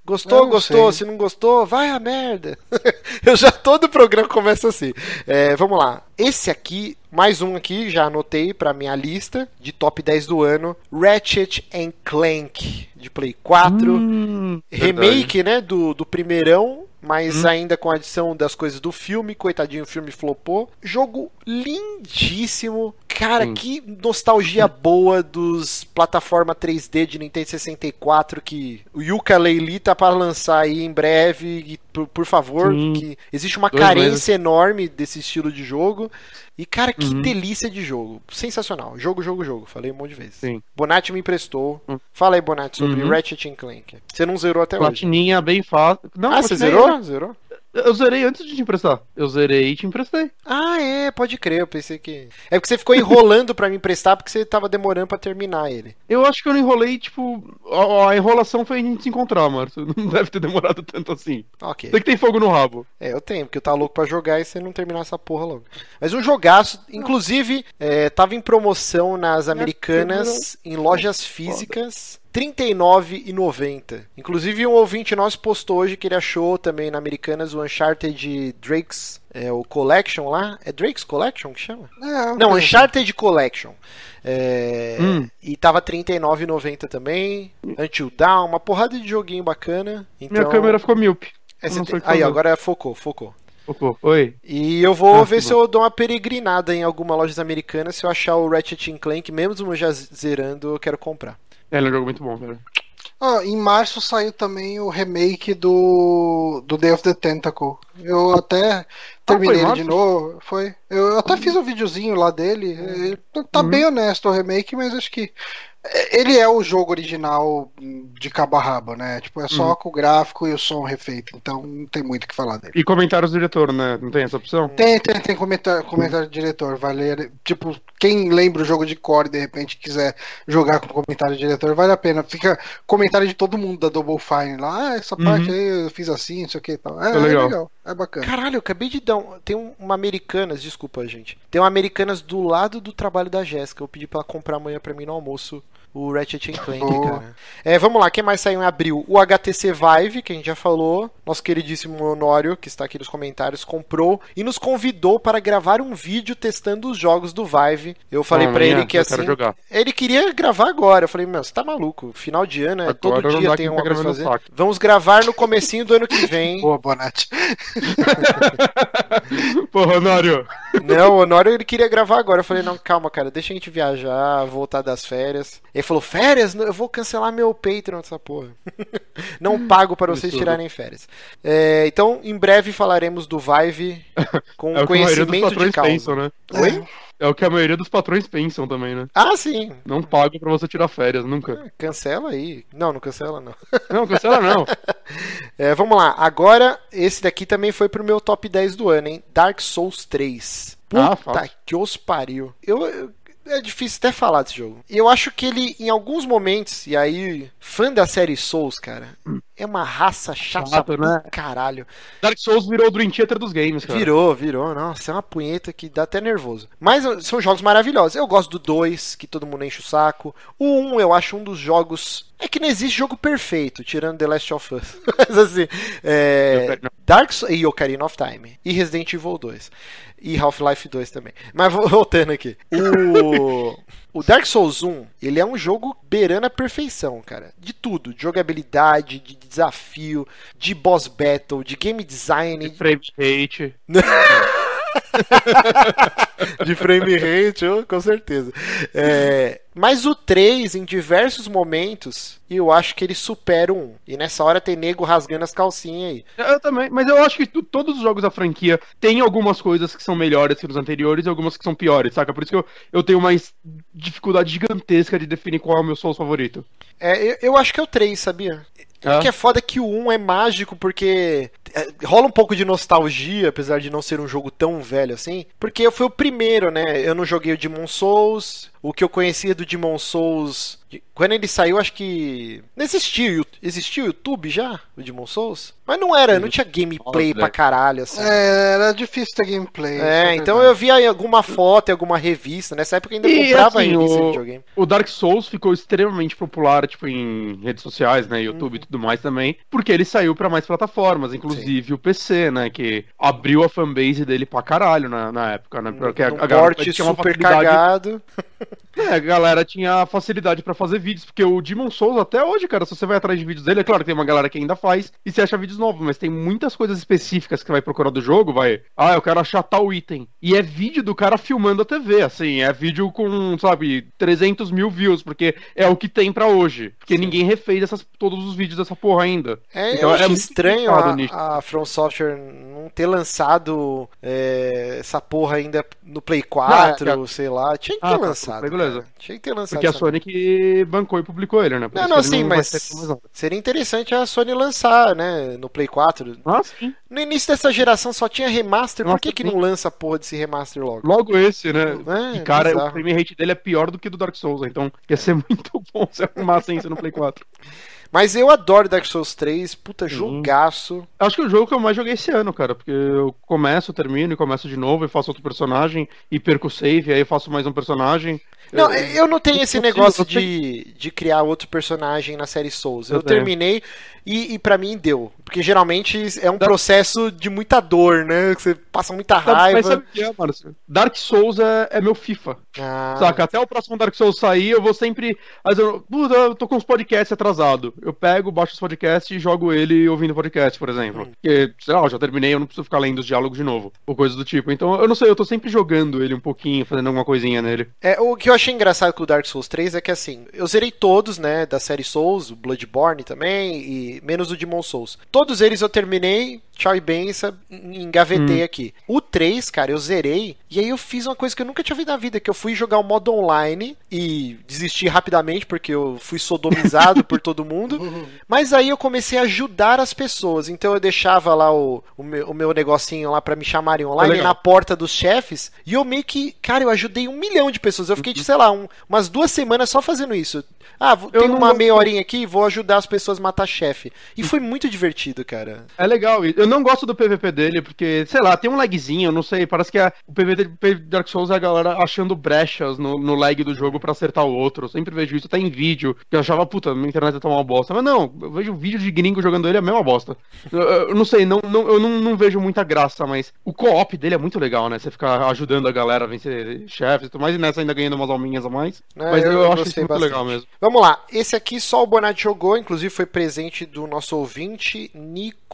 Gostou, não gostou. sei. Se não gostou, vai a merda. Eu já todo programa começa assim. É, vamos lá. Esse aqui, mais um aqui, já anotei pra minha lista de top 10 do ano. Ratchet and Clank de Play 4. Hum, Remake, né, do, do primeirão, mas ainda com a adição das coisas do filme. Coitadinho, o filme flopou. Jogo lindíssimo. Cara, Sim. que nostalgia boa dos plataforma 3D de Nintendo 64 que o Yuka Leili tá para lançar aí em breve. E, por, por favor, Sim. que existe uma Dois carência enorme desse estilo de jogo. E, cara, que Uhum. delícia de jogo. Sensacional. Jogo, jogo, jogo. Falei um monte de vezes. Sim. Bonatti me emprestou. Hum. Fala aí, Bonatti, sobre Uhum. Ratchet Clank. Você não zerou até hoje. Platininha bem fácil. Não, ah, você platinei, zerou? Zerou? Eu zerei antes de te emprestar. Eu zerei e te emprestei. Ah, é, pode crer. Eu pensei que. É porque você ficou enrolando pra me emprestar porque você tava demorando pra terminar ele. Eu acho que eu não enrolei, tipo. A, a enrolação foi a gente se encontrar, Márcio. Não deve ter demorado tanto assim. Ok. Sei que tem fogo no rabo. É, eu tenho, porque eu tava louco pra jogar e você não terminar essa porra logo. Mas um jogaço, inclusive, é, tava em promoção nas americanas, em lojas físicas. R$ 39,90. Inclusive, um ouvinte nosso postou hoje que ele achou também na Americanas o Uncharted Drake's é, o Collection lá. É Drake's Collection que chama? É, Não, é. Uncharted Collection. É, Hum. E tava R$ 39,90 também. Until Dawn, uma porrada de joguinho bacana. Então, Minha câmera ficou míope. é, não Aí, agora focou, focou. Focou. Oi. E eu vou Ah, ver se bom. eu dou uma peregrinada em alguma loja americana. Se eu achar o Ratchet Clank, mesmo já zerando, eu quero comprar. É, ele é um jogo muito bom, cara. Ó, em março saiu também o remake do, do Day of the Tentacle. Eu até terminei foi ele de novo. Foi. Eu até fiz um videozinho lá dele. Ele tá Uhum. bem honesto o remake, mas acho que. Ele é o jogo original de cabo a rabo, né? Tipo, é só Uhum. com o gráfico e o som refeito. Então não tem muito o que falar dele. E comentários do diretor, né? Não tem essa opção? Tem, tem, tem comentário, comentário do diretor, vai ler. Tipo, quem lembra o jogo de core e de repente quiser jogar com comentário do diretor, vale a pena. Fica comentário de todo mundo da Double Fine lá. Ah, essa Uhum. parte aí eu fiz assim, não sei o que e tal. É, É é legal. legal. é bacana. Caralho, eu acabei de dar um. Tem um- uma Americanas, desculpa, gente. Tem uma Americanas do lado do trabalho da Jéssica. Eu pedi pra ela comprar amanhã pra mim no almoço. O Ratchet Clank, Boa. cara. É, vamos lá, quem mais saiu em abril? O HTC Vive, que a gente já falou. Nosso queridíssimo Honório, que está aqui nos comentários, comprou e nos convidou para gravar um vídeo testando os jogos do Vive. Eu falei pra amanhã ele que eu assim. quero jogar. Ele queria gravar agora. Eu falei, meu, você tá maluco? Final de ano, é Agora todo dia tem que uma tá coisa fazer. saco. Vamos gravar no comecinho do ano que vem. Boa, Bonatti. Pô, Honório. Não, o Honório ele queria gravar agora. Eu falei, não, calma, cara, deixa a gente viajar, voltar das férias. Ele falou, férias? Eu vou cancelar meu Patreon dessa porra. não pago para vocês tirarem férias. É, então, em breve falaremos do Vive com É conhecimento de patrões causa. pensam, né? Oi? É o que a maioria dos patrões pensam também, né? Ah, sim. Não pago pra você tirar férias, nunca. Cancela aí. Não, não cancela não. Não, cancela não. É, vamos lá. Agora, esse daqui também foi pro meu top 10 do ano, hein? Dark Souls 3. Ah, Puta fácil. que os pariu. Eu, eu- é difícil até falar desse jogo. E eu acho que ele, em alguns momentos, e aí, fã da série Souls, cara, é uma raça chata Chato, do né? caralho. Dark Souls virou o Dream Theater dos games, cara. Virou, virou. Nossa, é uma punheta que dá até nervoso. Mas uh, são jogos maravilhosos. Eu gosto do 2, que todo mundo enche o saco. O 1 um, eu acho um dos jogos. É que não existe jogo perfeito, tirando The Last of Us. Mas assim, é... Dark Souls e Ocarina of Time. E Resident Evil 2. E Half-Life 2 também. Mas vo- voltando aqui. O... o Dark Souls 1, ele é um jogo beirando a perfeição, cara. De tudo. De jogabilidade, de desafio, de boss battle, de game design, Frame rate. de frame rate, oh, com certeza. É, mas o 3, em diversos momentos, eu acho que ele supera 1. E nessa hora tem nego rasgando as calcinhas aí. Eu também, mas eu acho que tu- todos os jogos da franquia têm algumas coisas que são melhores que os anteriores e algumas que são piores, saca? Por isso que eu, eu tenho uma dificuldade gigantesca de definir qual é o meu Souls favorito. É, eu, eu acho que é o 3, sabia? Ah. O que é foda é que o 1 é mágico porque é, rola um pouco de nostalgia, apesar de não ser um jogo tão velho assim. Porque foi o primeiro, né? Eu não joguei o Demon Souls. O que eu conhecia do Demon Souls. de- Quando ele saiu, acho que. Não existia. o Yu- Existia o YouTube já? O Demon Souls? Mas não era, não tinha gameplay pra caralho, assim. É, era difícil ter gameplay. É, isso então eu via em alguma foto, em alguma revista. Nessa época eu ainda E, comprava assim, revista de o- videogame. O Dark Souls ficou extremamente popular, tipo, em redes sociais, né? YouTube Uhum. e tudo mais também, porque ele saiu pra mais plataformas, inclusive o PC, né? Que abriu a fanbase dele pra caralho na, na época, né? Porque a, Um a galera porte tinha uma super facilidade- cagado. É, a galera tinha facilidade pra fazer vídeos, porque o Demon Souls até hoje, cara, se você vai atrás de vídeos dele, é claro que tem uma galera que ainda faz e você acha vídeos novos, mas tem muitas coisas específicas que você vai procurar do jogo, vai, ah, eu quero achar tal item. E é vídeo do cara filmando a TV, assim, é vídeo com, sabe, 300 mil views, porque é o que tem pra hoje. Porque ninguém refez essas, todos os vídeos dessa porra ainda. É, Então, eu é estranho a, a From Software não ter lançado é, essa porra ainda no Play 4, Ah, é. sei lá. Tinha que ter Ah, tá, lançado. Beleza. Tinha que ter lançado. Porque a Sony que bancou e publicou ele, né? Por Não, não, que sim, vai mas seria interessante a Sony lançar, né, no Play 4. Ah, sim. No início dessa geração só tinha remaster, por Nossa, que, que sim. não lança a porra desse remaster logo? Logo esse, né? É, e cara, bizarro. o frame rate dele é pior do que do Dark Souls, então ia ser muito bom se arrumassem isso no Play 4. Mas eu adoro Dark Souls 3, puta jogaço. Acho que é o jogo que eu mais joguei esse ano, cara, porque eu começo, termino e começo de novo e faço outro personagem e perco o save, aí eu faço mais um personagem. Não, Eu- eu não tenho esse consigo, negócio tenho- de, de criar outro personagem na série Souls. Eu Eu terminei e, e para mim deu. Porque geralmente é um Dá- processo de muita dor, né? Você passa muita raiva. Mas sabe o que é, Márcio? Dark Souls é, é meu FIFA. Ah, Saca? Até o próximo Dark Souls sair, eu vou sempre. Mas eu, eu tô com os podcasts atrasados. Eu pego, baixo os podcasts e jogo ele ouvindo podcast, por exemplo. Hum. Porque, sei lá, eu já terminei, eu não preciso ficar lendo os diálogos de novo. Ou coisa do tipo. Então, eu não sei, eu tô sempre jogando ele um pouquinho, fazendo alguma coisinha nele. É, o que eu achei engraçado com o Dark Souls 3 é que assim, eu zerei todos, né, da série Souls, o Bloodborne também, e menos o Demon Souls. Todos eles eu terminei, tchau e benção, engavetei aqui. O 3, cara, eu zerei, e aí eu fiz uma coisa que eu nunca tinha feito na vida, que eu fui jogar o modo online e desisti rapidamente, porque eu fui sodomizado por todo mundo. Mas aí eu comecei a ajudar as pessoas. Então eu deixava lá o, o, meu, o meu negocinho lá pra me chamarem online legal. na porta dos chefes. E eu meio que, cara, eu ajudei um milhão de pessoas. Eu fiquei, Uhum. sei lá, um- umas duas semanas só fazendo isso. Ah, Eu tem uma meia horinha aqui, vou ajudar as pessoas a matar chefe. E foi muito divertido, cara. É legal. e Eu não gosto do PVP dele, porque, sei lá, tem um lagzinho, eu não sei. Parece que a- o PVP de Dark Souls é a galera achando brechas no, no lag do jogo pra acertar o outro. Eu sempre vejo isso, até em vídeo. Que eu achava, puta, minha internet tá uma bosta. Mas não, eu vejo vídeo de gringo jogando ele, é a mesma bosta. Eu, eu não sei, não, não- eu não, não vejo muita graça, mas o co-op dele é muito legal, né? Você ficar ajudando a galera a vencer chefes e tudo mais, e nessa ainda ganhando umas alminhas a mais. É, mas eu, eu acho isso muito bastante. legal mesmo. Vamos lá, esse aqui só o Bonatti jogou, inclusive foi presente do nosso ouvinte,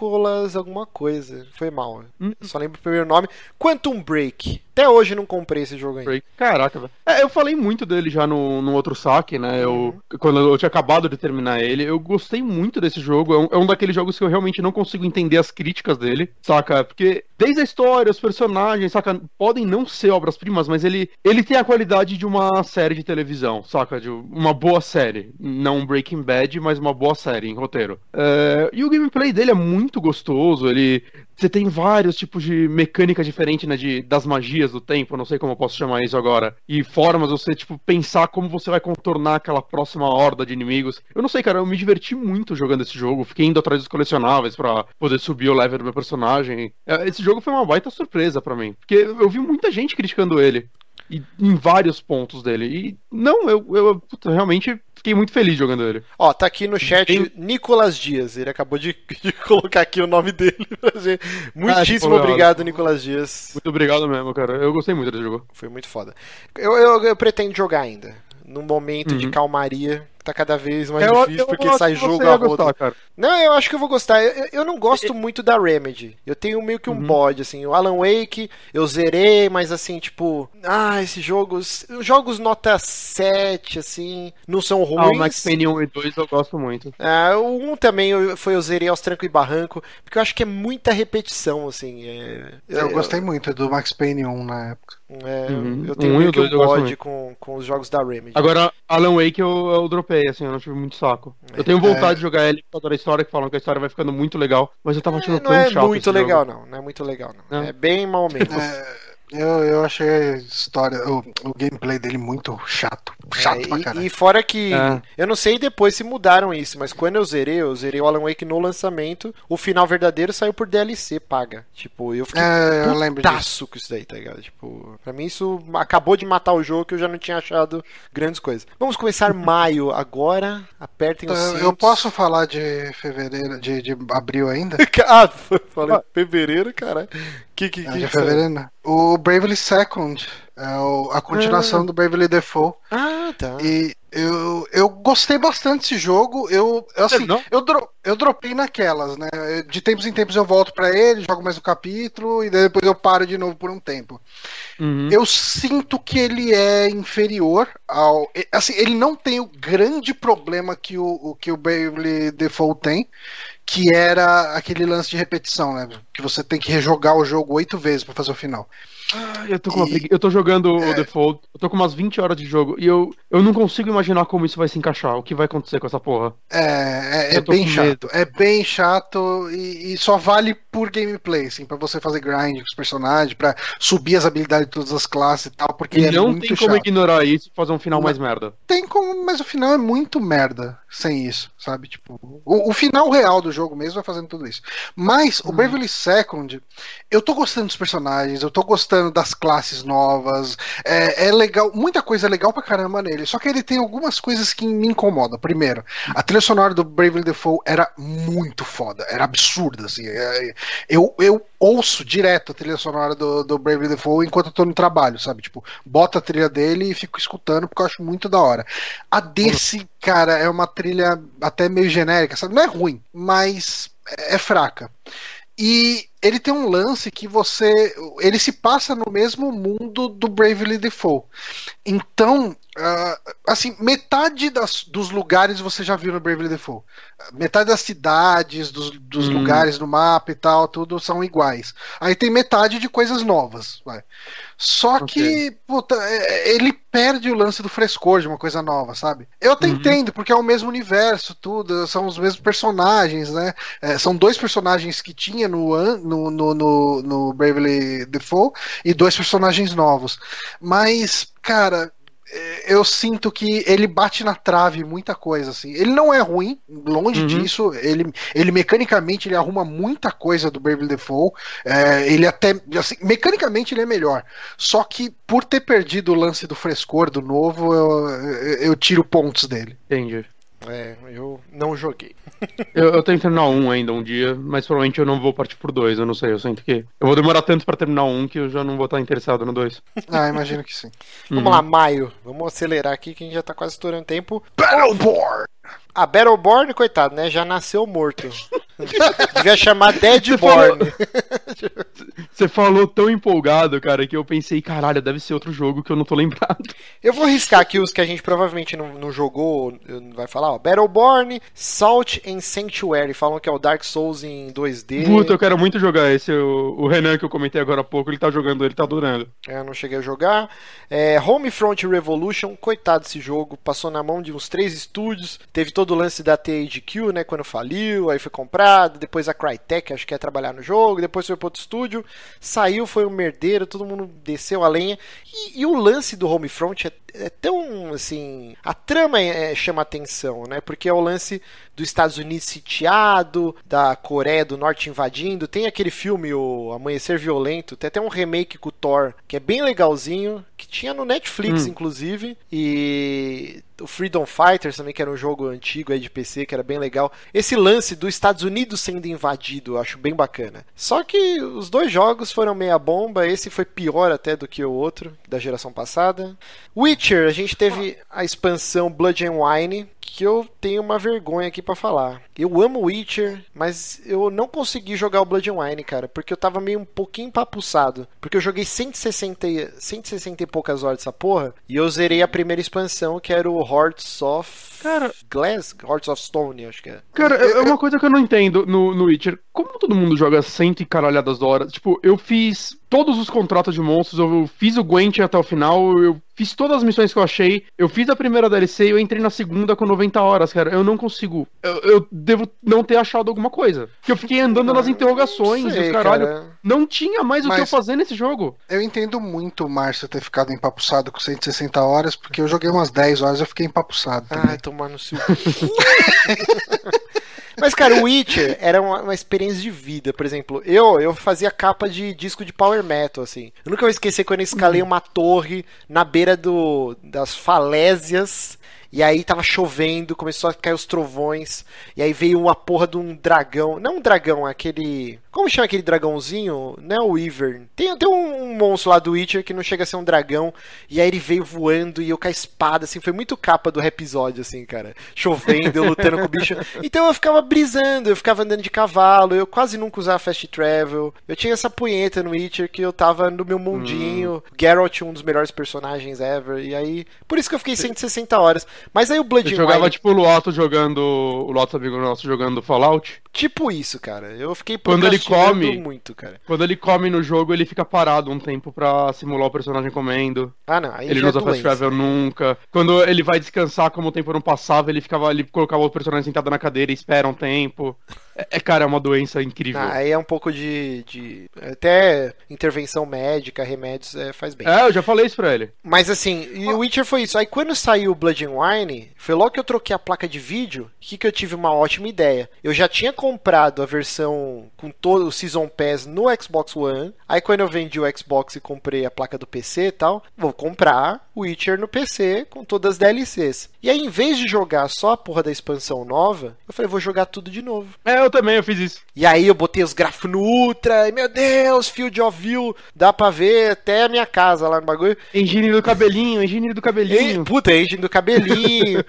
Nicolas alguma coisa. Foi mal, Hum. só lembro o primeiro nome. Quantum Break. Até hoje não comprei esse jogo ainda. Break. Caraca, velho. É, eu falei muito dele já no, no outro saque, né? Uhum. Eu, quando eu tinha acabado de terminar ele, eu gostei muito desse jogo. É um, é um daqueles jogos que eu realmente não consigo entender as críticas dele, saca? Porque desde a história, os personagens, saca? Podem não ser obras-primas, mas ele, ele tem a qualidade de uma série de televisão, saca? De uma boa série. Não Breaking Bad, mas uma boa série em roteiro. É, e o gameplay dele é muito gostoso. Ele. Você tem vários tipos de mecânica diferente, né? De, das magias do tempo, não sei como eu posso chamar isso agora. E formas você, tipo, pensar como você vai contornar aquela próxima horda de inimigos. Eu não sei, cara, eu me diverti muito jogando esse jogo. Fiquei indo atrás dos colecionáveis pra poder subir o level do meu personagem. É, Esse jogo foi uma baita surpresa pra mim. Porque eu vi muita gente criticando ele. E, em vários pontos dele. E não, eu, eu puta, realmente fiquei muito feliz jogando ele. Ó, tá aqui no chat Tem- Nicolas Dias. Ele acabou de, de colocar aqui o nome dele. pra gente. Muitíssimo tipo, obrigado, Nicolas Dias. Muito obrigado mesmo, cara. Eu gostei muito desse jogo. Foi muito foda. Eu, eu, eu pretendo jogar ainda. Num momento de Uhum. calmaria, tá cada vez mais Eu- difícil eu porque sai jogo a gostar, cara. Não, eu acho que eu vou gostar. Eu, eu não gosto muito da Remedy. Eu tenho meio que um Uhum. bode, assim. O Alan Wake, eu zerei, mas assim, tipo. Ah, esses jogos. Jogos nota 7, assim. Não são Ah, ruins. o Max Payne 1 e 2 eu gosto muito. Ah, o 1 também eu, foi eu zerei aos tranco e barranco, porque eu acho que é muita repetição, assim. é- Eu gostei muito do Max Payne 1 na época. é, Uhum. Eu tenho Um meio que um dois eu gosto bode com, com os jogos da Remedy. Agora, Alan Wake eu, eu dropei, assim, eu não tive muito saco. Eu tenho vontade de jogar ele por causa da história, que falam que a história vai ficando muito legal, mas eu tava achando É, tão não é chato muito legal, não. Não é muito legal, não. Não. É bem mal mesmo. É, eu, eu achei a história, o, o gameplay dele muito chato. Chato É, pra e- caralho. e, fora que. É. Eu não sei depois se mudaram isso, mas quando eu zerei, eu zerei o Alan Wake no lançamento. O final verdadeiro saiu por DLC paga. Tipo, eu fiquei É, eu lembro disso. com isso daí, tá ligado? Tipo, pra mim isso acabou de matar o jogo que eu já não tinha achado grandes coisas. Vamos começar maio agora. Apertem os cintos. eu posso falar de fevereiro, de, de abril ainda? ah, falei fevereiro, cara. Que que, É, que de que saiu? fevereiro. O Bravely Second. É o- a continuação do Bravely Default. Ah, tá. E eu, eu gostei bastante desse jogo. Eu, eu, assim, Terminou? eu, dro, eu dropei naquelas, né? De tempos em tempos eu volto pra ele, jogo mais um capítulo e depois eu paro de novo por um tempo. Uhum. Eu sinto que ele é inferior ao. Assim, ele não tem o grande problema que o, o que o Bravely Default tem, que era aquele lance de repetição, né? Que você tem que rejogar o jogo oito vezes pra fazer o final. Ai, eu tô com uma E- pregui- Eu tô jogando É. o Default, eu tô com umas 20 horas de jogo e eu, eu não consigo imaginar como isso vai se encaixar, o que vai acontecer com essa porra. É, é, é bem chato. É bem chato e, e só vale por gameplay, assim, pra você fazer grind com os personagens, pra subir as habilidades de todas as classes e tal, porque E é não tem como chato. ignorar isso e fazer um final Não. mais merda. Tem como, mas o final é muito merda sem isso, sabe? Tipo, o, o final real do jogo mesmo vai fazendo tudo isso. Mas o Beverly Second, eu tô gostando dos personagens, eu tô gostando das classes novas, é, é legal, muita coisa é legal pra caramba nele, só que ele tem algumas coisas que me incomodam. Primeiro, a trilha sonora do Bravely Default era muito foda, era absurda, assim. é, eu, eu ouço direto a trilha sonora do, do Bravely Default enquanto eu tô no trabalho, sabe? Tipo, bota a trilha dele e fico escutando porque eu acho muito da hora. A desse, cara, é uma trilha até meio genérica, sabe? Não é ruim, mas é fraca. E ele tem um lance que você. Ele se passa no mesmo mundo do Bravely Default. Então, ah, assim, metade das- dos lugares você já viu no Bravely Default. Metade das cidades, dos, dos Hum. lugares no mapa e tal, tudo são iguais. Aí tem metade de coisas novas. Vai. Só Ok. que, puta, é- é- ele perde o lance do frescor de uma coisa nova, sabe? Eu até Uhum. entendo, porque é o mesmo universo, tudo, são os mesmos personagens, né? É, são dois personagens que tinha no, no, no, no, no Bravely Default e dois personagens novos. Mas, cara, eu sinto que ele bate na trave muita coisa, assim. Ele não é ruim, longe Uhum. disso. Ele, ele mecanicamente ele arruma muita coisa do Bravely Default. É, ele até, assim, mecanicamente ele é melhor. Só que por ter perdido o lance do frescor do novo, eu, eu, eu tiro pontos dele. Entendi. É, eu não joguei. Eu, eu tenho que terminar um ainda um dia, mas provavelmente eu não vou partir por dois, eu não sei, eu sinto que. Eu vou demorar tanto pra terminar um que eu já não vou estar interessado no dois. Ah, imagino que sim. Vamos lá, maio. Vamos acelerar aqui que a gente já tá quase estourando tempo. Battleborn! A Battleborn, coitado, né? Já nasceu morto. Devia chamar Deadborn. Você falou tão empolgado, cara, que eu pensei, caralho, deve ser outro jogo que eu não tô lembrado. Eu vou riscar aqui os que a gente provavelmente não, não jogou, vai falar, ó. Battleborn, Salt and Sanctuary. Falam que é o Dark Souls em 2D. Puta, eu quero muito jogar esse. O, o Renan que eu comentei agora há pouco, ele tá jogando, ele tá adorando. É, Eu não cheguei a jogar. É, Homefront Revolution, coitado desse jogo, passou na mão de uns três estúdios. Teve todo o lance da THQ, né, quando faliu, aí foi comprado. Depois a Crytek, acho que ia trabalhar no jogo. Depois foi pro outro estúdio. Saiu, foi um merdeiro, todo mundo desceu a lenha. E, e o lance do Homefront é, é tão, assim... A trama é- é- chama atenção, né, porque é o lance dos Estados Unidos sitiado, da Coreia do Norte invadindo. Tem aquele filme, o Amanhecer Violento, tem até um remake com o Thor, que é bem legalzinho, que tinha no Netflix, Hum. inclusive. E o Freedom Fighters também, que era um jogo antigo aí de PC, que era bem legal. Esse lance dos Estados Unidos sendo invadido, eu acho bem bacana. Só que os dois jogos foram meia bomba, esse foi pior até do que o outro, da geração passada. Witcher, a gente teve a expansão Blood and Wine, que eu tenho uma vergonha aqui para falar. Eu amo Witcher, mas eu não consegui jogar o Blood and Wine, cara, porque eu tava meio um pouquinho empapuçado. Porque eu joguei 160, 160 e poucas horas dessa porra, e eu zerei a primeira expansão, que era o Hearts of Cara, Glass, Hearts of Stone, acho que é. Cara, é uma coisa que eu não entendo no, no Witcher. Como todo mundo joga cento e caralhadas horas? Tipo, eu fiz todos os contratos de monstros, eu fiz o Gwent até o final, eu fiz todas as missões que eu achei, eu fiz a primeira DLC e eu entrei na segunda com 90 horas, cara. Eu não consigo. Eu, eu devo não ter achado alguma coisa. Porque eu fiquei andando nas interrogações sei, e os caralho. cara. Não tinha mais o que eu Mas- fazer nesse jogo. Eu entendo muito o Márcio ter ficado empapuçado com 160 horas, porque eu joguei umas 10 horas e eu fiquei empapuçado Ai, também. tomar no seu. Mas, cara, o Witcher era uma, uma experiência de vida. Por exemplo, eu eu fazia capa de disco de power metal, assim. Eu nunca vou esquecer quando eu escalei uma torre na beira do, das falésias. E aí tava chovendo, começou a cair os trovões. E aí veio uma porra de um dragão. Não um dragão, aquele. Como chama aquele dragãozinho? Não é o Wyvern. Tem, tem um, um monstro lá do Witcher que não chega a ser um dragão. E aí ele veio voando e eu com a espada, assim. Foi muito capa do episódio, assim, cara. Chovendo, eu lutando com o bicho. Então eu ficava brisando, eu ficava andando de cavalo. Eu quase nunca usava fast travel. Eu tinha essa punheta no Witcher que eu tava no meu mundinho. Geralt, um dos melhores personagens ever. E aí. Por isso que eu fiquei 160 horas. Mas aí o Blood Eu and jogava Wine, tipo o Loto jogando. O Loto amigo nosso jogando Fallout. Tipo isso, cara. Eu fiquei Quando ele come- muito, cara. Quando ele come no jogo, ele fica parado um tempo pra simular o personagem comendo. Ah, não. Aí Ele não é usa fast doença. travel nunca. Quando ele vai descansar, como o tempo não passava, ele ficava ali, colocava o personagem sentado na cadeira e espera um tempo. É, é, cara, é uma doença incrível. Ah, aí é um pouco de, de. Até intervenção médica, remédios, é, faz bem. É, eu já falei isso pra ele. Mas assim, e o Witcher foi isso. Aí quando saiu o Blood and Wine, foi logo que eu troquei a placa de vídeo, que, que eu tive uma ótima ideia. Eu já tinha comprado a versão com todo o Season Pass no Xbox One. Aí quando eu vendi o Xbox e comprei a placa do PC e tal, vou comprar Witcher no PC com todas as DLCs. E aí, em vez de jogar só a porra da expansão nova, eu falei, vou jogar tudo de novo. É, eu também, eu fiz isso. E aí eu botei os gráficos no Ultra, e meu Deus, Field of View, dá pra ver até a minha casa lá no bagulho. Engine do cabelinho, engine do E, cabelinho. puta, engine do cabelinho.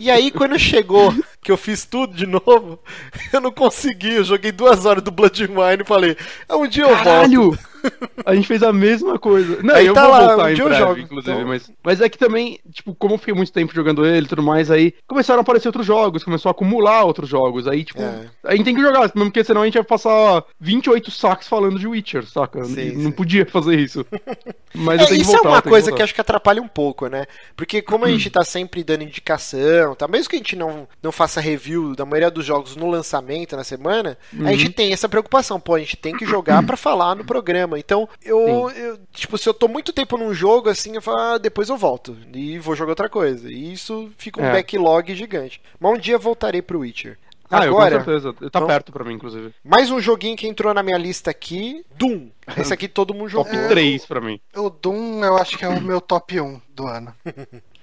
e aí, quando chegou que eu fiz tudo de novo, eu não consegui. Eu joguei duas horas do Blood and Wine e falei, "Ah, um dia eu volto. A gente fez a mesma coisa. Não, Aí eu tá vou lá, voltar em breve, jogo, inclusive, então. mas, mas é que também, tipo, como eu fiquei muito tempo jogando ele e tudo mais, aí começaram a aparecer outros jogos, começou a acumular outros jogos, aí, tipo, É. a gente tem que jogar, mesmo porque senão a gente ia passar 28 sacos falando de Witcher, saca? Sim, sim. não podia fazer isso. Mas É, eu tenho que isso voltar, é uma que coisa que voltar. acho que atrapalha um pouco, né? Porque como a gente tá sempre dando indicação, tá? Mesmo que a gente não, não faça review da maioria dos jogos no lançamento, na semana, a gente tem essa preocupação. Pô, a gente tem que jogar pra falar no programa. Então, eu, eu- tipo, se eu tô muito tempo num jogo, assim, eu falo, ah, depois eu volto. E vou jogar outra coisa. E isso fica um É. backlog gigante. Mas um dia eu voltarei pro Witcher. Ah, eu Agora, com certeza. Tá então- perto pra mim, inclusive. mais um joguinho que entrou na minha lista aqui, Doom. Esse aqui todo mundo Top jogou. 3 pra mim. O Doom eu acho que é o meu top 1 do ano.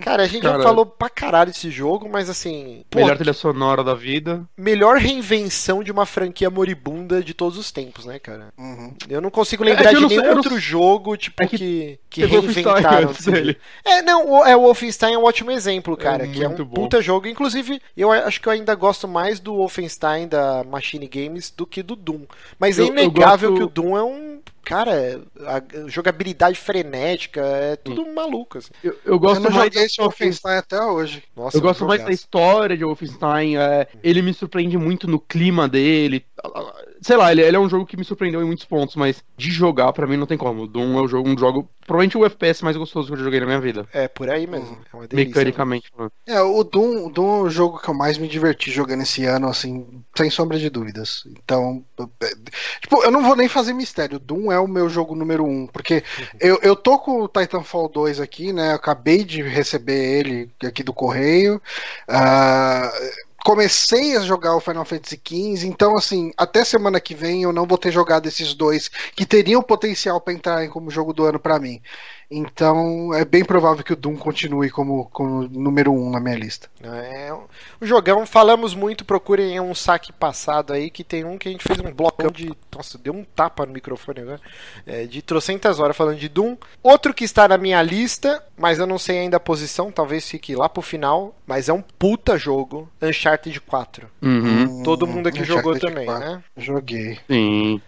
Cara, a gente já Cara- falou pra caralho desse jogo, mas assim. pô, Melhor trilha sonora da vida. melhor reinvenção de uma franquia moribunda de todos os tempos, né, cara? Uhum. Eu não consigo É lembrar que eu de não sei- nenhum não outro sei- jogo, tipo, É que que, que reinventaram. dele. É, não, o, é, o Wolfenstein é um ótimo exemplo, cara, É que é um bom. puta jogo. Inclusive, eu acho que eu ainda gosto mais do Wolfenstein da Machine Games do que do Doom. Mas é Eu- eu inegável gosto- que o Doom é um. Cara, a jogabilidade frenética, é tudo maluco, assim. Eu, eu Eu gosto não mais joguei da esse Wolfenstein até hoje. Nossa, Eu gosto mais da história de Wolfenstein, é, ele me surpreende muito no clima dele. Sei lá, ele, ele é um jogo que me surpreendeu em muitos pontos, mas de jogar, pra mim, não tem como. Doom é um jogo, um jogo provavelmente o FPS mais gostoso que eu já joguei na minha vida, É, por aí mesmo. É uma delícia. mecanicamente falando. É, o Doom, o Doom é o jogo que eu mais me diverti jogando esse ano, assim, sem sombra de dúvidas. Então, é, tipo, eu não vou nem fazer mistério. O Doom é o meu jogo número um, porque eu, eu tô com o Titanfall 2 aqui, né? Eu acabei de receber ele aqui do correio. Ah, comecei a jogar o Final Fantasy XV, então assim, até semana que vem eu não vou ter jogado esses dois que teriam potencial para entrarem como jogo do ano para mim. Então é bem provável que o Doom continue como, como número um na minha lista. É um jogão, falamos muito, procurem um saque passado aí, que tem um que a gente fez um blocão de. Nossa, deu um tapa no microfone agora. É, de trocentas horas falando de Doom. Outro que está na minha lista, mas eu não sei ainda a posição, talvez fique lá pro final. Mas é um puta jogo. Uncharted 4. Uhum. Todo mundo aqui Uncharted jogou também, 4. né? Joguei. Sim.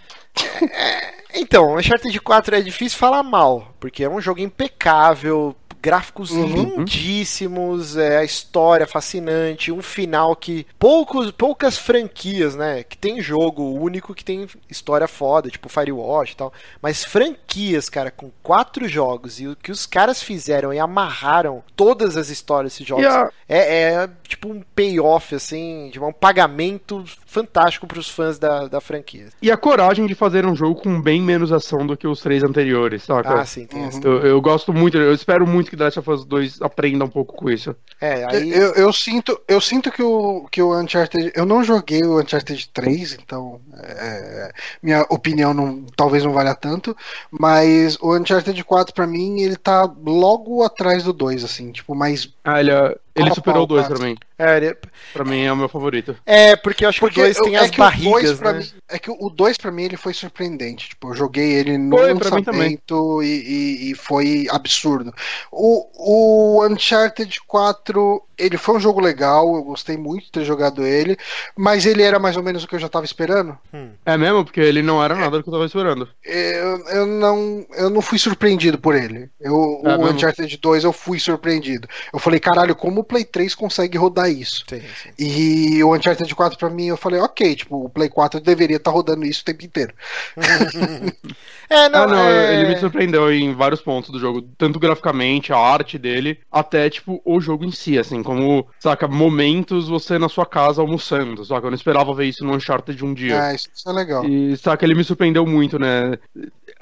Então, Uncharted 4 é difícil falar mal, porque é um jogo impecável, gráficos Uhum. lindíssimos, é, a história fascinante, um final que poucos, poucas franquias, né, que tem jogo único que tem história foda, tipo Firewatch e tal, mas franquias, cara, com quatro jogos e o que os caras fizeram e amarraram todas as histórias desses jogos é, é, tipo um payoff, assim, de um pagamento fantástico pros fãs da, da franquia. E a coragem de fazer um jogo com bem menos ação do que os três anteriores, saca? Ah, sim, tem Uhum. Eu, eu gosto muito, eu espero muito que The Last of Us 2 aprenda um pouco com isso. É, aí. Eu, eu sinto, eu sinto que o, que o Uncharted. Eu não joguei o Uncharted 3, então é, minha opinião não, talvez não valha tanto. Mas o Uncharted 4, pra mim, ele tá logo atrás do 2, assim, tipo, mais. Ah, ele, ele Pau a superou o pau, 2 cara. pra mim. É, ele- Pra mim é o meu favorito. é, porque eu acho que Porque o 2 tem eu- as é que o dois barrigas, né? mim- é que o 2 pra mim ele foi surpreendente. Tipo, eu joguei ele no Foi, lançamento e, e- e foi absurdo. O, o Uncharted 4, ele foi um jogo legal, eu gostei muito de ter jogado ele, mas ele era mais ou menos o que eu já tava esperando. É mesmo? Porque ele não era nada do que eu tava esperando. Eu, eu não, eu não fui surpreendido por ele. Eu, É o mesmo? Uncharted 2 eu fui surpreendido. Eu falei, caralho, como o Play 3 consegue rodar isso? Sim, sim. E o Uncharted 4 pra mim, eu falei, ok, tipo, o Play 4 deveria estar rodando isso o tempo inteiro. É, não, ah, não, é... ele me surpreendeu em vários pontos do jogo, tanto graficamente, a arte dele, até, tipo, o jogo em si, assim, como, saca, momentos você na sua casa almoçando, saca? Eu não esperava ver isso no Uncharted um dia. Ah, isso, isso é legal. E, saca, ele me surpreendeu muito, né?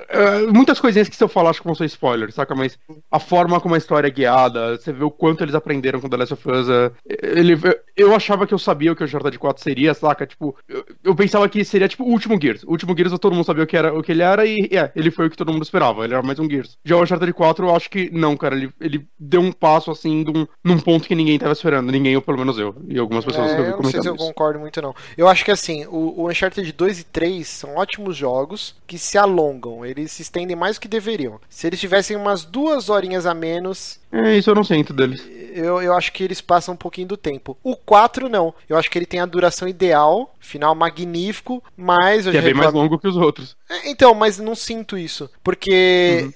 É, muitas coisinhas que se eu falar acho que vão ser spoilers, saca? Mas a forma como a história é guiada, você vê o quanto eles aprenderam com The Last of Us. é, Ele, eu achava que eu sabia o que o Uncharted 4 seria, saca? Tipo, eu, eu pensava que seria tipo o último Gears. O último Gears todo mundo sabia o que, era, o que ele era e é, ele foi o que todo mundo esperava. Ele era mais um Gears. Já o Uncharted 4 eu acho que não, cara. Ele, ele deu um passo assim de um- num ponto que ninguém tava esperando. Ninguém, ou pelo menos eu. E algumas pessoas É, que eu vi eu não sei se eu comentando isso. concordo muito, não. Eu acho que assim, o, o Uncharted 2 e 3 são ótimos jogos que se alongam, eles se estendem mais do que deveriam. Se eles tivessem umas duas horinhas a menos, É, isso eu não sinto deles. eu, eu acho que eles passam um pouquinho do tempo. O 4 não. Eu acho que ele tem a duração ideal, final magnífico, mas é bem mais longo que os outros. É, Então, mas não sinto isso. Porque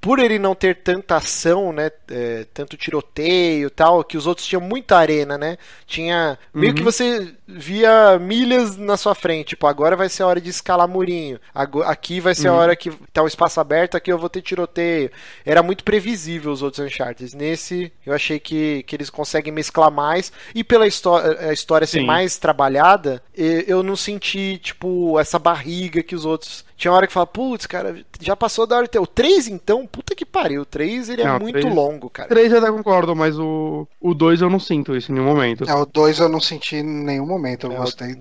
por ele não ter tanta ação, né? é, tanto tiroteio e tal, que os outros tinham muita arena, né? Tinha. Meio Uhum. que você via milhas na sua frente. Tipo, agora vai ser a hora de escalar murinho. Aqui vai ser a Uhum. hora que tá o espaço aberto, aqui eu vou ter tiroteio. Era muito previsível os outros Uncharted. Nesse, eu achei que, que eles conseguem mesclar mais. E pela histó- a história ser Sim. mais trabalhada, e- eu não senti, tipo, essa barriga que os outros. Tinha hora que fala, putz, cara, já passou da hora de ter. O 3, então, puta que pariu. O 3 ele é Não, muito três- longo, cara. 3 eu até concordo, mas o, o 2 eu não sinto isso em nenhum momento. É, o 2 eu não senti em nenhum momento. Eu É, gostei, eu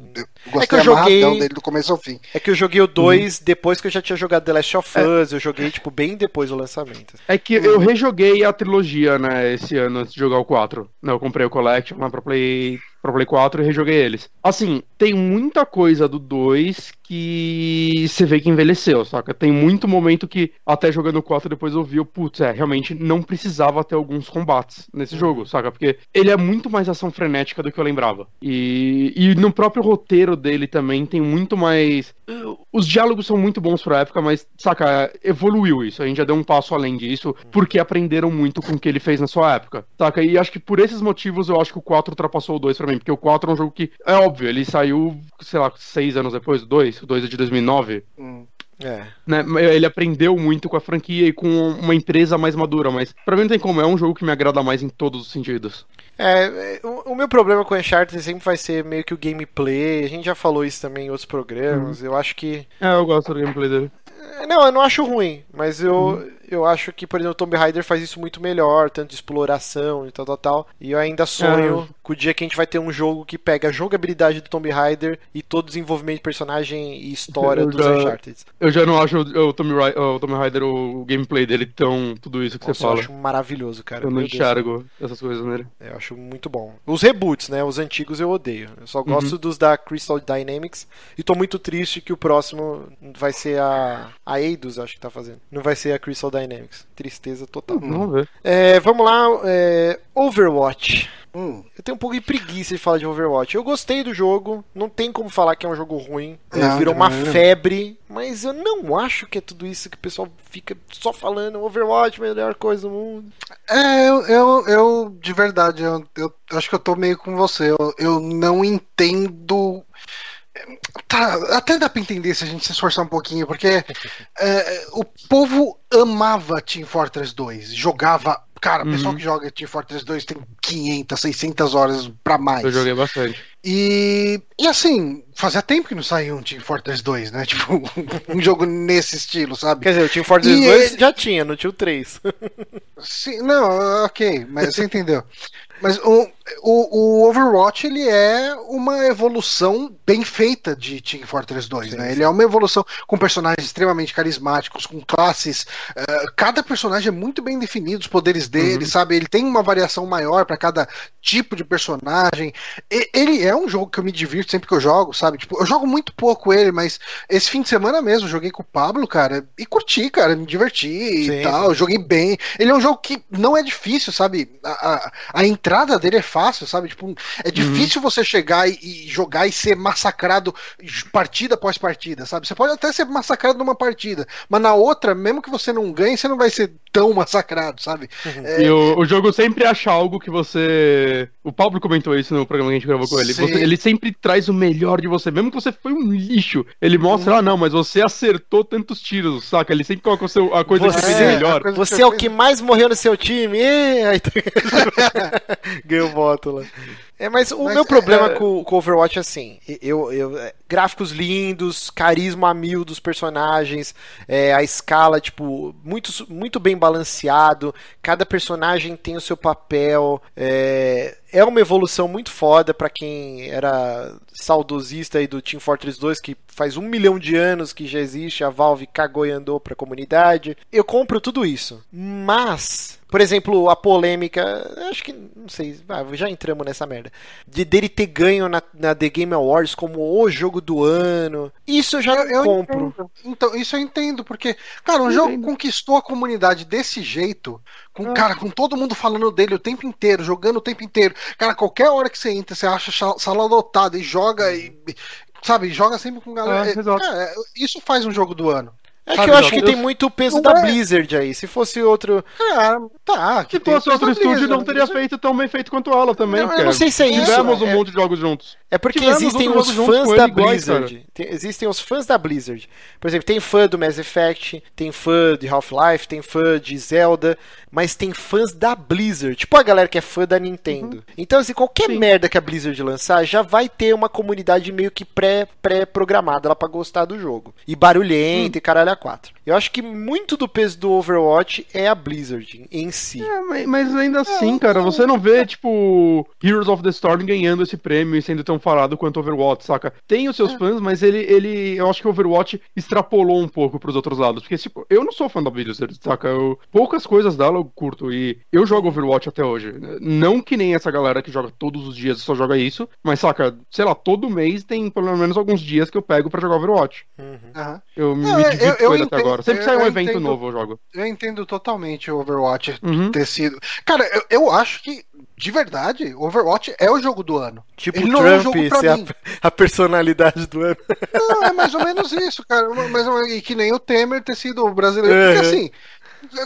que gostei eu joguei- amarradão dele do começo ao fim. É que eu joguei o 2 Uhum. depois que eu já tinha jogado The Last of É. Us. Eu joguei, tipo, bem depois do lançamento. É que eu rejoguei a trilogia, né, esse ano antes de jogar o 4. Né, eu comprei o Collection lá pra Play, pra Play 4 e rejoguei eles. Assim, tem muita coisa do 2 que você vê que envelheceu, saca? Tem muito momento que, até jogando o 4 depois eu vi, eu, putz, é, realmente não precisava ter alguns combates nesse jogo, saca? Porque ele é muito mais ação frenética do que eu lembrava. E, e no próprio roteiro dele também tem muito mais. Os diálogos são muito bons pra época, mas, saca, evoluiu isso. A gente já deu um passo além disso, porque aprenderam muito com o que ele fez na sua época, saca? E acho que por esses motivos eu acho que o 4 ultrapassou o 2 pra mim, porque o 4 é um jogo que, é óbvio, ele saiu, sei lá, seis anos depois do 2, o 2 é de 2009, Hum. É. né? Ele aprendeu muito com a franquia e com uma empresa mais madura, mas pra mim não tem como, é um jogo que me agrada mais em todos os sentidos. É, é, o, o meu problema com o Uncharted sempre vai ser meio que o gameplay. A gente já falou isso também em outros programas. Uhum. Eu acho que. É, eu gosto do gameplay dele. É, Não, eu não acho ruim, mas eu, eu acho que, por exemplo, o Tomb Raider faz isso muito melhor, tanto de exploração e tal, tal, tal. E eu ainda sonho com o dia que a gente vai ter um jogo que pega a jogabilidade do Tomb Raider e todo o desenvolvimento de personagem e história Eu dos já- Uncharted. Eu já não acho o, o Tomb Ra- o Tomb Raider, o gameplay dele tão tudo isso que Nossa, você eu fala. acho maravilhoso, cara. Eu não Meu Deus. enxergo essas coisas nele. Eu acho muito bom. Os reboots, né? Os antigos eu odeio. Eu só gosto Uhum. dos da Crystal Dynamics. E tô muito triste que o próximo vai ser a. A Eidos, acho que tá fazendo. Não vai ser a Crystal Dynamics. Tristeza total. Vamos ver. É, vamos lá. é, Overwatch. Hum. Eu tenho um pouco de preguiça de falar de Overwatch. Eu gostei do jogo, não tem como falar que é um jogo ruim. É, Não, virou uma maneira febre, mas eu não acho que é tudo isso que o pessoal fica só falando. Overwatch, melhor coisa do mundo. É, eu, eu, eu, de verdade, eu, eu acho que eu tô meio com você. Eu, eu não entendo. Tá, até dá pra entender se a gente se esforçar um pouquinho, porque é, o povo amava Team Fortress 2, jogava. Cara, o pessoal Uhum. que joga Team Fortress 2 tem 500, 600 horas pra mais. Eu joguei bastante. E, e assim, fazia tempo que não saía um Team Fortress 2, né? Tipo, um jogo nesse estilo, sabe? Quer dizer, o Team Fortress E 2 ele- já tinha, não tinha o 3. Sim, não, ok, mas você entendeu. Mas o, o, o Overwatch ele é uma evolução bem feita de Team Fortress 2, Sim, né? sim. Ele é uma evolução com personagens extremamente carismáticos, com classes. eh, cada personagem é muito bem definido, os poderes dele, sabe? Ele tem uma variação maior para cada tipo de personagem. E- ele é um jogo que eu me divirto sempre que eu jogo, sabe? Tipo, eu jogo muito pouco ele, mas esse fim de semana mesmo joguei com o Pablo, cara, e curti, cara, me diverti Sim, e tal, joguei bem. Ele é um jogo que não é difícil, sabe? A, a, a entrada dele é fácil, sabe? Tipo, é difícil você chegar e, e jogar e ser massacrado partida após partida, sabe? Você pode até ser massacrado numa partida, mas na outra, mesmo que você não ganhe, você não vai ser tão massacrado, sabe? É, E o, o jogo sempre acha algo que você. O Pablo comentou isso no programa que a gente gravou com ele. Você- ele sempre traz o melhor de você, mesmo que você foi um lixo. Ele mostra, ah, não, mas você acertou tantos tiros, saca? Ele sempre coloca o seu, a coisa que Você- você fez É, melhor. Você que é o que mais morreu no seu time. Tá- Ganhou voto lá. É, mas o Mas, meu problema é- com, com o Overwatch é assim: eu, eu, é, gráficos lindos, carisma a mil dos personagens, é, a escala, tipo, muito, muito bem balanceado, cada personagem tem o seu papel. É, é uma evolução muito foda pra quem era saudosista aí do Team Fortress 2, que faz um milhão de anos que já existe, a Valve cagou e andou pra comunidade. Eu compro tudo isso. Mas, por exemplo, a polêmica, acho que, não sei, já entramos nessa merda, de dele ter ganho na, na The Game Awards como o jogo do ano. Isso eu já Eu, eu compro. entendo. Então, isso eu entendo, porque, cara, um Eu jogo entendo. conquistou a comunidade desse jeito, com, Ah. cara, com todo mundo falando dele o tempo inteiro, jogando o tempo inteiro. Cara, qualquer hora que você entra, você acha cha- sala lotada e joga e. Sabe, joga sempre com galera. Ah, É, cara, isso faz um jogo do ano. É que Sabe, eu acho que tem muito o peso Não da é- Blizzard aí. Se fosse outro. Cara, tá. que Se fosse outro estúdio, Blizzard, não teria né? feito tão bem feito quanto ela também, Não, eu cara. não sei se é isso, Tivemos um é- monte de jogos juntos. É porque Tivemos existem os fãs da iguais, Blizzard. Tem- existem os fãs da Blizzard. Por exemplo, tem fã do Mass Effect, tem fã de Half-Life, tem fã de Zelda, mas tem fãs da Blizzard. Tipo a galera que é fã da Nintendo. Então, assim, qualquer Uhum. Sim. merda que a Blizzard lançar já vai ter uma comunidade meio que pré- pré-programada lá pra gostar do jogo. E Hum. barulhenta e caralho a quatro. Eu acho que muito do peso do Overwatch é a Blizzard em si. É, mas- ainda assim, cara, você não vê, tipo, Heroes of the Storm ganhando esse prêmio e sendo tão falado quanto Overwatch, saca? Tem os seus fãs, mas ele, ele. Eu acho que o Overwatch extrapolou um pouco pros outros lados. Porque, tipo, eu não sou fã da Blizzard, saca? Eu, poucas coisas dela eu curto. E eu jogo Overwatch até hoje. Não que nem essa galera que joga todos os dias e só joga isso, mas, saca, sei lá, todo mês tem pelo menos alguns dias que eu pego pra jogar Overwatch. Uhum. Eu Não, me eu- divirto eu com ele até entendo- agora. Sempre que eu- sai um eu evento entendo- novo, eu jogo. Eu entendo totalmente o Overwatch Uhum. ter sido. Cara, eu, eu acho que, de verdade, Overwatch é o jogo do ano. Tipo Ele não é um Trump jogo pra ser mim. a, a personalidade do ano. Não, é mais ou menos isso, cara. Mas, e que nem o Temer ter sido o brasileiro. Uhum. Porque assim,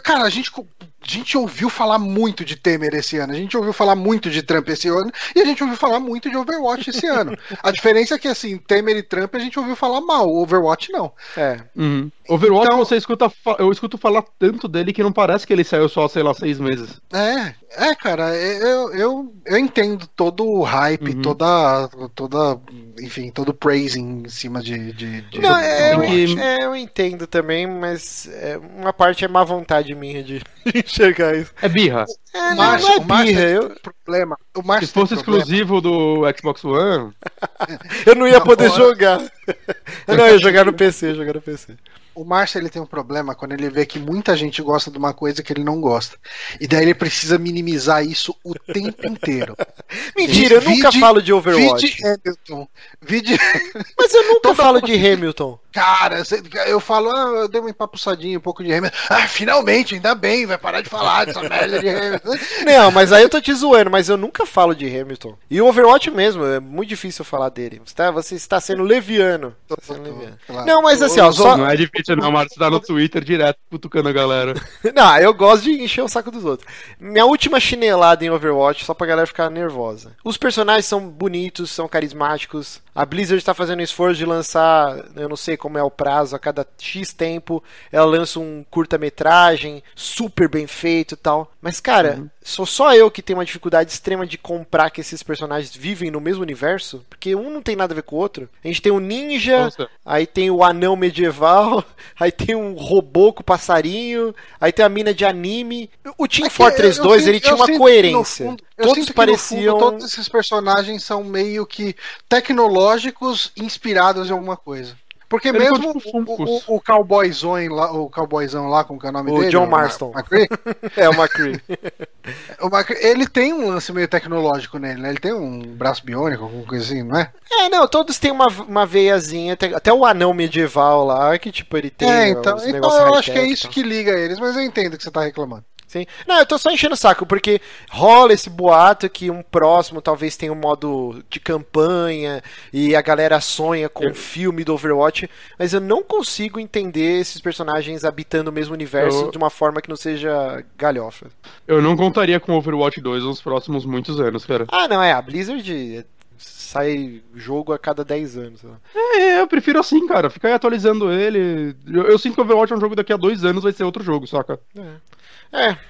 cara, a gente, a gente ouviu falar muito de Temer esse ano, a gente ouviu falar muito de Trump esse ano, e a gente ouviu falar muito de Overwatch esse ano. A diferença é que, assim, Temer e Trump a gente ouviu falar mal, o Overwatch não. É. Uhum. Overwatch Então- você escuta. Eu escuto falar tanto dele que não parece que ele saiu só, sei lá, seis meses. É, é, cara, eu, eu, eu entendo todo o hype, Uhum. toda, toda, enfim, todo o praising em cima de. de, de Não, é, eu, é, eu entendo também, mas é, uma parte é má vontade minha de enxergar isso. É birra. É, não, Márcio- não é o birra, tem eu, problema. O Se fosse exclusivo do Xbox One, eu não ia Não, poder fora- jogar. Eu não ia jogar no PC, jogar no PC. O Márcio ele tem um problema quando ele vê que muita gente gosta de uma coisa que ele não gosta. E daí ele precisa minimizar isso o tempo inteiro. Mentira, eu nunca Vide- falo de Overwatch. Vide Hamilton. Vide. Mas eu nunca falo de Hamilton. Cara, eu falo, ah, eu dei uma empapuçadinha um pouco de Hamilton. Ah, finalmente, ainda bem, vai parar de falar dessa merda de Hamilton. Não, mas aí eu tô te zoando, mas eu nunca falo de Hamilton. E o Overwatch mesmo, é muito difícil falar dele. Você, tá, você está sendo leviano. Você está sendo leviano. Claro. Não, mas assim, ó, só- não é difícil não, Mário. Você tá no Twitter direto cutucando a galera. Não, eu gosto de encher o saco dos outros. Minha última chinelada em Overwatch, só pra galera ficar nervosa. Os personagens são bonitos, são carismáticos. A Blizzard tá fazendo esforço de lançar, eu não sei como é o prazo, a cada X tempo ela lança um curta-metragem super bem feito e tal. Mas, cara, sou só eu que tenho uma dificuldade extrema de comprar que esses personagens vivem no mesmo universo, porque um não tem nada a ver com o outro. A gente tem o ninja, Nossa. Aí tem o anão medieval, aí tem um robô com passarinho, aí tem a mina de anime. O Team É Fortress eu 2 sinto- ele tinha eu uma coerência. fundo- eu Todos pareciam. fundo todos esses personagens são meio que tecnológicos inspirados em alguma coisa. Porque Ele mesmo tipo o, o, o cowboyzão lá, o cowboyzão lá, como que é o nome O dele? John Ma- Marston. McCree, É o McCree. o McCree, ele tem um lance meio tecnológico nele, né? Ele tem um braço biônico, alguma coisa assim, não é? é, não, todos têm uma, uma veiazinha. Até, o anão medieval lá, que tipo, ele tem. é, então, então eu acho que é isso que liga eles, mas eu entendo que você tá reclamando. Sim. Não, eu tô só enchendo o saco, porque rola esse boato que um próximo talvez tenha um modo de campanha e a galera sonha com o filme do Overwatch, mas eu não consigo entender esses personagens habitando o mesmo universo Eu- de uma forma que não seja galhofa. Eu não contaria com Overwatch 2 nos próximos muitos anos, cara. Ah, não, é, a Blizzard sai jogo a cada 10 anos. É, eu prefiro assim, cara. Ficar atualizando ele. Eu, eu sinto que Overwatch é um jogo daqui a dois anos vai ser outro jogo, saca? É,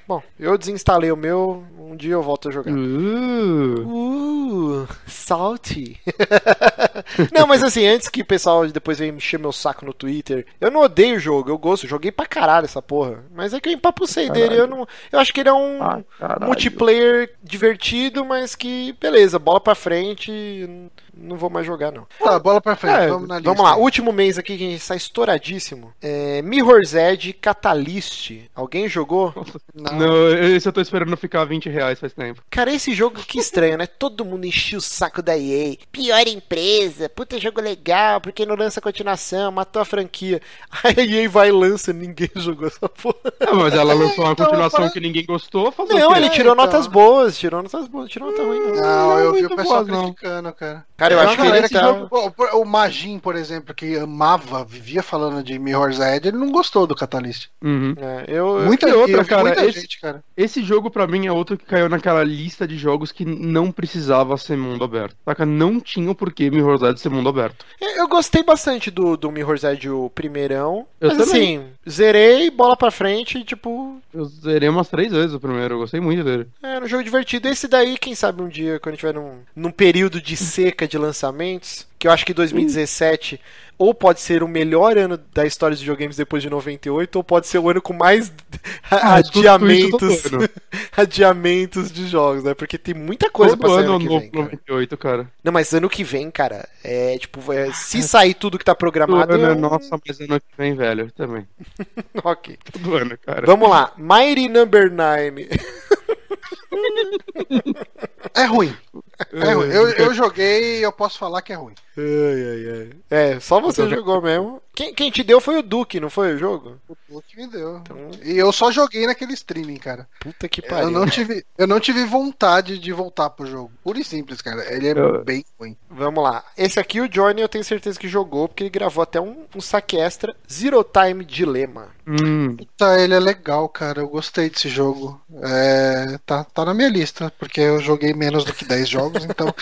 bom, eu desinstalei o meu, um dia eu volto a jogar. Uh, Uh, salty. não, mas assim, antes que o pessoal depois venha encher meu saco no Twitter, eu não odeio o jogo, eu gosto, joguei pra caralho essa porra. Mas é que eu empapucei Caralho. dele, eu não. Eu acho que ele é um ah, multiplayer divertido, mas que, beleza, bola pra frente, não vou mais jogar, não. Tá, bola pra frente, É, vamos na lista. Vamos lá, último mês aqui que a gente está estouradíssimo. É, Mirror's Edge Catalyst. Alguém jogou? Não. Não, esse eu tô esperando ficar 20 reais faz tempo. Cara, esse jogo que estranho, né? Todo mundo enchia o saco da EA. Pior empresa, puta jogo legal, porque não lança continuação, matou a franquia. Aí a EA vai e lança, ninguém jogou essa porra. É, mas ela lançou uma Então, continuação parece- que ninguém gostou, fazer Não, o quê? ele tirou então. notas boas, tirou notas boas, tirou nota ruim. Não. Não, Não, eu vi o pessoal boas, não. criticando, cara. Cara, eu Tem acho que ele tá... joga- o, o Magin, por exemplo, que amava, vivia falando de Mirror's Edge, ele não gostou do Catalyst. Uhum. É, eu, Muita, e outra, eu vi cara, muita esse- gente, cara. Esse jogo, pra mim, é outro que caiu naquela lista de jogos que não precisava ser mundo aberto. Saca? Não tinha o porquê Mirror's Edge ser mundo aberto. eu gostei bastante do, do Mirror's Edge, o primeirão. Eu mas também. assim, zerei, bola pra frente, tipo, Eu zerei umas três vezes o primeiro, eu gostei muito dele. É, um jogo divertido. Esse daí, quem sabe um dia, quando a gente tiver num, num período de seca de lançamentos, que eu acho que 2017 ou pode ser o melhor ano da história dos videogames depois de 98, ou pode ser o ano com mais Ah, eu escuto adiamentos, adiamentos de jogos, né? Porque tem muita coisa Todo pra sair ano ano que novo vem, cara. 98, cara. Não, mas ano que vem, cara, é tipo, é, se sair tudo que tá programado, ano, é um- Nossa, mas ano que vem, velho, também. ok. Todo ano, cara. Vamos lá, Mighty Number 9. É ruim. É ruim. Eu, eu joguei e eu posso falar que é ruim. Ai, ai, ai. É, só você jogou mesmo. Quem, quem te deu foi o Duque, não foi o jogo? O que me deu. Então, E eu só joguei naquele streaming, cara. puta que Eu pariu. não, tive, eu não tive vontade de voltar pro jogo. Puro e simples, cara. Ele é Eu- bem ruim. Vamos lá. Esse aqui o Johnny eu tenho certeza que jogou, porque ele gravou até um, um saque extra, Zero Time Dilemma. Hum, Tá, ele é legal, cara. Eu gostei desse jogo. É, tá, tá na minha lista, porque eu joguei menos do que 10 jogos, então.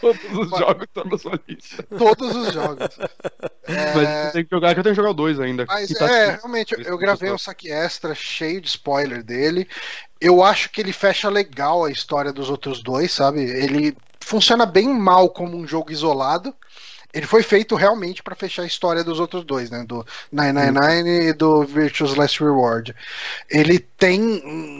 Todos os jogos estão na sua lista. Todos os jogos. É... Mas você tem que jogar, que eu tenho que jogar dois ainda. Mas tá é, aqui. realmente, eu, eu gravei um saque extra cheio de spoiler dele. Eu acho que ele fecha legal a história dos outros dois, sabe? Ele funciona bem mal como um jogo isolado ele foi feito realmente para fechar a história dos outros dois, né? Do 999 e do Virtuous Last Reward. Ele tem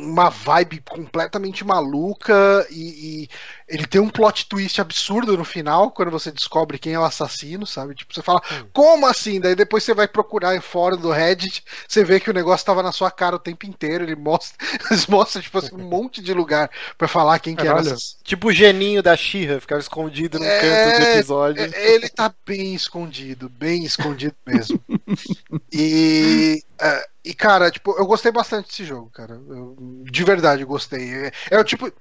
uma vibe completamente maluca e, e, ele tem um plot twist absurdo no final, quando você descobre quem é o assassino, sabe? Tipo, você fala, hum. como assim? Daí depois você vai procurar em fórum do Reddit, você vê que o negócio estava na sua cara o tempo inteiro. Ele mostra, eles mostram, tipo assim, um monte de lugar para falar quem que era. Tipo o geninho da Xirra, ficava escondido no é, canto do episódio. É, ele tá bem escondido, bem escondido mesmo. e. Uh, e, cara, tipo, eu gostei bastante desse jogo, cara. Eu, de verdade, gostei. É, é, o tipo. É,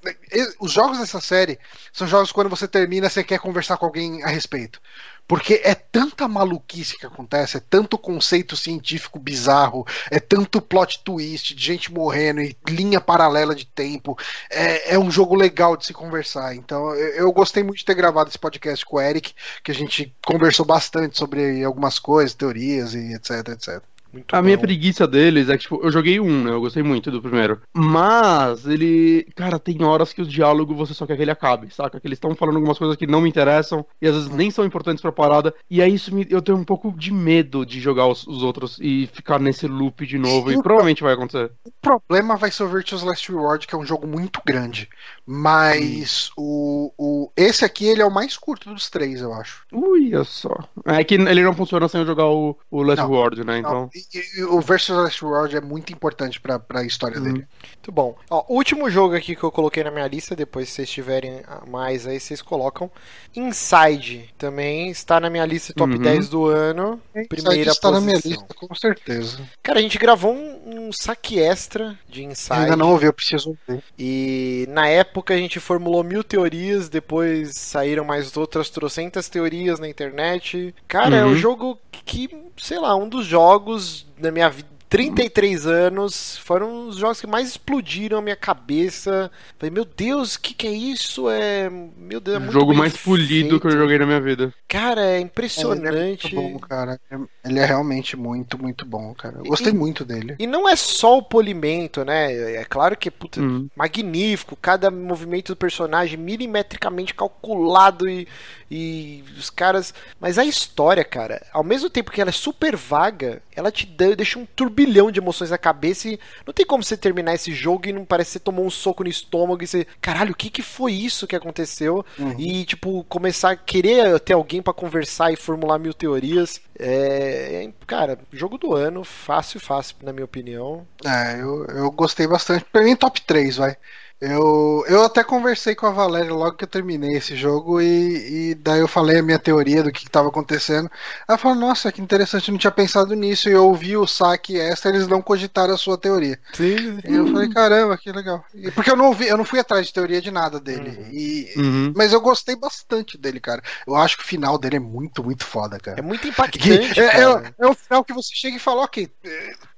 os jogos dessa série são jogos quando você termina, você quer conversar com alguém a respeito. Porque é tanta maluquice que acontece, é tanto conceito científico bizarro, é tanto plot twist de gente morrendo e linha paralela de tempo. É, é um jogo legal de se conversar. Então eu, eu, gostei muito de ter gravado esse podcast com o Eric, que a gente conversou bastante sobre algumas coisas, teorias e etc, etc. Muito a bom. minha preguiça deles é que, tipo, eu joguei um, né? Eu gostei muito do primeiro. Mas ele. Cara, tem horas que o diálogo você só quer que ele acabe, saca? Que eles estão falando algumas coisas que não me interessam e às vezes nem são importantes pra parada. E aí isso me... eu tenho um pouco de medo de jogar os, os outros e ficar nesse loop de novo. E, e provavelmente vai acontecer. O problema vai ser o Virtuous Last Reward, que é um jogo muito grande. Mas hum. o, o. Esse aqui ele é o mais curto dos três, eu acho. Ui, só. É que ele não funciona sem eu jogar o, o Last não, Reward, né? Então. Não e, o Versus Last World é muito importante pra, pra história hum. dele. Muito bom. Ó, o último jogo aqui que eu coloquei na minha lista, depois se vocês tiverem mais aí, vocês colocam. Inside também está na minha lista top uhum. 10 do ano. Primeira está posição. na minha lista, com certeza. Cara, a gente gravou um, um saque extra de Inside. Eu ainda não ouvi, eu preciso ver. E na época a gente formulou mil teorias, depois saíram mais outras trocentas teorias na internet. Cara, uhum. é um jogo que, sei lá, um dos jogos da minha vida 33 anos, foram os jogos que mais explodiram a minha cabeça. Falei, meu Deus, o que, que é isso? É. Meu Deus, é muito O jogo mais feito. polido que eu joguei na minha vida. Cara, é impressionante. É, ele é muito bom, cara. Ele é realmente muito, muito bom, cara. Eu gostei e, muito dele. E não é só o polimento, né? É claro que é puta, uhum. magnífico. Cada movimento do personagem milimetricamente calculado e, e os caras. Mas a história, cara, ao mesmo tempo que ela é super vaga, ela te deixa um turbilhão bilhão de emoções na cabeça e não tem como você terminar esse jogo e não parece que você tomou um soco no estômago e você, caralho, o que que foi isso que aconteceu? Uhum. E, tipo, começar a querer ter alguém para conversar e formular mil teorias. É, é, cara, jogo do ano, fácil, fácil, na minha opinião. É, eu, eu gostei bastante. Pra mim, top 3, vai. Eu, eu até conversei com a Valéria logo que eu terminei esse jogo e, e daí eu falei a minha teoria do que estava acontecendo. Ela falou, nossa, que interessante, eu não tinha pensado nisso. E eu ouvi o saque essa, eles não cogitaram a sua teoria. Sim. E eu falei, caramba, que legal. E, porque eu não ouvi, eu não fui atrás de teoria de nada dele. Uhum. E, uhum. Mas eu gostei bastante dele, cara. Eu acho que o final dele é muito, muito foda, cara. É muito impactante. É, é, é, o final que você chega e fala, ok,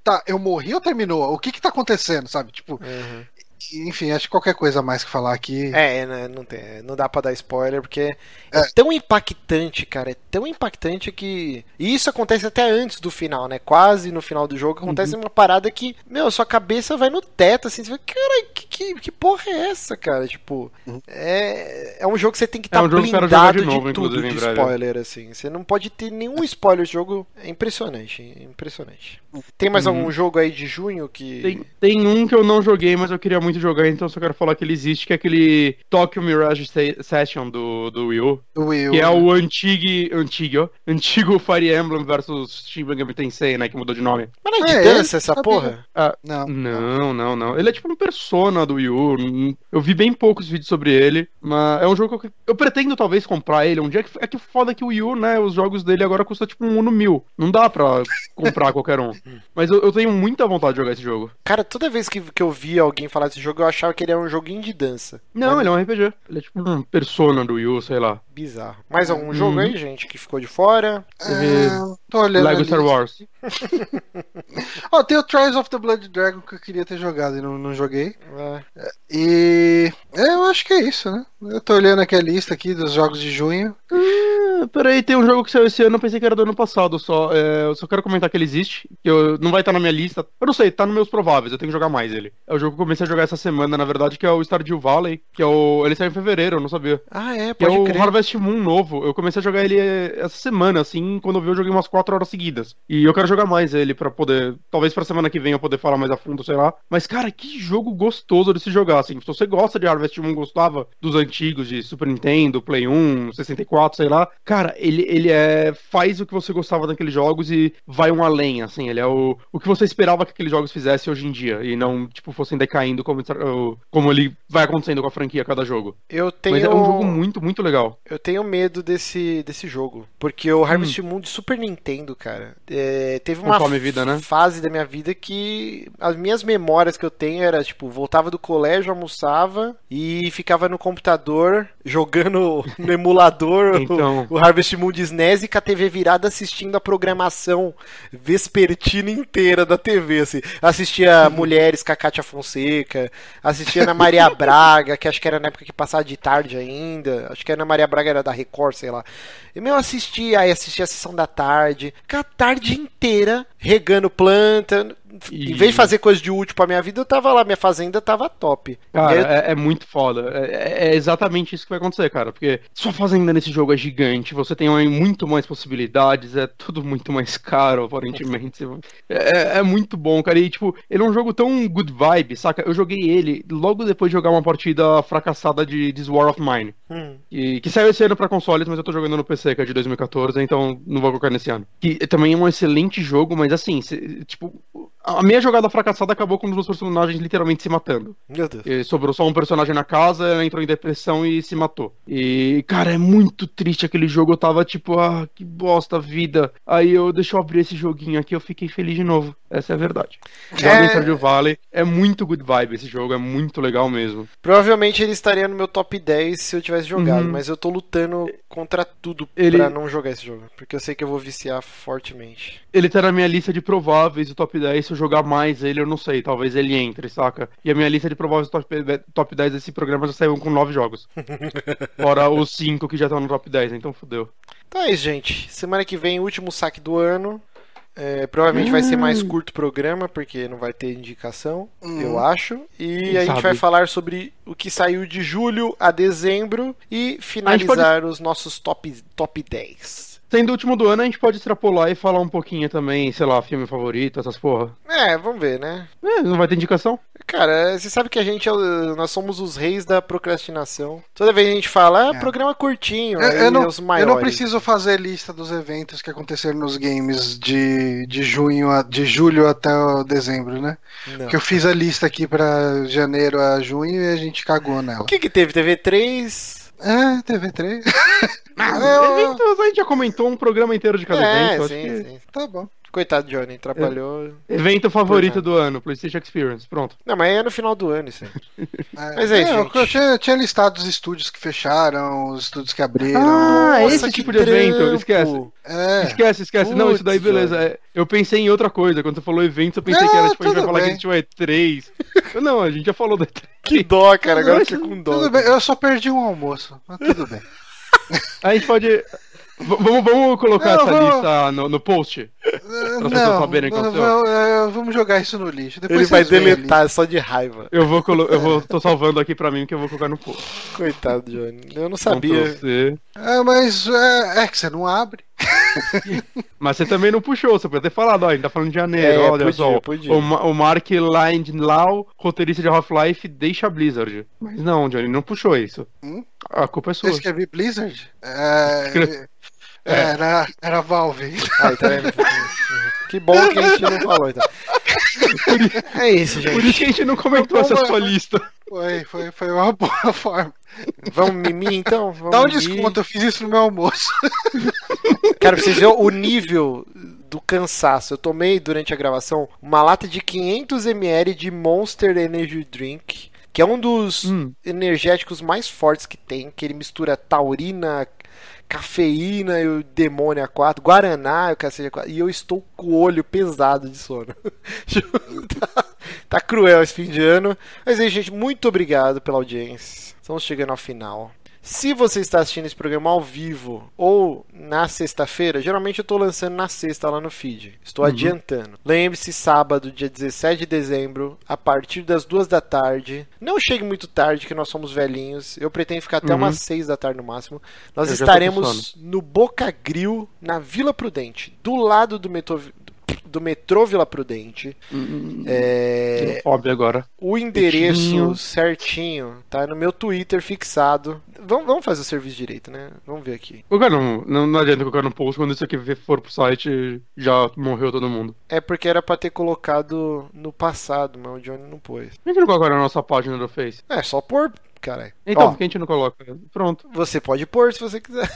tá, eu morri ou terminou? O que que tá acontecendo, sabe? Tipo, uhum enfim, acho que qualquer coisa a mais que falar aqui. É, né, não, tem, não dá pra dar spoiler, porque é. é. tão impactante, cara. É tão impactante que. E isso acontece até antes do final, né? Quase no final do jogo acontece uhum. uma parada que, meu, sua cabeça vai no teto, assim. Você fala, cara, que, que, que porra é essa, cara? Tipo, uhum. é, é um jogo que você tem que estar tá é um blindado de, novo, de tudo de spoiler, assim. Você não pode ter nenhum spoiler. O jogo é impressionante, impressionante. Tem mais uhum. algum jogo aí de junho que. Tem, tem um que eu não joguei, mas eu queria muito jogar, então só quero falar que ele existe, que é aquele Tokyo Mirage Session do, do Wii U. Do Wii U que é o antigo, antigo, antigo Fire Emblem versus Shin Megami Tensei, né, que mudou de nome. Mas não é de é, dança essa porra? Ah, não. Não, não, não. Ele é tipo um persona do Wii U. Eu vi bem poucos vídeos sobre ele, mas é um jogo que eu, eu pretendo talvez comprar ele um dia. É que foda que o Wii U, né, os jogos dele agora custam tipo um Uno mil. Não dá pra comprar qualquer um. Mas eu, eu tenho muita vontade de jogar esse jogo. Cara, toda vez que, que eu vi alguém falar desse jogo, jogo, eu achava que ele era um joguinho de dança. Não, Mas- ele é um RPG. Ele é tipo um persona do Wii U, sei lá. Bizarro. Mais algum Uhum. jogo aí, gente, que ficou de fora? Teve É, tô olhando Lego ali. Star Wars. Ó, tem o Trials of the Blood Dragon que eu queria ter jogado e não, não joguei. É. E é, eu acho que é isso, né? Eu tô olhando aqui a lista aqui dos jogos de junho. Peraí, tem um jogo que saiu esse ano, eu pensei que era do ano passado só. É, eu só quero comentar que ele existe, que eu, não vai estar na minha lista. Eu não sei, tá nos meus prováveis, eu tenho que jogar mais ele. É o jogo que eu comecei a jogar essa semana, na verdade, que é o Stardew Valley, que é o. Ele saiu em fevereiro, eu não sabia. Ah, é, Que é pode o crer. Harvest Moon novo. Eu comecei a jogar ele eh, essa semana, assim, quando eu vi eu joguei umas 4 horas seguidas. E eu quero jogar mais ele pra poder. Talvez pra semana que vem eu poder falar mais a fundo, sei lá. Mas, cara, que jogo gostoso de se jogar, assim. Se você gosta de Harvest Moon, gostava dos antigos, de Super Nintendo, Play 1, 64, sei lá. Cara, ele, ele é. faz o que você gostava daqueles jogos e vai um além, assim. Ele é o, o que você esperava que aqueles jogos fizessem hoje em dia. E não, tipo, fossem decaindo como, como ele vai acontecendo com a franquia a cada jogo. Eu tenho, Mas é um jogo muito, muito legal. eu tenho medo desse, desse jogo. Porque o Harvest Moon de Super Nintendo, cara, é, teve uma vida, né? fase da minha vida que as minhas memórias que eu tenho era, tipo, voltava do colégio, almoçava e ficava no computador jogando no emulador Então. O, Harvest Moon de SNES e com a TV virada assistindo a programação vespertina inteira da TV, assim. Assistia Mulheres com a Kátia Fonseca, assistia Ana Maria Braga, que acho que era na época que passava de tarde ainda, acho que a Ana Maria Braga era da Record, sei lá. E meu, assistia, aí assistia a sessão da tarde, a tarde inteira regando planta. E- Em vez de fazer coisa de útil pra minha vida, eu tava lá, minha fazenda tava top. Cara, eu- é, é muito foda. É, é exatamente isso que vai acontecer, cara. Porque sua fazenda nesse jogo é gigante, você tem muito mais possibilidades, é tudo muito mais caro, aparentemente. É, é muito bom, cara. E, tipo, ele é um jogo tão good vibe, saca? Eu joguei ele logo depois de jogar uma partida fracassada de This War of Mine. Hum. E, que saiu esse ano pra consoles, mas eu tô jogando no PC, é de 2014, então não vou colocar nesse ano. Que também é um excelente jogo, mas assim, cê- tipo, a minha jogada fracassada acabou com um dos meus personagens literalmente se matando. Meu Deus. E sobrou só um personagem na casa, ela entrou em depressão e se matou. E, cara, é muito triste aquele jogo. Eu tava tipo, ah, que bosta vida. Aí eu deixa eu abrir esse joguinho aqui, eu fiquei feliz de novo. Essa é a verdade. Joga em Stardew Valley. É muito good vibe esse jogo, é muito legal mesmo. Provavelmente ele estaria no meu top 10 se eu tivesse jogado, Uhum. mas eu tô lutando contra tudo Ele- pra não jogar esse jogo. Porque eu sei que eu vou viciar fortemente. Ele tá na minha lista de prováveis do top 10. Se eu jogar mais ele, eu não sei. Talvez ele entre, saca? E a minha lista de prováveis do top, top 10 desse programa já saiu com 9 jogos. Fora os 5 que já estão no top 10, então fudeu. Então é isso, gente. Semana que vem, último saque do ano. É, provavelmente vai ser mais curto o programa, porque não vai ter indicação, eu acho. E Quem a gente sabe? vai falar sobre o que saiu de julho a dezembro e finalizar os nossos top, top 10. Sendo o último do ano, a gente pode extrapolar e falar um pouquinho também, sei lá, filme favorito, essas porra. É, vamos ver, né? É, não vai ter indicação? Cara, você sabe que a gente, é nós somos os reis da procrastinação. Toda vez a gente fala, ah, É. programa curtinho, Eu, eu não, os eu não preciso fazer lista dos eventos que aconteceram nos games de, de junho a, de julho até dezembro, né? Não. Porque eu fiz a lista aqui pra janeiro a junho e a gente cagou nela. O que que teve? TV3? É, TV3. Eventos, a gente já comentou um programa inteiro de cada É, evento. sim, que- sim. tá bom. Coitado, Johnny, atrapalhou. Evento favorito é. do ano, PlayStation Experience. Pronto. Não, mas é no final do ano isso aí. É, Mas é isso, eu- gente. eu tinha, tinha listado os estúdios que fecharam, os estúdios que abriram. Ah, Nossa, esse tipo de evento, trampo. esquece. É. Esquece, esquece. não, isso daí beleza. Johnny. É, eu pensei em outra coisa. Quando você falou evento, eu pensei Ah, que era tipo, a gente vai falar que a gente tinha E3. não, a gente já falou da E3. Que dó, cara, agora fiquei com dó. Tudo bem, eu só perdi um almoço, mas tudo bem. A gente pode. V- vamos, vamos colocar Não, essa vamos- lista no, no post? Pessoas Não, saberem que vamos, jogar isso no lixo. Depois Ele vai ali. deletar só de raiva. Eu vou, colo... eu vou tô salvando aqui pra mim que eu vou colocar no post. Coitado, Johnny. Eu não sabia. É, mas é, é que você não abre. Mas você também não puxou, você podia ter falado, ó, a gente tá falando de janeiro, É, olha podia, só. podia. O, Ma- o Mark Landlau, roteirista de Half-Life, deixa a Blizzard. Mas não, Johnny, não puxou isso. Hum? A culpa é Você sua. escrevi Blizzard? É, Escreve- é, Era, era Valve. Aí, tá vendo? Que bom que a gente não falou, então. É isso, Por gente. isso que a gente não comentou essa é? sua lista. Foi, foi, foi uma boa forma. Vamos mimir, então? Vamos Dá um mimir. desconto, eu fiz isso no meu almoço. Cara, pra vocês verem o nível do cansaço. Eu tomei durante a gravação uma lata de 500ml de Monster Energy Drink. que é um dos Hum. energéticos mais fortes que tem, que ele mistura taurina, cafeína e o demônio a quatro, guaraná e o cacete a quatro, e eu estou com o olho pesado de sono. tá, tá cruel esse fim de ano. Mas aí, gente, muito obrigado pela audiência. Estamos chegando ao final. Se você está assistindo esse programa ao vivo ou na sexta-feira, geralmente eu estou lançando na sexta lá no feed. Estou adiantando. Lembre-se, sábado, dia 17 de dezembro, a partir das duas da tarde. Não chegue muito tarde, que nós somos velhinhos. Eu pretendo ficar até Uhum. umas seis da tarde no máximo. Nós Eu estaremos no Boca Grill, na Vila Prudente, do lado do metrô, do metrô Vila Prudente. É, Óbvio agora. o endereço Certinho. certinho tá no meu Twitter fixado. Vamos, vamos fazer o serviço direito, né? Vamos ver aqui. Qualquer não, não, não adianta colocar no post quando isso aqui for pro site já morreu todo mundo. É porque era pra ter colocado no passado, mas o Johnny não pôs. Por que não coloca na nossa página do Face? É, só pôr, caralho. Então, Ó, por que a gente não coloca? Pronto. você pode pôr se você quiser.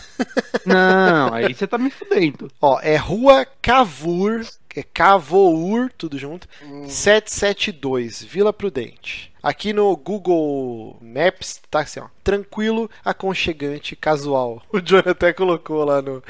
Não, aí você tá me fudendo. Ó, é Rua Cavour, é Cavour, tudo junto, 772, Vila Prudente. Aqui no Google Maps tá assim, ó, tranquilo, aconchegante, casual. O John até colocou lá no,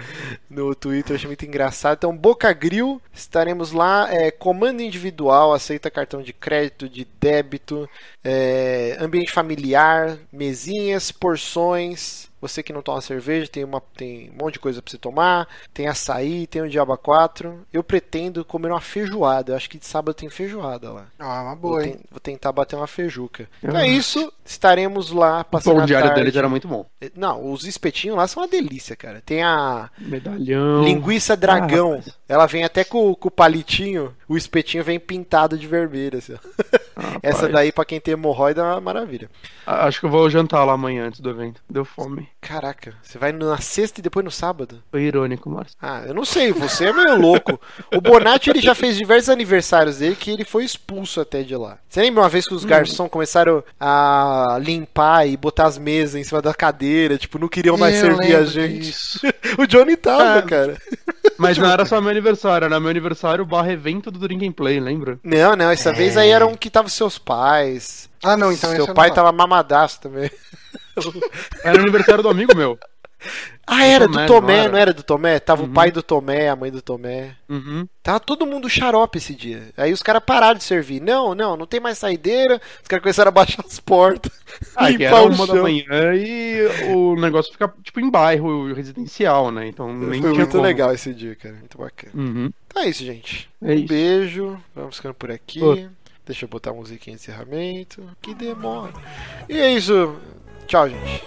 no Twitter, eu achei muito engraçado. Então, Boca Grill, estaremos lá, é, comando individual, aceita cartão de crédito, de débito, é, ambiente familiar, mesinhas, porções, você que não toma cerveja, tem, uma, tem um monte de coisa pra você tomar. Tem açaí, tem o Diaba 4. Eu pretendo comer uma feijoada. Eu acho que de sábado tem feijoada lá. Ah, uma Vou, boa, ten- hein? vou tentar bater uma feijuca. Então Ah. é isso. Estaremos lá O passando pão a diário tarde. deles era muito bom. Não, os espetinhos lá são uma delícia, cara. Tem a Medalhão. linguiça dragão. Ah. Ela vem até com, com o palitinho. O espetinho vem pintado de vermelho. assim. Ah, Essa daí, pra quem tem hemorroida, é uma maravilha. Acho que eu vou jantar lá amanhã antes do evento. Deu fome. Caraca, você vai na sexta e depois no sábado? Foi irônico, Márcio. Ah, eu não sei, você é meio louco. O Bonatti ele já fez diversos aniversários dele que ele foi expulso até de lá. Você lembra uma vez que os garçons começaram a limpar e botar as mesas em cima da cadeira, tipo, não queriam mais Eu servir a gente? disso. O Johnny tava, Ah. cara. Mas não era só meu aniversário, era meu aniversário barra evento do Drink and Play, lembra? Não, não, essa vez aí eram que tava seus pais. Ah, não, então Seu pai não tava mamadaço também. Era o aniversário do amigo meu. Ah, era Tomé, do Tomé, não não era? era do Tomé? Tava o Uhum. pai do Tomé, a mãe do Tomé. Uhum. Tava todo mundo xarope esse dia. Aí os caras pararam de servir. Não, não, não tem mais saideira. Os caras começaram a baixar as portas. Ah, que limpar era o uma da chão. manhã e o negócio fica, tipo, em bairro residencial, né? Então nem Foi muito como. legal esse dia, cara. Muito bacana. Uhum. Então é isso, gente. É um isso. beijo. Vamos ficando por aqui. Pô. Deixa eu botar a musiquinha de encerramento. Que demora. E é isso. Tchau, gente.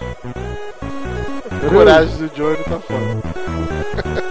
Coragem do Johnny tá foda.